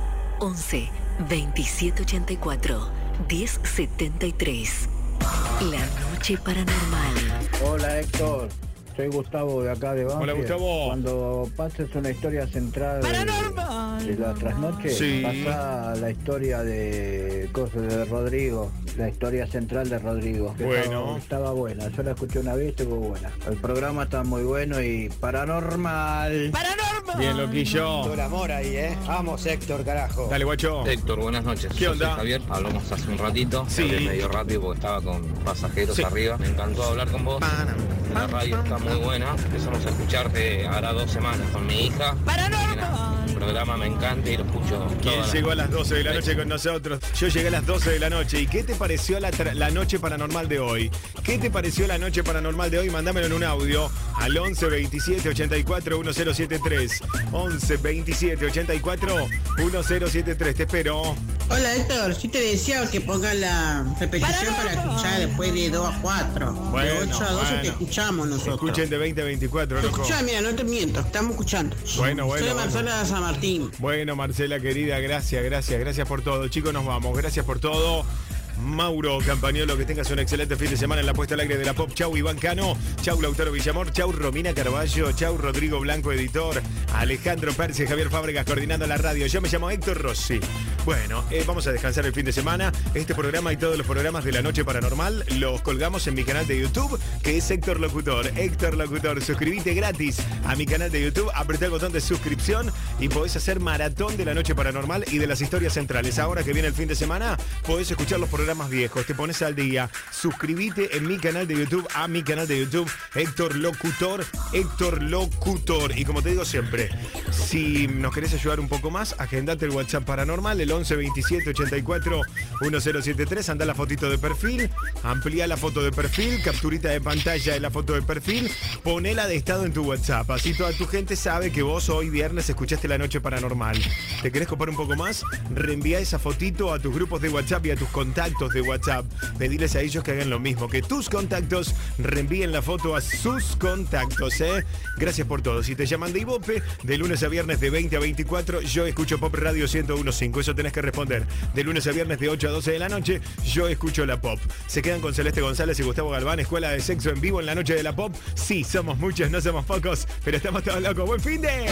11 2784 1073. La noche paranormal. Hola Héctor, soy Gustavo de acá de Banfield. Hola, Gustavo. Cuando pases una historia central de, de la trasnoche, Sí. pasa la historia de cosas de Rodrigo, la historia central de Rodrigo. que Bueno. Estaba, estaba buena, yo la escuché una vez, estuvo buena. El programa está muy bueno y paranormal. Bien, loquillo. Todo el amor ahí, ¿eh? Vamos, Héctor, carajo. Dale, guacho. Héctor, buenas noches. ¿Qué onda? soy Javier, hablamos hace un ratito, Sí. hablé medio rápido porque estaba con pasajeros Sí. arriba. Me encantó hablar con vos. La radio está muy buena. Empezamos a escucharte ahora dos semanas con mi hija. El programa me encanta y lo escucho ¿Quién llegó a las 12 de la noche con nosotros? Yo llegué a las 12 de la noche. ¿Y qué te pareció la, la noche paranormal de hoy? ¿Qué te pareció la noche paranormal de hoy? Mándamelo en un audio al 11 27 84 1073. 11 27 84 1073. Te espero. Hola Héctor, sí te decía que ponga la repetición para escuchar después de 2 a 4. Bueno, de 8 a 12 bueno. te escuchamos nosotros. Escuchen de 20 a 24, Te loco. escuchá, mira, no te miento, estamos escuchando. Bueno, bueno, Soy bueno. Marcela de San Martín. Bueno, Marcela querida, gracias, gracias, gracias por todo. Chicos, nos vamos. Gracias por todo. Mauro Campañolo, que tengas un excelente fin de semana en la puesta al aire de la Pop. Chau Iván Cano, chau Lautaro Villamor, chau Romina Carballo, chau Rodrigo Blanco, editor, Alejandro Percy, Javier Fábregas coordinando la radio. Yo me llamo Héctor Rossi. Bueno, eh, vamos a descansar el fin de semana. Este programa y todos los programas de la Noche Paranormal los colgamos en mi canal de YouTube, que es Héctor Locutor. Héctor Locutor, suscríbete gratis a mi canal de YouTube, apretá el botón de suscripción y podés hacer maratón de la Noche Paranormal y de las historias centrales. Ahora que viene el fin de semana, podés escuchar los programas viejos, te pones al día. Suscríbete en mi canal de YouTube, a mi canal de YouTube, Héctor Locutor, Héctor Locutor. Y como te digo siempre, si nos querés ayudar un poco más, agendate el WhatsApp paranormal, el 11 27 84 1073, anda la fotito de perfil, amplía la foto de perfil, capturita de pantalla de la foto de perfil, ponela de estado en tu WhatsApp. Así toda tu gente sabe que vos hoy viernes escuchaste la noche paranormal. ¿Te querés copar un poco más? Reenvía esa fotito a tus grupos de WhatsApp y a tus de WhatsApp. Pediles a ellos que hagan lo mismo, que tus contactos reenvíen la foto a sus contactos, ¿eh? Gracias por todo. Si te llaman de Ibope, de lunes a viernes de 20 a 24, yo escucho Pop Radio 1015. Eso tenés que responder. De lunes a viernes de 8 a 12 de la noche, yo escucho la Pop. Se quedan con Celeste González y Gustavo Galván, Escuela de Sexo en vivo en la noche de la Pop. Sí, somos muchos, no somos pocos, pero estamos todos locos. ¡Buen fin de!